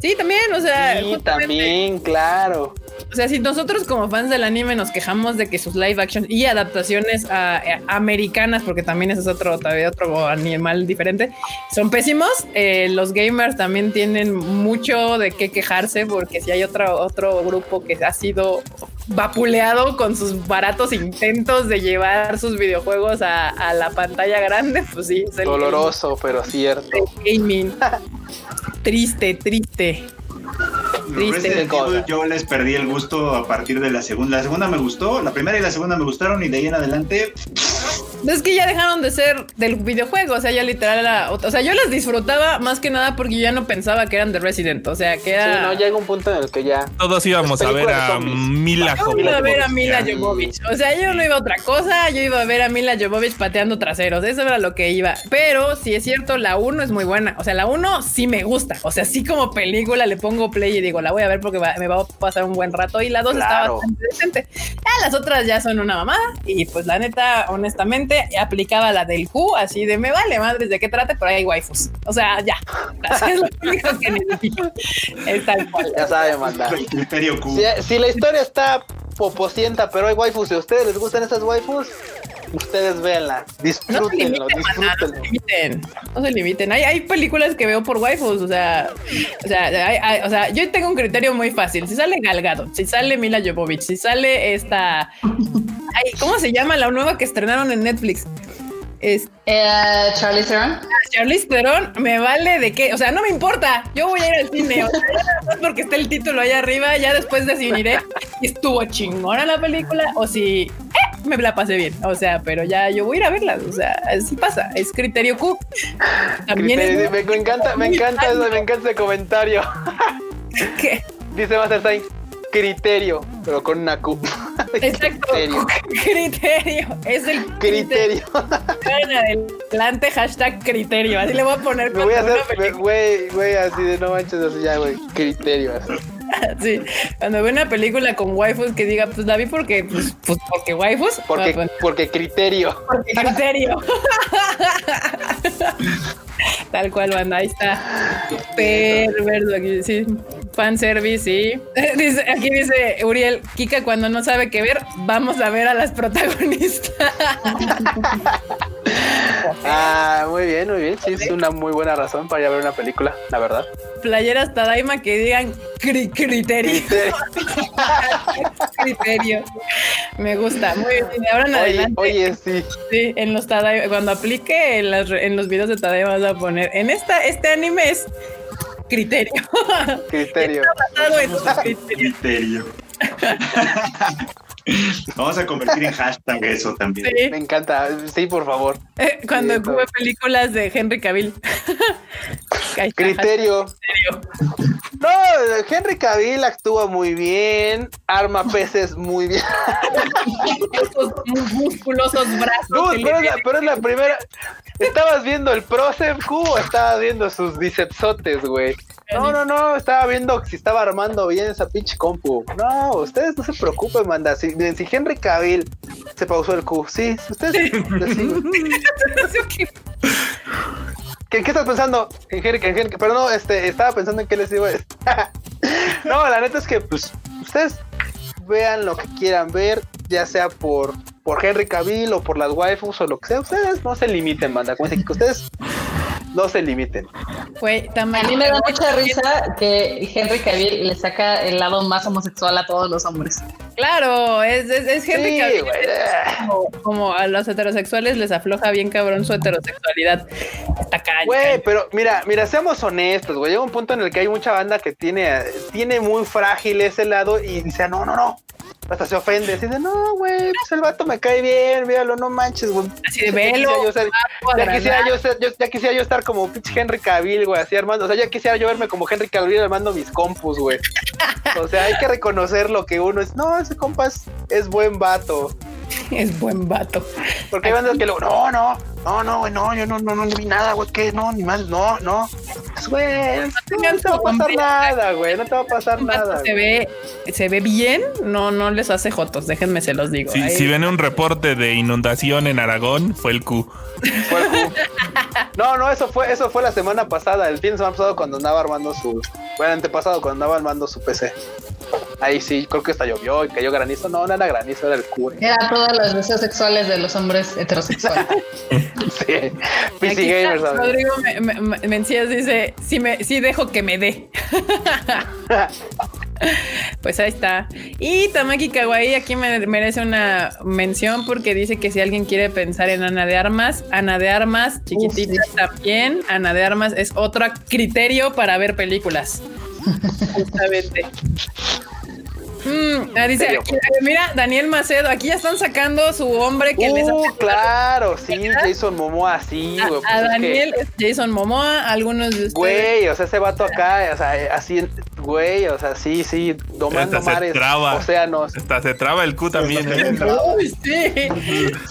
Speaker 1: Sí, también, o sea.
Speaker 3: Sí, también, claro.
Speaker 1: O sea, si nosotros como fans del anime nos quejamos de que sus live action y adaptaciones a, a, americanas, porque también ese es otro, otro animal diferente, son pésimos, eh, los gamers también tienen mucho de qué quejarse, porque si hay otro, otro grupo que ha sido vapuleado con sus baratos intentos de llevar sus videojuegos a, a la pantalla grande, pues sí.
Speaker 3: Es el Doloroso, gaming. pero cierto.
Speaker 1: El gaming. triste, triste.
Speaker 2: Triste Evil, yo les perdí el gusto a partir de la segunda. La segunda me gustó, la primera y la segunda me gustaron y de ahí en adelante.
Speaker 1: Es que ya dejaron de ser del videojuego, o sea, ya literal era, o sea, yo las disfrutaba más que nada porque yo ya no pensaba que eran de Resident, o sea, que era...
Speaker 3: Sí, no, llega un punto en el que ya...
Speaker 5: Todos íbamos a ver a Mila
Speaker 1: Jovovich. Yo iba a ver a Mila Jovovich, o sea, yo no iba a otra cosa, yo iba a ver a Mila Jovovich pateando traseros, eso era lo que iba, pero si es cierto, la 1 es muy buena, o sea, la 1 sí me gusta, o sea, sí como película le pongo play y digo, la voy a ver porque va, me va a pasar un buen rato y la 2 claro. está bastante decente. Ya las otras ya son una mamada y pues la neta, honestamente, aplicaba la del Q, así de me vale madres de qué trate, pero hay waifus. O sea, ya. Es lo único que necesito. Es tal cual.
Speaker 3: Ya sabe mandar.
Speaker 2: El criterio Q.
Speaker 3: Si, si, la historia está poposienta, pero hay waifus, si a ustedes les gustan esas waifus, ustedes véanla, disfrútenlo,
Speaker 1: no disfrútenlo. No se limiten, no se limiten. Hay, hay películas que veo por waifus, o sea, o sea, hay, hay, o sea, yo tengo un criterio muy fácil. Si sale Galgado, si sale Mila Jovovich, si sale esta, ay, ¿cómo se llama la nueva que estrenaron en Netflix?
Speaker 4: Es eh, Charlie Theron.
Speaker 1: Charlie Theron me vale de qué, o sea, no me importa. Yo voy a ir al cine, o sea, porque está el título ahí arriba. Ya después decidiré si estuvo chingona la película o si eh, me la pasé bien. O sea, pero ya yo voy a ir a verla. O sea, así pasa. Es criterio Q.
Speaker 3: También criterio, es me, me, encanta, me encanta eso, me encanta ese comentario.
Speaker 1: ¿Qué?
Speaker 3: Dice Master Sainz criterio, pero con una Q.
Speaker 1: Exacto. Criterio. criterio. Es el
Speaker 3: criterio.
Speaker 1: criterio. adelante, hashtag criterio. Así le voy a poner.
Speaker 3: Me voy a hacer, güey, güey, así de no manches, así ya, güey. Criterio, así.
Speaker 1: Sí, cuando veo una película con waifus que diga, pues la vi porque, pues, pues porque waifus.
Speaker 3: Porque,
Speaker 1: bueno,
Speaker 3: porque criterio.
Speaker 1: Porque criterio. Tal cual, banda, ahí está. Perverso aquí, sí. Fanservice, sí. Dice, aquí dice Uriel, Kika, cuando no sabe qué ver, vamos a ver a las protagonistas.
Speaker 3: ah, muy bien, muy bien. Sí, es una muy buena razón para ir a ver una película, la verdad.
Speaker 1: Playeras Tadaima que digan cri criterio. Criterio. Me gusta. Muy bien. De ahora en
Speaker 3: oye,
Speaker 1: adelante.
Speaker 3: Oye, sí.
Speaker 1: Sí, en los Tadaima, cuando aplique en, las, en los videos de Tadaima vas a poner, en esta, este anime es criterio.
Speaker 3: Criterio.
Speaker 1: en criterio.
Speaker 2: Criterio. Vamos a convertir en hashtag eso también.
Speaker 3: Sí. Me encanta. Sí, por favor.
Speaker 1: Eh, cuando sí, tuve películas de Henry Cavill.
Speaker 3: Criterio. No, Henry Cavill actúa muy bien, arma peces muy bien.
Speaker 1: Esos musculosos brazos.
Speaker 3: No, pero, es la, pero, es la, primera. ¿Estabas viendo el Procep Q o estabas viendo sus bicepsotes, güey? No, no, no, estaba viendo si estaba armando bien esa pinche compu. No, ustedes no se preocupen, manda. Si, si Henry Cavill se pausó el Q, sí, ustedes. Sí. ¿Qué, ¿Qué, estás pensando? En Henry, en Henry, pero no, este, estaba pensando en qué les iba a no, la neta es que, pues, ustedes vean lo que quieran ver, ya sea por, por Henry Cavill o por las waifus o lo que sea. Ustedes no se limiten, banda. Como que ustedes no se limiten.
Speaker 1: Güey,
Speaker 4: A mí me da mucha risa que Henry Cavill le saca el lado más homosexual a todos los hombres.
Speaker 1: Claro, es, es, es
Speaker 3: Sí,
Speaker 1: Cavill.
Speaker 3: güey.
Speaker 1: Como, como a los heterosexuales les afloja bien cabrón su heterosexualidad. Está caña.
Speaker 3: Güey, pero mira, mira, seamos honestos, güey. Llega un punto en el que hay mucha banda que tiene, tiene muy frágil ese lado y dice, no, no, no. Hasta se ofende. Así de, no, güey, pues el vato me cae bien, míralo, no manches, güey.
Speaker 1: Así de
Speaker 3: Ya
Speaker 1: velo.
Speaker 3: quisiera yo ser-
Speaker 1: guapo,
Speaker 3: Ya quisiera, yo yo- ya quisiera yo estar como pinche Henry Cavill, güey, así armando. O sea, ya quisiera yo verme como Henry Cavill armando mis compus, güey. O sea, hay que reconocer lo que uno es. No, ese compa es, es buen vato.
Speaker 1: Es buen vato.
Speaker 3: Porque hay bandas que luego, no, no, no, no, güey, no, yo no, no, no, vi nada, güey, ¿qué? No, ni más, no, no. Pues, güey, no, te va a pasar nada, güey, no te va a pasar nada.
Speaker 1: se ve, se ve bien, no, no les hace jotos, déjenme se los digo.
Speaker 5: Si, ven un reporte de inundación en Aragón, fue el Q.
Speaker 3: Fue el Q. No, no, eso fue, eso fue la semana pasada, el fin de semana pasado cuando andaba armando su, bueno, antepasado cuando andaba armando su PC. Ahí sí, creo que hasta llovió y cayó granizo. No, no era granizo, era el Q.
Speaker 4: Era todos los deseos sexuales de los hombres heterosexuales.
Speaker 3: Sí, PC Gamers.
Speaker 1: Rodrigo Me- Me- Me- Mencías dice, sí, me, sí dejo que me dé. Pues ahí está. Y Tamaki Kawaii aquí me merece una mención porque dice que si alguien quiere pensar en Ana de Armas, Ana de Armas, chiquitita
Speaker 4: sí.
Speaker 1: también, Ana de Armas es otro criterio para ver películas. Justamente. Mm, ah, dice,
Speaker 3: serio?
Speaker 1: aquí, eh, mira, Daniel Macedo, aquí ya están sacando su hombre que les
Speaker 3: Uh,
Speaker 1: hace
Speaker 3: claro, sí, Jason Momoa, sí,
Speaker 1: a,
Speaker 3: güey. pues
Speaker 1: a
Speaker 3: es que-
Speaker 1: Daniel es Jason Momoa, algunos de ustedes.
Speaker 3: Güey, o sea, ese vato acá, o sea, así, güey, o sea, sí, sí, domando mares,
Speaker 5: traba.
Speaker 3: océanos.
Speaker 5: Hasta se traba el Q también. ¿eh?
Speaker 1: Uy, sí.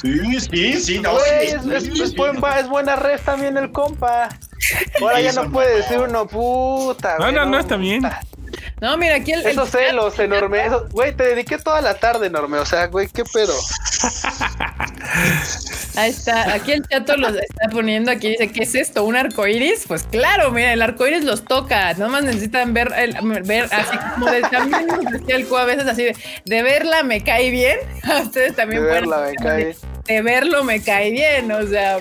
Speaker 2: Sí, sí, sí, no,
Speaker 3: Güey,
Speaker 2: sí,
Speaker 3: es,
Speaker 2: sí,
Speaker 3: es- es
Speaker 2: sí.
Speaker 3: buen, va- es buena red también el compa. Ahora ya no puede
Speaker 2: Momoa.
Speaker 3: decir uno, puta,
Speaker 5: No,
Speaker 3: güey,
Speaker 5: no, no, está bien.
Speaker 1: No, mira, aquí el, el-
Speaker 3: Esos celos, enorme. Eso, güey, te dediqué toda la tarde, enorme. O sea, güey, qué pedo.
Speaker 1: ahí está, aquí el chato los está poniendo, aquí dice, ¿qué es esto? ¿Un arco iris? Pues claro, mira, el arco iris los toca, nomás necesitan ver, el, ver así como de, también nos decía el a veces así de, de verla me cae bien, a ustedes también
Speaker 3: De verla, me cae.
Speaker 1: De verlo me cae bien, o sea,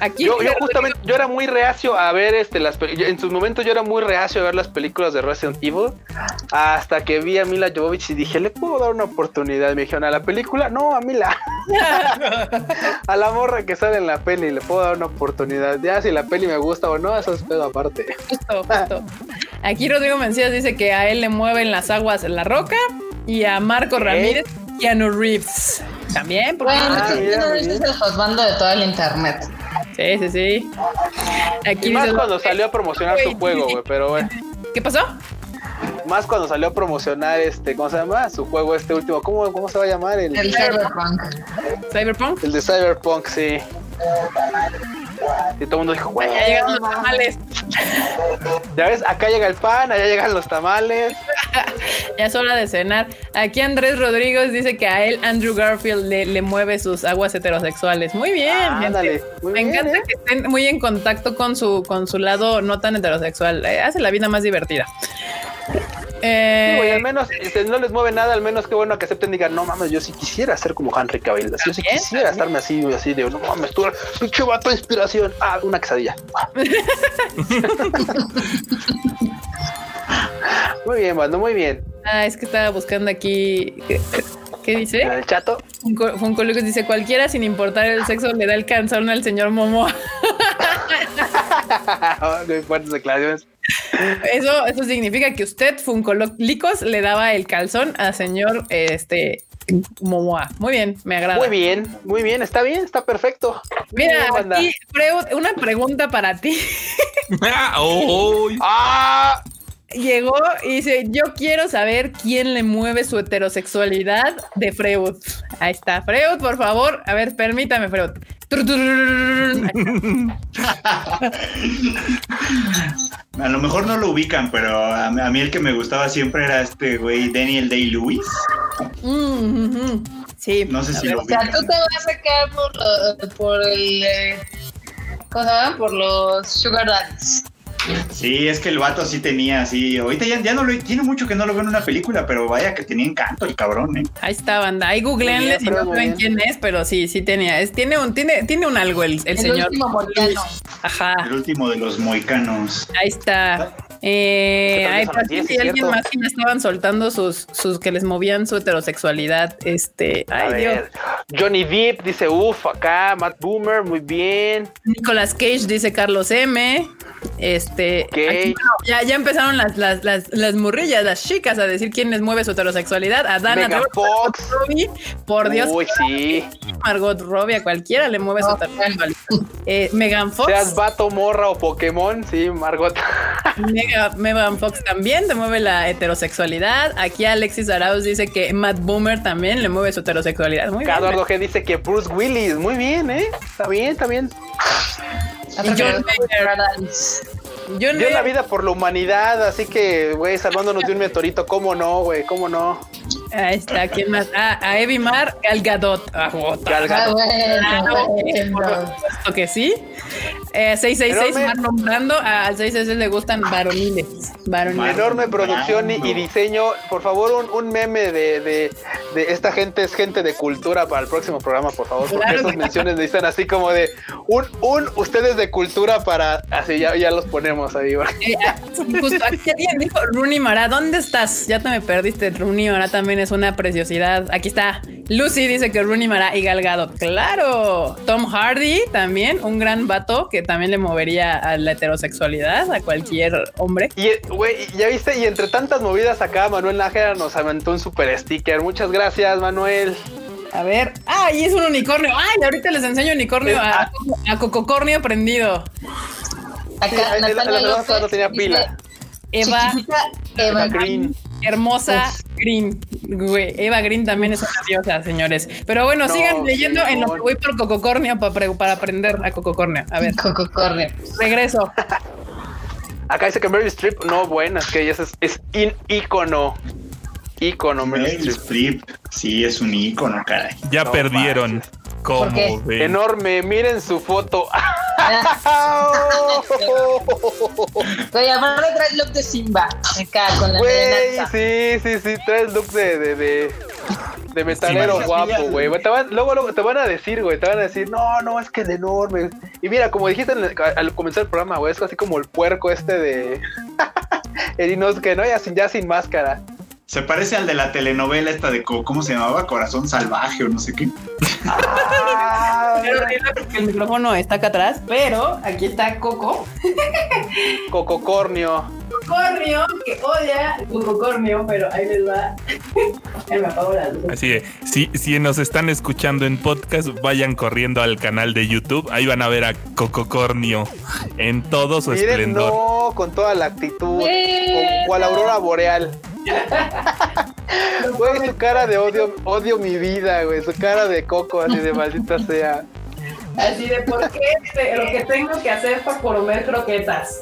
Speaker 1: aquí
Speaker 3: Yo, yo justamente, yo era muy reacio a ver este las en sus momentos yo era muy reacio a ver las películas de Resident Evil hasta que vi a Mila Jovovich y dije, le puedo dar una oportunidad. Me dijeron, ¿a la película? No, a Mila. a la morra que sale en la peli, le puedo dar una oportunidad. Ya si la peli me gusta o no, eso es pedo aparte.
Speaker 1: Justo, justo. Aquí Rodrigo Mencías dice que a él le mueven las aguas en la roca y a Marco Ramírez, Keanu Reeves. También, porque
Speaker 4: Bueno,
Speaker 3: Ah,
Speaker 4: ese es el juzgando de todo el internet.
Speaker 1: sí, sí, sí. Aquí
Speaker 3: Y más cuando salió a promocionar su juego, güey, pero bueno.
Speaker 1: ¿Qué pasó?
Speaker 3: Más cuando salió a promocionar este, ¿cómo se llama? Su juego este último, ¿cómo, cómo se va a llamar? El,
Speaker 4: El cyberpunk.
Speaker 1: Cyberpunk.
Speaker 3: el de Cyberpunk, sí. Y todo el mundo dijo, güey,
Speaker 1: Ya llegan los tamales.
Speaker 3: ya ves, acá llega el pan, allá llegan los tamales.
Speaker 1: Ya es hora de cenar. Aquí Andrés Rodríguez dice que a él Andrew Garfield le, le mueve sus aguas heterosexuales. Muy bien.
Speaker 3: Ándale, muy
Speaker 1: Me
Speaker 3: bien,
Speaker 1: encanta
Speaker 3: ¿eh?
Speaker 1: que estén muy en contacto con su, con su lado no tan heterosexual. Eh, hace la vida más divertida. Eh,
Speaker 3: Sí, güey, al menos este, no les mueve nada, al menos que bueno que acepten y digan, no mames, yo sí quisiera ser como Henry Cavill, yo sí quisiera estarme así, así de, no mames, tú, pinche vato inspiración, ah, una quesadilla. muy bien, mando, muy bien.
Speaker 1: ah, es que estaba buscando aquí. ¿Qué, dice?
Speaker 3: El chato,
Speaker 1: Funko Lucas dice: cualquiera sin importar el sexo le da el canzón al señor Momoa.
Speaker 3: Muy fuertes declaraciones.
Speaker 1: Eso, eso significa que usted, Funcolicos, le daba el calzón al señor este Momoa. Muy bien, me agrada.
Speaker 3: Muy bien, muy bien, está bien, está perfecto.
Speaker 1: Mira, aquí, Freud, una pregunta para ti.
Speaker 5: Ah, oh, oh.
Speaker 3: ¡Ah!
Speaker 1: Llegó y dice: Yo quiero saber quién le mueve su heterosexualidad de Freud. Ahí está, Freud, por favor. A ver, permítame, Freud.
Speaker 2: A lo mejor no lo ubican, pero a, mí- el que me gustaba siempre era este güey Daniel Day-Lewis.
Speaker 1: Mm. Sí.
Speaker 2: No sé si
Speaker 1: ver.
Speaker 2: lo
Speaker 4: O sea,
Speaker 2: ubican.
Speaker 4: tú te vas a sacar por, por el. eh, ¿Cómo se llama? Por los Sugar Daddies.
Speaker 2: Sí, es que el vato sí tenía así. Ahorita ya, ya no lo tiene mucho que no lo veo en una película, pero vaya que tenía encanto el cabrón, ¿eh?
Speaker 1: Ahí está, banda. Ahí googleenle si no saben quién es, pero sí, sí tenía. Es, tiene un, tiene, tiene un algo el, el,
Speaker 4: El
Speaker 1: señor.
Speaker 4: último moicano.
Speaker 1: Ajá.
Speaker 2: El último de los moicanos.
Speaker 1: Ahí está. Eh,
Speaker 3: Se
Speaker 1: ay,
Speaker 3: cambió
Speaker 1: por
Speaker 3: a las
Speaker 1: aquí
Speaker 3: 10,
Speaker 1: hay alguien más que ya estaban soltando sus, sus que les movían su heterosexualidad. Este,
Speaker 3: A
Speaker 1: ay Dios.
Speaker 3: Johnny Depp dice, uff, acá, Matt Boomer, muy bien.
Speaker 1: Nicolas Cage dice Carlos M. Este, aquí, bueno, ya, ya empezaron las, las, las, las murrillas, las chicas a decir quién les mueve su heterosexualidad. A Dana
Speaker 3: Megan Fox.
Speaker 1: Robbie, por Dios,
Speaker 3: Uy, sí.
Speaker 1: Margot Robbie, a cualquiera le mueve su heterosexualidad. Eh, Megan Fox.
Speaker 3: Seas vato, morra o Pokémon, sí, Margot.
Speaker 1: Mega- Megan Fox también te mueve la heterosexualidad. Aquí Alexis Arauz dice que Matt Boomer también le mueve su heterosexualidad. Muy bien.
Speaker 3: Eduardo G dice que Bruce Willis, muy bien, ¿eh? Está bien, está bien.
Speaker 1: Y John Mayer. John
Speaker 3: Dio la vida por la humanidad, así que, güey, salvándonos de un meteorito, ¿cómo no, güey? ¿Cómo no?
Speaker 1: Ahí está. ¿Quién más? Ah, a Evie Mar Gal Gadot. Ah, jota.
Speaker 3: Gal
Speaker 4: Ah, bueno,
Speaker 1: Por
Speaker 4: bueno.
Speaker 1: supuesto que sí. Eh, 666
Speaker 3: Enorme.
Speaker 1: Mar nombrando. a- Al 666 le gustan varoniles. Varoniles.
Speaker 3: Enorme producción y, diseño. Por favor, un, un meme de, de, de esta gente es gente de cultura para el próximo programa, por favor. Porque
Speaker 1: Claro
Speaker 3: esas
Speaker 1: que-
Speaker 3: menciones necesitan así como de un, un ustedes de cultura para así ya, ya los ponemos ahí. güey.
Speaker 1: Eh, ah, justo aquí alguien dijo Rooney Mara, ¿dónde estás? Ya te me perdiste. Rooney Mara también es una preciosidad. Aquí está. Lucy dice que Rooney Mara y Galgado. Claro. Tom Hardy también, un gran vato que también le movería a la heterosexualidad a cualquier hombre.
Speaker 3: Y, güey, ya viste, y entre tantas movidas acá, Manuel Nájera nos aventó un super sticker. Muchas gracias, Manuel.
Speaker 1: A ver. Ah, y es un unicornio. Ay, ahorita les enseño unicornio a, a Cococornio prendido.
Speaker 3: Sí,
Speaker 4: Acá
Speaker 3: la- la no tenía
Speaker 4: dice,
Speaker 3: pila.
Speaker 1: Eva,
Speaker 4: Eva
Speaker 3: Eva Green.
Speaker 1: hermosa Green. Güey, Eva Green también es una diosa, señores. Pero bueno,
Speaker 3: No,
Speaker 1: sigan leyendo en lo que voy por Cococornio para, pre- para aprender a Cococornio. A ver,
Speaker 4: Coco corre.
Speaker 1: regreso.
Speaker 3: Acá dice que Mary Streep, no, buena, es que ella es, es in ícono. Ícono, Streep.
Speaker 2: Streep, sí, es un ícono, caray.
Speaker 5: Ya
Speaker 3: No
Speaker 5: perdieron. ¿Cómo
Speaker 4: ¿Por qué?
Speaker 5: ven?
Speaker 3: Enorme, miren su foto.
Speaker 4: Oye, aparte trae el look de Simba. Acá con la
Speaker 3: Güey, sí, sí, sí, traes look de, de, de, de metalero
Speaker 2: Sí,
Speaker 3: guapo, güey. Luego, luego te van a decir, güey, te van a decir, no, no, es que es enorme. Y mira, como dijiste en el- al comenzar el programa, güey, es así como el puerco este de... el Inosuke, ¿no? Ya sin, ya sin máscara.
Speaker 2: Se parece al de la telenovela esta de, co- ¿cómo se llamaba? Corazón Salvaje o no sé qué.
Speaker 3: Ah,
Speaker 1: Es horrible porque el micrófono está acá atrás, pero aquí está Coco.
Speaker 3: Cococornio.
Speaker 1: Cornio, que odia el Cococornio, pero ahí les va. La.
Speaker 5: Así de, si, si nos están escuchando en podcast, vayan corriendo al canal de YouTube. Ahí van a ver a Cococornio en todo su
Speaker 3: Miren,
Speaker 5: esplendor.
Speaker 3: no, con toda la actitud,
Speaker 4: Bueno.
Speaker 3: con cual aurora boreal. Güey, su cara de odio, odio mi vida, güey, su cara de coco, así de maldita sea.
Speaker 1: Así de por qué este, lo que tengo que hacer para comer croquetas.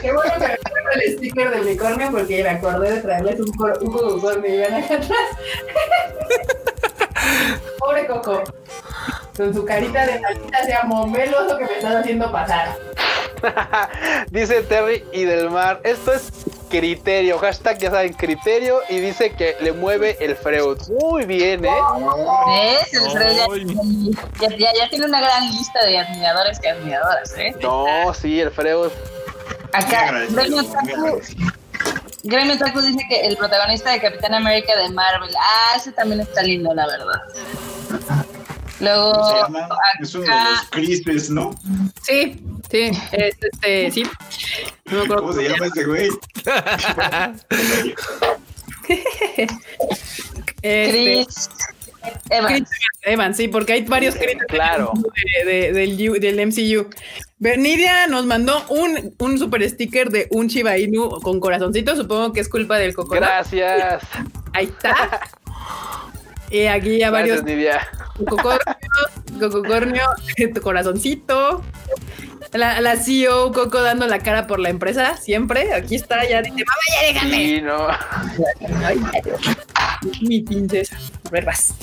Speaker 1: Qué bueno que me pongo el sticker del unicornio porque me acordé de traerles un, cor- un cococornio y vean acá atrás. Pobre Coco. Con su carita de maldita sea momelo es lo que me están haciendo pasar.
Speaker 3: dice Terry y del mar, esto es criterio, hashtag ya saben, criterio, y dice que le mueve el Freud. Muy bien, ¿eh?
Speaker 4: ¿Ves? El ya, ya, ya- ya tiene una gran lista de admiradores que admiradoras, ¿eh?
Speaker 3: No, sí, el Freud.
Speaker 4: Acá, Gremio Taku. Gremio Taku dice que el protagonista de Capitán América de Marvel. Ah, ese también está lindo, la verdad. Luego,
Speaker 2: ¿Cómo se llama? Es uno de
Speaker 4: acá,
Speaker 2: los Crispes, ¿no?
Speaker 1: Sí, sí, es este, sí. No
Speaker 2: ¿Cómo se llama ese güey?
Speaker 1: Este,
Speaker 4: Chris Evans.
Speaker 1: Chris Evans, sí, porque hay varios Chris
Speaker 3: Claro.
Speaker 1: de- de- del, del MCU. Bernidia nos mandó un, un super sticker de un Shiba Inu con corazoncito. Supongo que es culpa del cocodrilo.
Speaker 3: Gracias.
Speaker 1: Ahí está. Y aquí ya varios
Speaker 3: Gracias, Nidia.
Speaker 1: cococornio, tu corazoncito. La, la CEO Coco dando la cara por la empresa, siempre. Aquí está, ya dice, mamá, ya déjame.
Speaker 3: Sí, no.
Speaker 1: Ay, mi princesa. A ver, vas.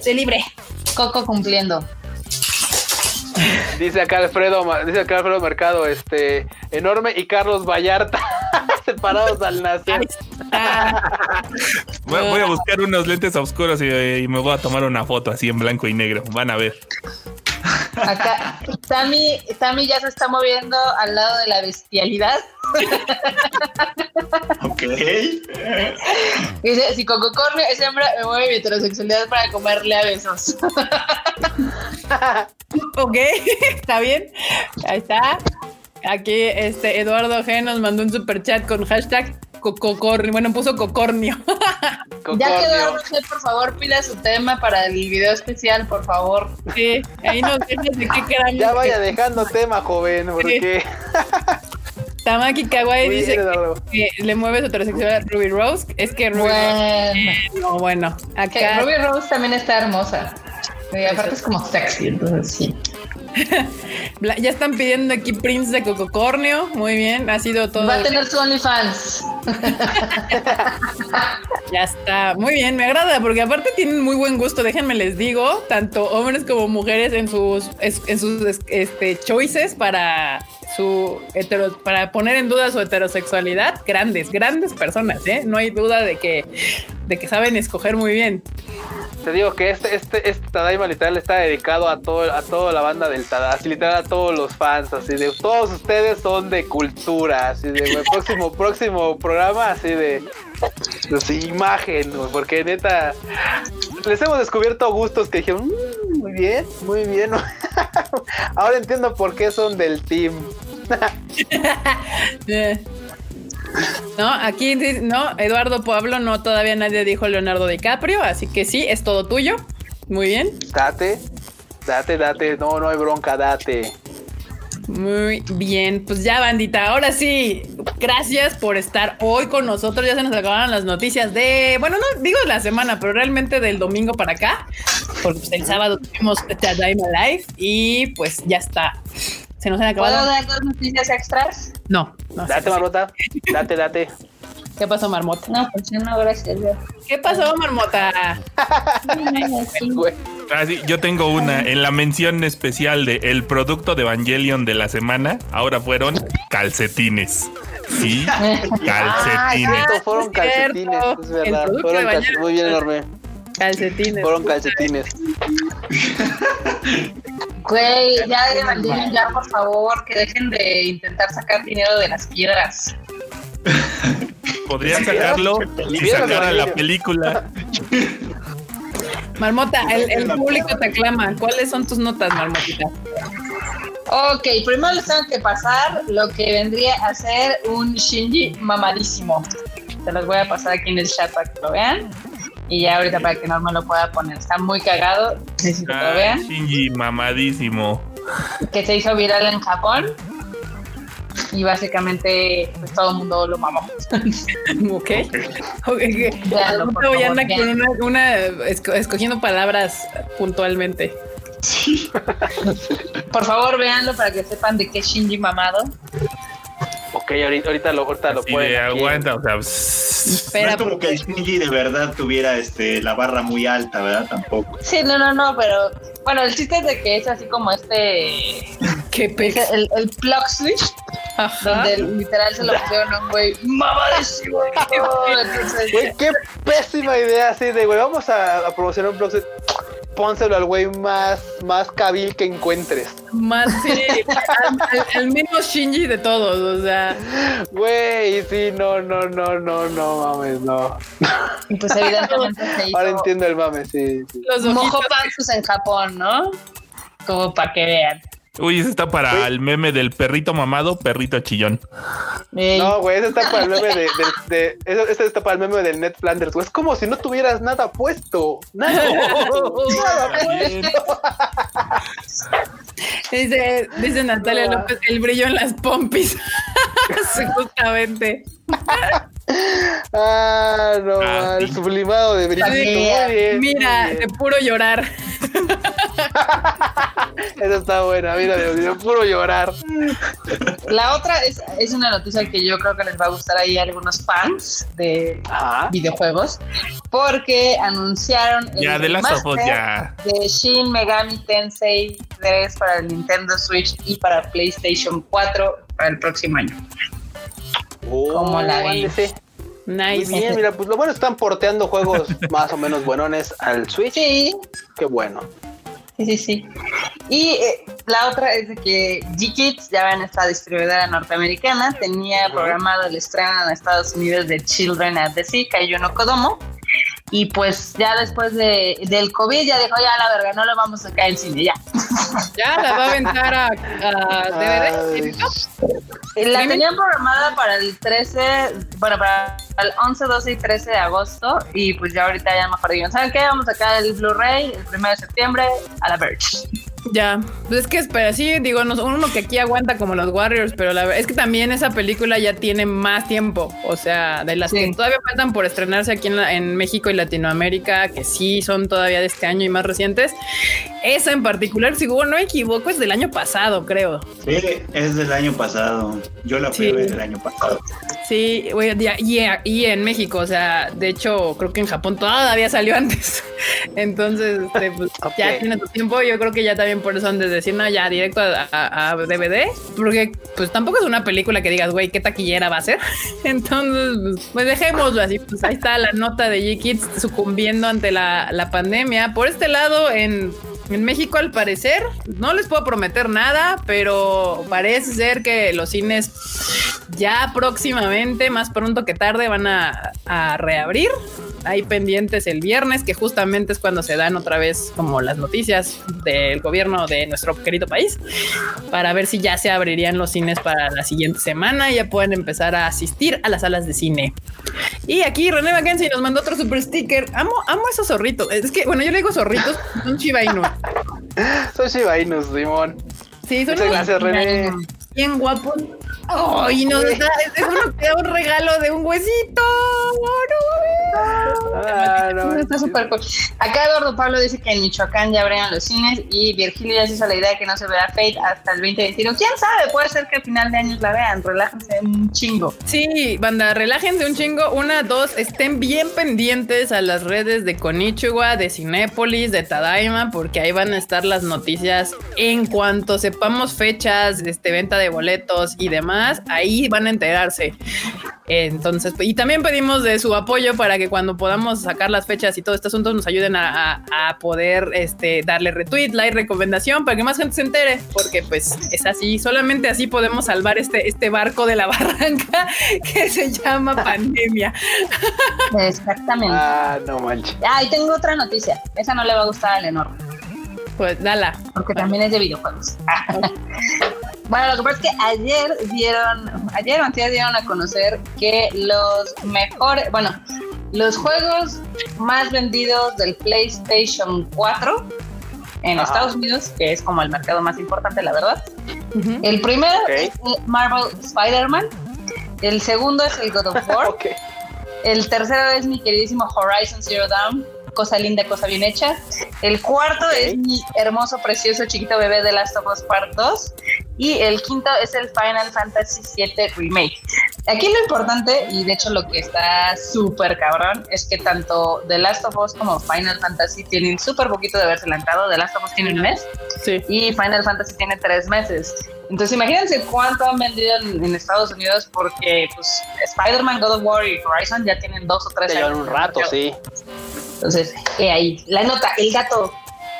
Speaker 1: Sé libre.
Speaker 4: Coco cumpliendo.
Speaker 3: Dice acá Alfredo, dice acá Alfredo Mercado, este, enorme y Carlos Vallarta separados al nacer.
Speaker 5: voy, voy, a buscar unos lentes oscuros y, y, me voy a tomar una foto así en blanco y negro. Van a ver.
Speaker 4: Acá, Tami, Tami ya se está moviendo al lado de la bestialidad.
Speaker 2: ok.
Speaker 4: Dice, si Coco Cornio es hembra, me mueve mi heterosexualidad para comerle a besos.
Speaker 1: ok, está bien. Ahí está. Aquí este Eduardo G nos mandó un super chat con hashtag Cocornio. Bueno, puso Cocornio.
Speaker 4: Ya que Eduardo G, por favor, pila su tema para el video especial, por favor.
Speaker 1: Sí, ahí nos dejas de qué queramos.
Speaker 3: Ya vaya dejando tema, joven, porque.
Speaker 1: Tamaki Kawaii dice que, que, le mueve su heterosexual a Ruby Rose. Es que Ruby
Speaker 4: bueno.
Speaker 1: Rose. No, bueno.
Speaker 4: Acá. Ruby Rose también está hermosa. Y aparte es como sexy, entonces sí.
Speaker 1: ya están pidiendo aquí Prince de Cococornio. Muy bien, ha sido todo.
Speaker 4: Va a tener su OnlyFans.
Speaker 1: ya está. Muy bien, me agrada porque aparte tienen muy buen gusto. Déjenme les digo, tanto hombres como mujeres en sus, en sus este, choices para su hetero, para poner en duda su heterosexualidad. Grandes, grandes personas, ¿eh? No hay duda de que, de que saben escoger muy bien
Speaker 3: te digo que este, este, este Tadaima literal está dedicado a todo, a toda la banda del Tadaima, literal a todos los fans, así de todos ustedes son de cultura, así de próximo, próximo programa, así de, de imagen, porque neta les hemos descubierto gustos que dijeron, mmm, muy bien, muy bien. Ahora entiendo por qué son del team.
Speaker 1: No, aquí no, Eduardo Pablo, no, todavía nadie dijo Leonardo DiCaprio, así que sí, es todo tuyo. Muy bien.
Speaker 3: Date, date, date, no, no hay bronca, date.
Speaker 1: Muy bien, pues ya bandita, ahora sí, gracias por estar hoy con nosotros, ya se nos acabaron las noticias de, bueno, no digo de la semana, pero realmente del domingo para acá, porque pues, el sábado tuvimos Tadaima Live y pues ya está. Se nos han acabado.
Speaker 4: ¿Puedo dar dos noticias extras?
Speaker 1: No. no
Speaker 3: date, Marmota. Date, date.
Speaker 1: ¿Qué pasó, Marmota?
Speaker 4: No, pues no, gracias.
Speaker 1: ¿Qué pasó, Marmota?
Speaker 5: Ah, sí, yo tengo una. En la mención especial de el producto de Evangelion de la semana, ahora fueron calcetines. Sí, calcetines.
Speaker 3: Ah, fueron calcetines, es verdad. Fueron calcetines. Muy bien, enorme.
Speaker 1: Calcetines.
Speaker 3: Fueron calcetines.
Speaker 4: Güey, ya de ya por favor, que dejen de intentar sacar dinero de las piedras.
Speaker 5: Podrían sacarlo si sacaran la película.
Speaker 1: Marmota, el, el público te aclama. ¿Cuáles son tus notas, Marmotita?
Speaker 4: Ok, primero les tengo que pasar lo que vendría a ser un Shinji mamadísimo. Se los voy a pasar aquí en el chat para que lo vean. Y ya ahorita para que no me lo pueda poner. Está muy cagado. Necesito que lo vean.
Speaker 5: Shinji mamadísimo.
Speaker 4: Que se hizo viral en Japón. Y básicamente pues, todo el mundo lo mamó.
Speaker 1: ok. okay. Ya, andar con una, una escogiendo palabras puntualmente.
Speaker 4: Sí. Por favor, véanlo para que sepan de qué Shinji mamado.
Speaker 3: Ok, ahorita, ahorita lo, ahorita lo pueden.
Speaker 5: aguanta, o sea.
Speaker 2: Espera, no es como que el Shinji de verdad tuviera este la barra muy alta, ¿verdad? Tampoco.
Speaker 4: Sí, no, no, no, pero bueno, el chiste es de que es así como este.
Speaker 1: ¿Qué pesa?
Speaker 4: El, el plug switch. Ajá. Donde literal se lo pusieron a un güey mamadísimo.
Speaker 3: Güey, qué pésima idea así de, güey, vamos a, a promocionar un plug switch pónselo al güey más, más cabil que encuentres.
Speaker 1: Más, sí, al, al, menos Shinji de todos, o sea.
Speaker 3: Güey, sí, no, no, no, no, no, mames, no.
Speaker 4: Pues evidentemente se hizo...
Speaker 3: Ahora entiendo el mame, sí. sí.
Speaker 4: Los Mojo pantsus en Japón, ¿no? Como para que vean.
Speaker 5: Uy, ese está para ¿Sí? el meme del perrito mamado, perrito chillón.
Speaker 3: Ey. No, güey, ese está para el meme de, de, de ese está para el meme del Ned Flanders, güey. Es como si no tuvieras nada puesto. Nada, nada puesto.
Speaker 1: Dice, dice Natalia López, el brillo en las pompis. sí, justamente.
Speaker 3: ah, no, ah, el sí. sublimado de brillo.
Speaker 1: Mira, muy bien, de puro llorar.
Speaker 3: Eso está buena, mira, Dios mío, puro llorar.
Speaker 4: La otra es, es una noticia que yo creo que les va a gustar ahí a algunos fans de
Speaker 3: Ajá.
Speaker 4: videojuegos, porque anunciaron el
Speaker 5: Ya, de las ojos, ya.
Speaker 4: de Shin Megami Tensei 3 para el Nintendo Switch y para PlayStation 4 para el próximo año. ¿Cómo la
Speaker 3: Oh, ándese. Muy
Speaker 1: Nice.
Speaker 3: bien, mira, pues lo bueno están porteando juegos más o menos buenones al Switch.
Speaker 4: Sí,
Speaker 3: Qué bueno.
Speaker 4: Sí, sí, sí. Y eh, la otra es de que G-Kids, ya ven, esta distribuidora norteamericana, tenía programado el estreno en Estados Unidos de Children at the Sea, Kayuno Kodomo. Y pues ya después de, del COVID ya dijo, ya la verga, no lo vamos a sacar en cine, ya.
Speaker 1: Ya la va a aventar a, a. DVD.
Speaker 4: Eh, La tenían programada para el 13, bueno, para el 11, 12 y 13 de agosto. Y pues ya ahorita ya mejor digan, ¿saben qué? Vamos a sacar el Blu-ray el 1 de septiembre a la Verge.
Speaker 1: Ya, pues es que espera, sí, digo, no, uno que aquí aguanta como los Warriors, pero la verdad es que también esa película ya tiene más tiempo, o sea, de las
Speaker 4: Sí.
Speaker 1: que todavía faltan por estrenarse aquí en, la- en México y Latinoamérica, que sí son todavía de este año y más recientes. Esa en particular, si no me equivoco, es del año pasado, creo.
Speaker 2: Sí, es del año pasado. Yo la fui
Speaker 1: Sí.
Speaker 2: a ver el año pasado.
Speaker 1: Sí, güey, ya- y, y en México, o sea, de hecho, creo que en Japón todavía salió antes. Entonces, este, pues, ya tiene tu tiempo. Yo creo que ya también por eso han de decir, no, ya directo a, DVD, porque pues tampoco es una película que digas, güey, qué taquillera va a ser. Entonces, pues, pues, dejémoslo así. Pues ahí está la nota de G-Kids sucumbiendo ante la, la pandemia. Por este lado, en en México, al parecer, no les puedo prometer nada, pero parece ser que los cines ya próximamente, más pronto que tarde, van a reabrir. Hay pendientes el viernes, que justamente es cuando se dan otra vez como las noticias del gobierno de nuestro querido país, para ver si ya se abrirían los cines para la siguiente semana y ya pueden empezar a asistir a las salas de cine. Y aquí René Mackenzie nos mandó otro super sticker. Amo, amo esos zorritos. Es que, bueno, yo le digo zorritos, son Shiba Inu.
Speaker 3: Soy Shiba Inu, Simón.
Speaker 1: Sí, son
Speaker 3: Muchas gracias, René.
Speaker 1: bien guapos. Ay, nos da, que da un regalo de un huesito. No,
Speaker 3: Ah, no,
Speaker 4: Está súper cool. Acá Eduardo Pablo dice que en Michoacán ya abrieron los cines y Virgilio ya se hizo la idea de que no se verá Fate hasta el 2021. ¿Quién sabe? Puede ser que a final de año la vean. Relájense un chingo.
Speaker 1: Sí, banda, relájense un chingo. Una, dos, estén bien pendientes a las redes de Konichiwa, de Cinépolis, de Tadaima, porque ahí van a estar las noticias en cuanto sepamos fechas, este, venta de boletos y demás. Ahí van a enterarse. Entonces, y también pedimos de su apoyo para que cuando podamos sacar las fechas y todo este asunto nos ayuden a, a- a poder este, darle retweet, like, recomendación para que más gente se entere, porque pues es así, solamente así podemos salvar este, este barco de la barranca que se llama pandemia.
Speaker 4: Exactamente.
Speaker 3: Ah, no manches.
Speaker 4: Ah, y tengo otra noticia. Esa no le va a gustar a Lenor,
Speaker 1: Pues dala.
Speaker 4: porque también es de videojuegos. Bueno, lo que pasa es que ayer dieron, ayer o antes dieron a conocer que los mejores, bueno, los juegos más vendidos del PlayStation 4 en
Speaker 3: Ajá.
Speaker 4: Estados Unidos, que es como el mercado más importante, la verdad. El primero
Speaker 3: Ok.
Speaker 4: es el Marvel Spider-Man. El segundo es el God of War. El tercero es mi queridísimo Horizon Zero Dawn. Cosa linda, cosa bien hecha. El cuarto es mi hermoso, precioso, chiquito bebé de Last of Us Part 2. Y el quinto es el Final Fantasy VII Remake. Aquí lo importante, y de hecho lo que está súper cabrón, es que tanto The Last of Us como Final Fantasy tienen súper poquito de haberse lanzado. The Last of Us tiene un mes
Speaker 1: Sí.
Speaker 4: y Final Fantasy tiene tres meses. Entonces imagínense cuánto han vendido en, en Estados Unidos porque pues Spider-Man, God of War y Horizon ya tienen dos o tres
Speaker 3: llevan
Speaker 4: años.
Speaker 3: un rato, sí.
Speaker 4: Entonces, he ahí, la nota, el gato,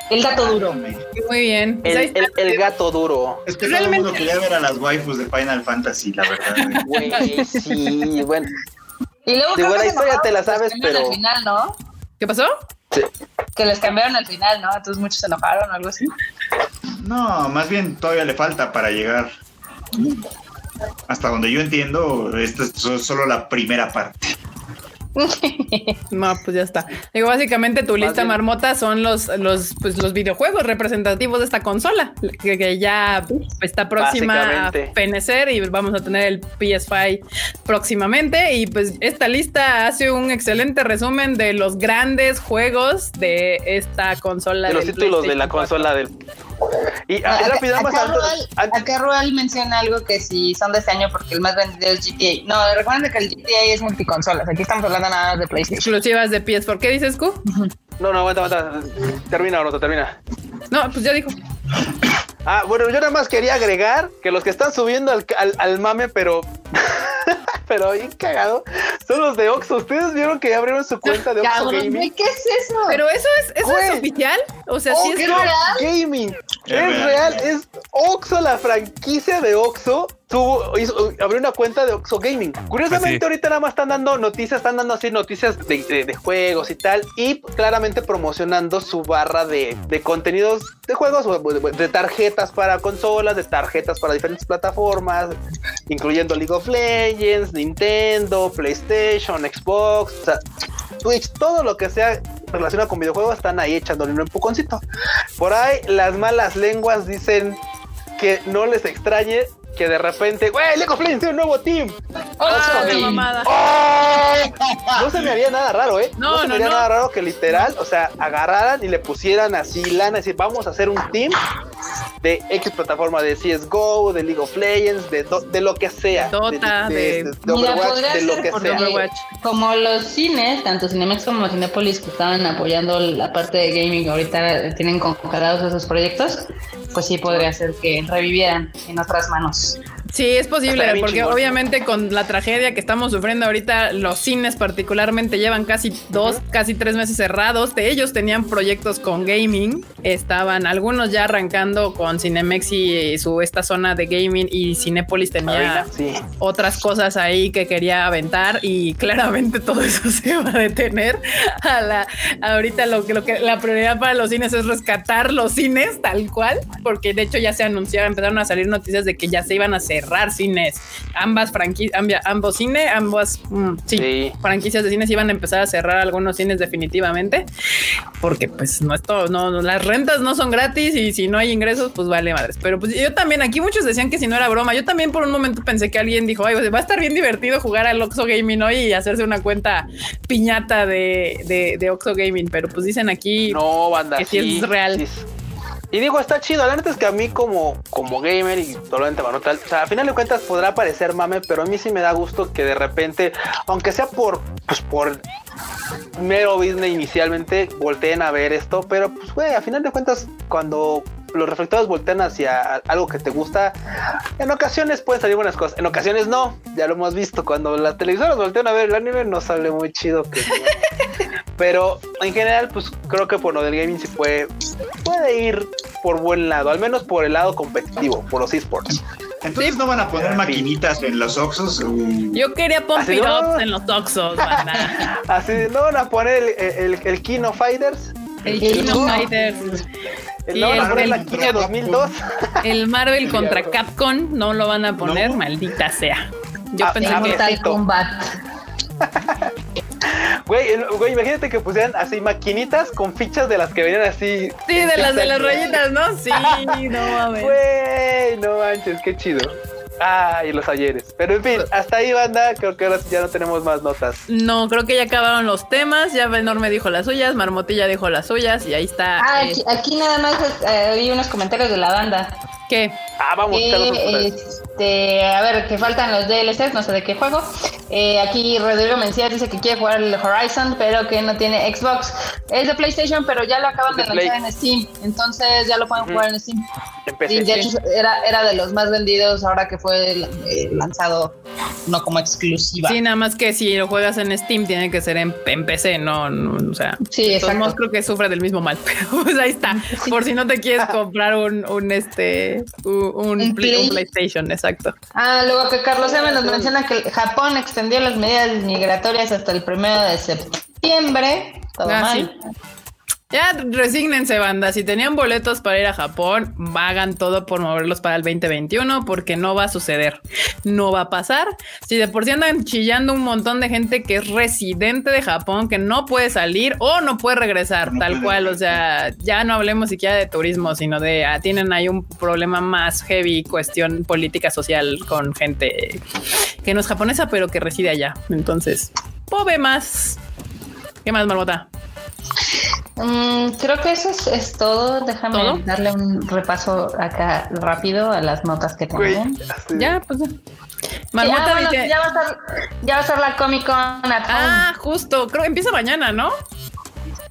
Speaker 4: el gato duro.
Speaker 1: Muy bien. Pues
Speaker 3: El, el gato duro.
Speaker 2: Es que todo el mundo quería ver a las waifus de Final Fantasy, la verdad. güey.
Speaker 3: Sí, bueno.
Speaker 4: Y luego
Speaker 3: De buena historia te la sabes, pero-
Speaker 4: al final, ¿no?
Speaker 1: ¿Qué pasó?
Speaker 4: Que les cambiaron al final, ¿no? Entonces muchos se enojaron o algo así.
Speaker 2: No, más bien todavía le falta para llegar. Hasta donde yo entiendo, esta es so- solo la primera parte.
Speaker 1: No, pues ya está. Digo, básicamente tu lista
Speaker 3: bien.
Speaker 1: marmota son los, los, pues, los videojuegos representativos de esta consola, que, que ya está próxima a fenecer y vamos a tener el PS5 próximamente. Y pues esta lista hace un excelente resumen de los grandes juegos de esta consola.
Speaker 3: De los títulos de la
Speaker 1: PlayStation 4.
Speaker 3: consola del. Y ah,
Speaker 4: Acá,
Speaker 3: rápido, nada más
Speaker 4: acá
Speaker 3: antes-
Speaker 4: Rual-
Speaker 3: antes-
Speaker 4: acá Rual menciona algo que si son de este año porque el más vendido es GTA. No, recuerden que el GTA es multiconsolas. Aquí estamos hablando nada más de PlayStation.
Speaker 1: Exclusivas de PS4. ¿Qué dices, Q?
Speaker 3: No, no, aguanta, aguanta. Termina, Oroto, termina.
Speaker 1: No, pues ya dijo.
Speaker 3: Ah, bueno, yo nada más quería agregar que los que están subiendo al, al, al mame, pero. Pero bien cagado, son los de Oxxo. ¿Ustedes vieron que abrieron su cuenta de Oxxo Gaming?
Speaker 4: ¿qué es eso?
Speaker 1: Pero eso es, eso es oficial. O sea, sí
Speaker 3: Oxxo
Speaker 1: es
Speaker 4: real?
Speaker 3: Gaming. Es,
Speaker 2: real.
Speaker 3: real, es Oxxo, la franquicia de Oxxo. Tuvo, hizo- abrió una cuenta de Oxxo Gaming. Curiosamente,
Speaker 5: sí.
Speaker 3: ahorita nada más están dando noticias, están dando así noticias de, de- de juegos y tal, y claramente promocionando su barra de, de contenidos de juegos, de tarjetas para consolas, de tarjetas para diferentes plataformas, incluyendo League of Legends, Nintendo, PlayStation, Xbox, o sea, Twitch, todo lo que sea relacionado con videojuegos están ahí echándole un empujoncito. Por ahí las malas lenguas dicen que no les extrañe que de repente, güey, League of Legends tiene un nuevo team.
Speaker 1: Ah,
Speaker 4: Gaming.
Speaker 1: mamada.
Speaker 3: ¡Oh! No se me haría nada raro, ¿eh?
Speaker 1: No,
Speaker 3: se
Speaker 1: no,
Speaker 3: me haría
Speaker 1: no.
Speaker 3: nada raro que literal, o sea, agarraran y le pusieran así lana, decir, vamos a hacer un team de X plataforma de CSGO, de League of Legends, de, do- de lo que sea.
Speaker 1: Dota, de-
Speaker 4: Mira,
Speaker 3: Overwatch,
Speaker 4: podría
Speaker 3: de lo que sea.
Speaker 1: Overwatch.
Speaker 4: como los cines, tanto Cinemex como Cinepolis que estaban apoyando la parte de gaming, ahorita tienen congelados esos proyectos, pues sí podría ser que revivieran en otras manos. Peace.
Speaker 1: Sí, es posible, porque
Speaker 3: chingón.
Speaker 1: obviamente con la tragedia que estamos sufriendo ahorita, los cines particularmente llevan casi dos, casi tres meses cerrados. De ellos tenían proyectos con gaming, estaban algunos ya arrancando con Cinemex y su esta zona de gaming y Cinépolis tenía
Speaker 3: Ahorita, sí.
Speaker 1: otras cosas ahí que quería aventar y claramente todo eso se va a detener. A la, ahorita lo lo que la prioridad para los cines es rescatar los cines tal cual, porque de hecho ya se anunciaron, empezaron a salir noticias de que ya se iban a cerrar cines. Ambas franquicias, ambos cines, ambas mm, sí,
Speaker 3: Sí.
Speaker 1: franquicias de cines iban a empezar a cerrar algunos cines definitivamente, porque pues no esto, no, no, las rentas no son gratis y si no hay ingresos, pues vale madres. Pero pues yo también, aquí muchos decían que si no era broma, yo también por un momento pensé que alguien dijo, ay, pues, va a estar bien divertido jugar al Oxo Gaming hoy y hacerse una cuenta piñata de, de, de Oxo Gaming, pero pues dicen aquí
Speaker 3: No, banda.
Speaker 1: que sí es real.
Speaker 3: sí. Y digo, está chido. La neta es que a mí como, como gamer y totalmente tal, o sea, a final de cuentas podrá parecer mame, pero a mí sí me da gusto que de repente, aunque sea por, pues por mero business inicialmente, volteen a ver esto, pero pues güey, a final de cuentas, cuando los reflectores voltean hacia algo que te gusta, en ocasiones pueden salir buenas cosas, en ocasiones no, ya lo hemos visto, cuando las televisoras voltean a ver el anime no sale muy chido que pero en general pues creo que por lo del gaming sí puede, puede ir por buen lado, al menos por el lado competitivo, por los esports.
Speaker 2: Entonces no van a poner maquinitas en los Oxos.
Speaker 1: Yo quería it
Speaker 3: no.
Speaker 1: ups en los Oxos.
Speaker 3: Así de, no van a poner el, Kino. Fighters.
Speaker 1: El, Sí,
Speaker 3: no van a
Speaker 1: el-
Speaker 3: la
Speaker 1: el-
Speaker 3: Kino 2002.
Speaker 1: El Marvel contra. Capcom no lo van a poner,
Speaker 2: No.
Speaker 1: maldita sea. Yo
Speaker 3: Ah,
Speaker 1: pensé que
Speaker 4: Mortal. Kombat.
Speaker 3: Güey, güey, imagínate que pusieran así maquinitas con fichas de las que venían así.
Speaker 1: sí, de las de las rayitas, ¿no? Sí, no mames.
Speaker 3: Güey, no manches, qué chido. Ay, los ayeres. Pero en fin, hasta ahí, banda. Creo que ahora sí ya no tenemos más notas.
Speaker 1: No, creo que ya acabaron los temas. Ya Benor me dijo las suyas, Marmotilla dijo las suyas y ahí está.
Speaker 4: Ah,
Speaker 1: eh,
Speaker 4: aquí, aquí nada más eh, vi unos comentarios de la banda.
Speaker 1: ¿Qué?
Speaker 3: Ah, vamos, otra vez.
Speaker 4: este, a ver, que faltan los DLCs, no sé de qué juego. Eh, aquí Rodrigo Mencía dice que quiere jugar el Horizon, pero que no tiene Xbox. Es de PlayStation, pero ya lo acaban
Speaker 3: De
Speaker 4: de, lanzar
Speaker 3: Play.
Speaker 4: en Steam. Entonces ya lo pueden jugar en Steam.
Speaker 3: Empecé.
Speaker 4: Y de hecho era, era de los más vendidos ahora que fue eh, lanzado, no como exclusiva.
Speaker 1: Sí, nada más que si lo juegas en Steam tiene que ser en, en PC, no, no, o sea.
Speaker 4: Sí, exacto.
Speaker 1: creo que sufre del mismo mal, pero pues ahí está. Por si no te quieres comprar un, un este, un, un
Speaker 4: Un
Speaker 1: Play- un
Speaker 4: Play.
Speaker 1: PlayStation, exacto.
Speaker 4: Ah, luego que Carlos M nos menciona que Japón extendió las medidas migratorias hasta el primero de septiembre. Todo
Speaker 1: Ah,
Speaker 4: mal.
Speaker 1: sí. Ya resígnense, banda. Si tenían boletos para ir a Japón, hagan todo por moverlos para el 2021 porque no va a suceder. No va a pasar. Si de por sí andan chillando un montón de gente que es residente de Japón, que no puede salir o no puede regresar, tal cual. O sea, ya no hablemos siquiera de turismo, sino de ah, tienen ahí un problema más heavy, cuestión política social con gente que no es japonesa, pero que reside allá. Entonces, pobre más. ¿Qué más, Marmota?
Speaker 4: Mm, creo que eso es, todo. Déjame darle un repaso acá rápido a las notas que tenemos.
Speaker 1: Ya, pues.
Speaker 4: ya, ya, va a ser, ya va a ser la Comic Con
Speaker 1: Ah, justo. Creo que empieza mañana, ¿no?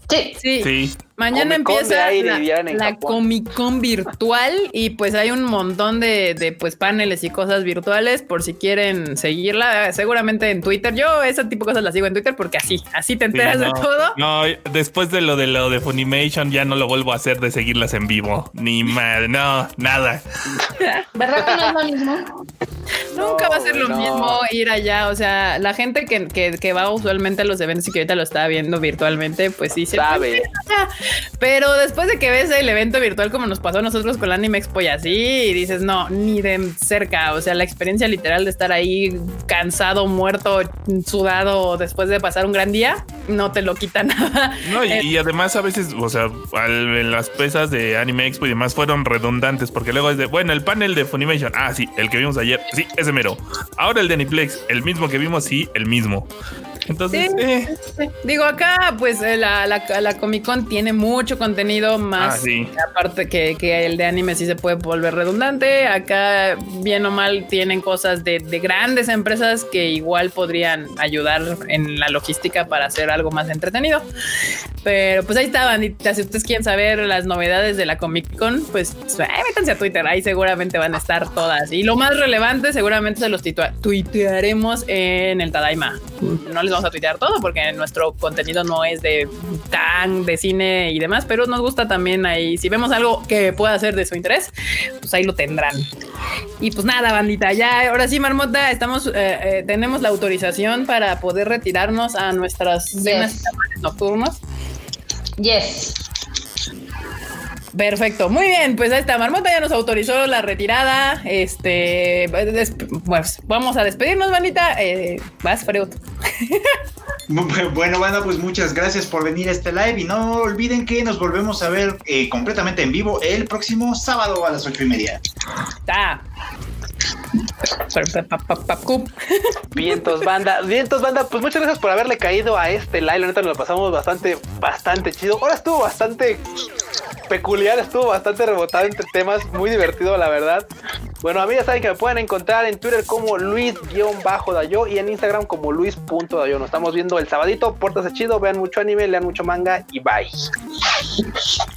Speaker 4: Sí.
Speaker 1: Sí. sí. Mañana empieza la, Comic Con virtual y pues hay un montón de, pues paneles y cosas virtuales por si quieren seguirla. Seguramente en Twitter. Yo ese tipo de cosas las sigo en Twitter porque así, así te enteras de todo.
Speaker 5: No, después de lo de lo de Funimation ya no lo vuelvo a hacer de seguirlas en vivo. Ni madre, no, nada.
Speaker 4: ¿Verdad que no es lo mismo?
Speaker 1: Nunca va a ser lo mismo ir allá. O sea, la gente que, que, va usualmente a los eventos y que ahorita lo está viendo virtualmente, pues sí se
Speaker 3: sabe.
Speaker 1: Pero después de que ves el evento virtual como nos pasó a nosotros con la Anime Expo y así, y dices, no, ni de cerca. O sea, la experiencia literal de estar ahí cansado, muerto, sudado después de pasar un gran día, no te lo quita nada.
Speaker 5: No, y, además a veces, o sea, las pesas de Anime Expo y demás fueron redundantes porque luego es de, bueno, el panel de Funimation, ah, sí, el que vimos ayer, sí, ese mero. Ahora el de Aniplex, el mismo que vimos, sí, el mismo. Entonces, eh.
Speaker 1: digo, acá pues eh, la, la, Comic Con tiene mucho contenido más. Ah, aparte que, que, el de anime sí se puede volver redundante. Acá, bien o mal, tienen cosas de, de, grandes empresas que igual podrían ayudar en la logística para hacer algo más entretenido. Pero pues ahí está, bandita. Si ustedes quieren saber las novedades de la Comic Con, pues eh, métanse a Twitter. Ahí seguramente van a estar todas. Y lo más relevante, seguramente se los tuitearemos en el Tadaima. No les vamos a tuitear todo porque nuestro contenido no es de tan de cine y demás, pero nos gusta también ahí. Si vemos algo que pueda ser de su interés, pues ahí lo tendrán. Y pues nada, bandita, ya ahora sí, Marmota, estamos, eh, eh, tenemos la autorización para poder retirarnos a nuestras cenas nocturnas.
Speaker 4: Yes.
Speaker 1: Perfecto, muy bien, pues ahí está, Marmota ya nos autorizó la retirada, este, pues vamos a despedirnos, manita, eh, vas, Freud.
Speaker 2: Bueno, bueno, pues muchas gracias por venir a este live y no olviden que nos volvemos a ver eh, completamente en vivo el próximo sábado a las ocho y media.
Speaker 1: Está.
Speaker 3: Vientos banda, vientos banda, pues muchas gracias por haberle caído a este live, la neta nos lo pasamos bastante, bastante chido. Ahora estuvo bastante peculiar, estuvo bastante rebotado entre temas, muy divertido la verdad. Bueno, a mí ya saben que me pueden encontrar en Twitter como Luis-Dayo y en Instagram como Luis.dayo. Nos estamos viendo el sabadito, pórtase chido, vean mucho anime, lean mucho manga y bye.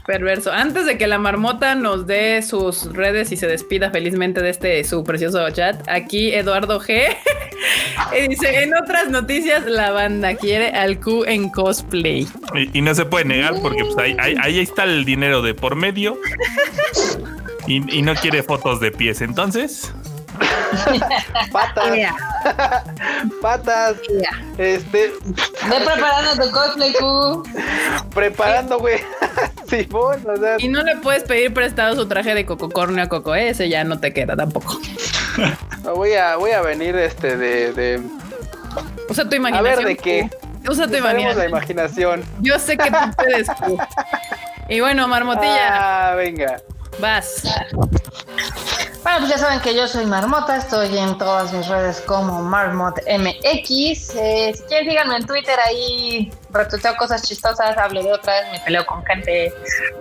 Speaker 1: Perverso. Antes de que la marmota nos dé sus redes y se despida felizmente de este su precioso chat, aquí Eduardo G dice: En otras noticias, la banda quiere al Q en cosplay.
Speaker 5: Y, no se puede negar porque pues, ahí, ahí está el dinero de por medio. Y, no quiere fotos de pies, entonces.
Speaker 3: Patas. Patas. Este.
Speaker 4: Ve preparando tu cosplay,
Speaker 3: Preparando, güey. sí,
Speaker 1: Y no le puedes pedir prestado su traje de cococornio a Coco, ese ya no te queda tampoco.
Speaker 3: voy a, voy a venir este de, de.
Speaker 1: Usa tu imaginación.
Speaker 3: A ver de qué.
Speaker 1: Usa tu imaginación.
Speaker 3: la imaginación.
Speaker 1: Yo sé que tú puedes. y bueno, Marmotilla.
Speaker 3: Ah, venga.
Speaker 1: Vas.
Speaker 4: Bueno, pues ya saben que yo soy Marmota, estoy en todas mis redes como MarmotMX. Eh, si quieren, síganme en Twitter, ahí retuiteo cosas chistosas, hablo de otras, me peleo con gente,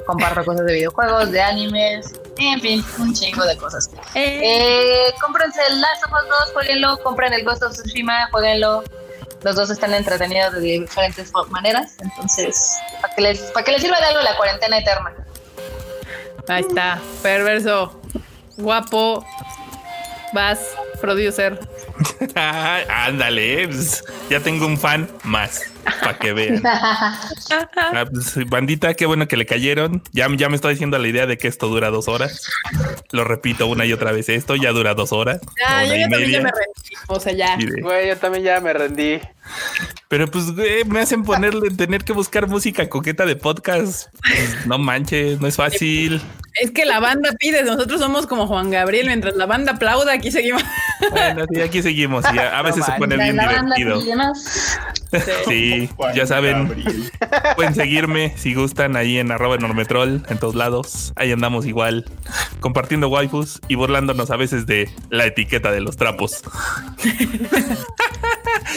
Speaker 4: comparto cosas de videojuegos, de animes, en fin, un chingo de cosas. Eh. Eh, cómprense el Last of Us 2, jueguenlo, compren el Ghost of Tsushima, jueguenlo. Los dos están entretenidos de diferentes maneras, entonces, para que les, que les sirva de algo la cuarentena eterna.
Speaker 1: Ahí está, perverso, guapo, vas, producer.
Speaker 5: Ándale, pues, ya tengo un fan más para que vean. Ah, pues, bandita, qué bueno que le cayeron. Ya, ya me estoy diciendo la idea de que esto dura dos horas. Lo repito una y otra vez. Esto ya dura dos horas.
Speaker 1: Ya, yo también ya me rendí. O sea, ya.
Speaker 3: Güey, yo también ya me rendí.
Speaker 5: Pero pues me hacen ponerle, tener que buscar música coqueta de podcast. Pues, no manches, no es fácil.
Speaker 1: Es que la banda pide, nosotros somos como Juan Gabriel, mientras la banda aplauda, aquí seguimos.
Speaker 5: Bueno, sí, aquí seguimos. Y a, veces se pone bien divertido. Sí, ya saben. Pueden seguirme si gustan ahí en arroba enormetrol, en todos lados. Ahí andamos igual, compartiendo waifus y burlándonos a veces de la etiqueta de los trapos.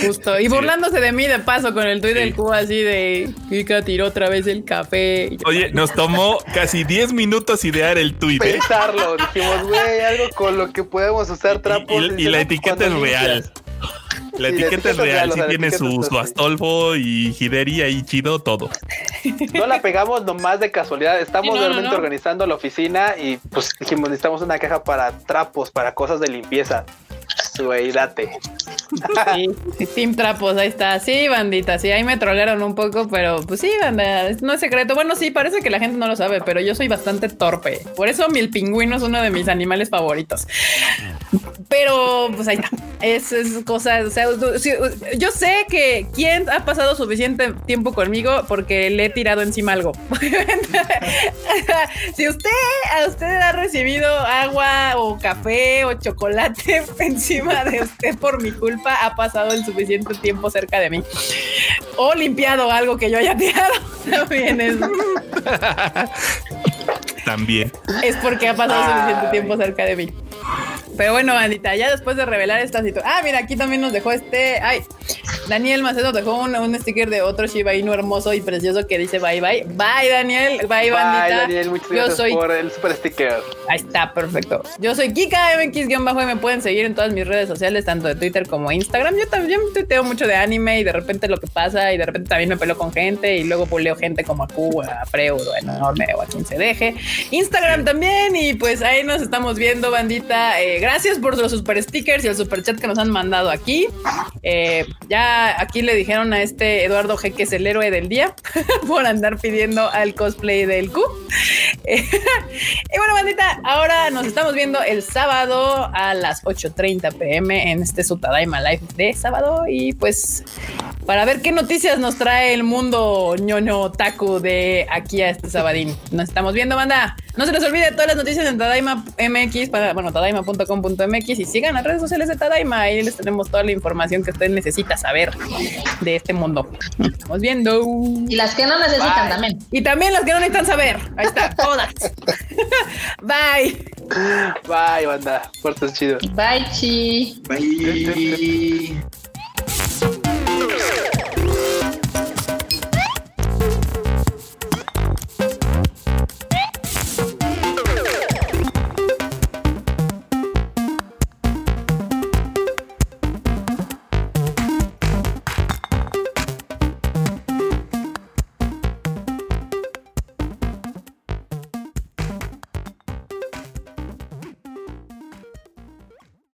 Speaker 1: Justo. Y burlándose de mí de paso con el tuit del cubo así de Kika tiró otra vez el café.
Speaker 5: Oye, nos tomó casi 10 minutos idear el tuit.
Speaker 3: ¿eh? Pensarlo. Dijimos, güey, algo con lo que podemos usar trapos.
Speaker 5: Y, la etiqueta es real. La etiqueta es real, sí tiene su, su, Astolfo y Hideri ahí chido todo.
Speaker 3: No la pegamos nomás de casualidad. Estamos realmente organizando la oficina y pues dijimos, necesitamos una caja para trapos, para cosas de limpieza. Güey, date.
Speaker 1: Team Trapos, ahí está. Sí, bandita, sí, ahí me trolearon un poco, pero pues sí, banda, no es secreto. Bueno, sí, parece que la gente no lo sabe, pero yo soy bastante torpe. Por eso mi pingüino es uno de mis animales favoritos. Pero pues ahí está. Es, es cosa, o sea, yo sé que quien ha pasado suficiente tiempo conmigo porque le he tirado encima algo. si usted, a usted ha recibido agua o café o chocolate encima de usted por mi culpa, ha pasado el suficiente tiempo cerca de mí. O limpiado algo que yo haya tirado. También es.
Speaker 5: También.
Speaker 1: Es porque ha pasado suficiente tiempo cerca de mí. Pero bueno, bandita, ya después de revelar esta situación. Ah, mira, aquí también nos dejó este. Ay, Daniel Macedo dejó un, un sticker de otro Shiba Inu hermoso y precioso que dice bye bye. Bye, Daniel. Bye, bandita.
Speaker 3: Bye, Daniel. Muchas Yo gracias soy... por el super sticker.
Speaker 1: Ahí está, perfecto. Yo soy Kika MX-bajo y me pueden seguir en todas mis redes sociales, tanto de Twitter como Instagram. Yo también tuiteo mucho de anime y de repente lo que pasa y de repente también me peleo con gente y luego puleo gente como a Q, a Freud Enorme o a quien se deje. Instagram también y pues ahí nos estamos viendo, bandita. Eh, gracias por los super stickers y el super chat que nos han mandado aquí. Eh, ya aquí le dijeron a este Eduardo G que es el héroe del día por andar pidiendo al cosplay del Q. y bueno, bandita, ahora nos estamos viendo el sábado a las 8:30 pm en este Sutadaima Live de sábado. Y pues para ver qué noticias nos trae el mundo ñoño taku de aquí a este sabadín. Nos estamos viendo, banda. No se les olvide todas las noticias en Tadaima MX, para, bueno, tadaima.com.mx y sigan las redes sociales de Tadaima. Ahí les tenemos toda la información que usted necesita saber de este mundo. Estamos viendo.
Speaker 4: Y las que no necesitan también.
Speaker 1: Y también las que no necesitan saber. Ahí está, todas. Bye.
Speaker 3: Bye, banda. Fuertes chido.
Speaker 4: Bye, chi.
Speaker 2: Bye.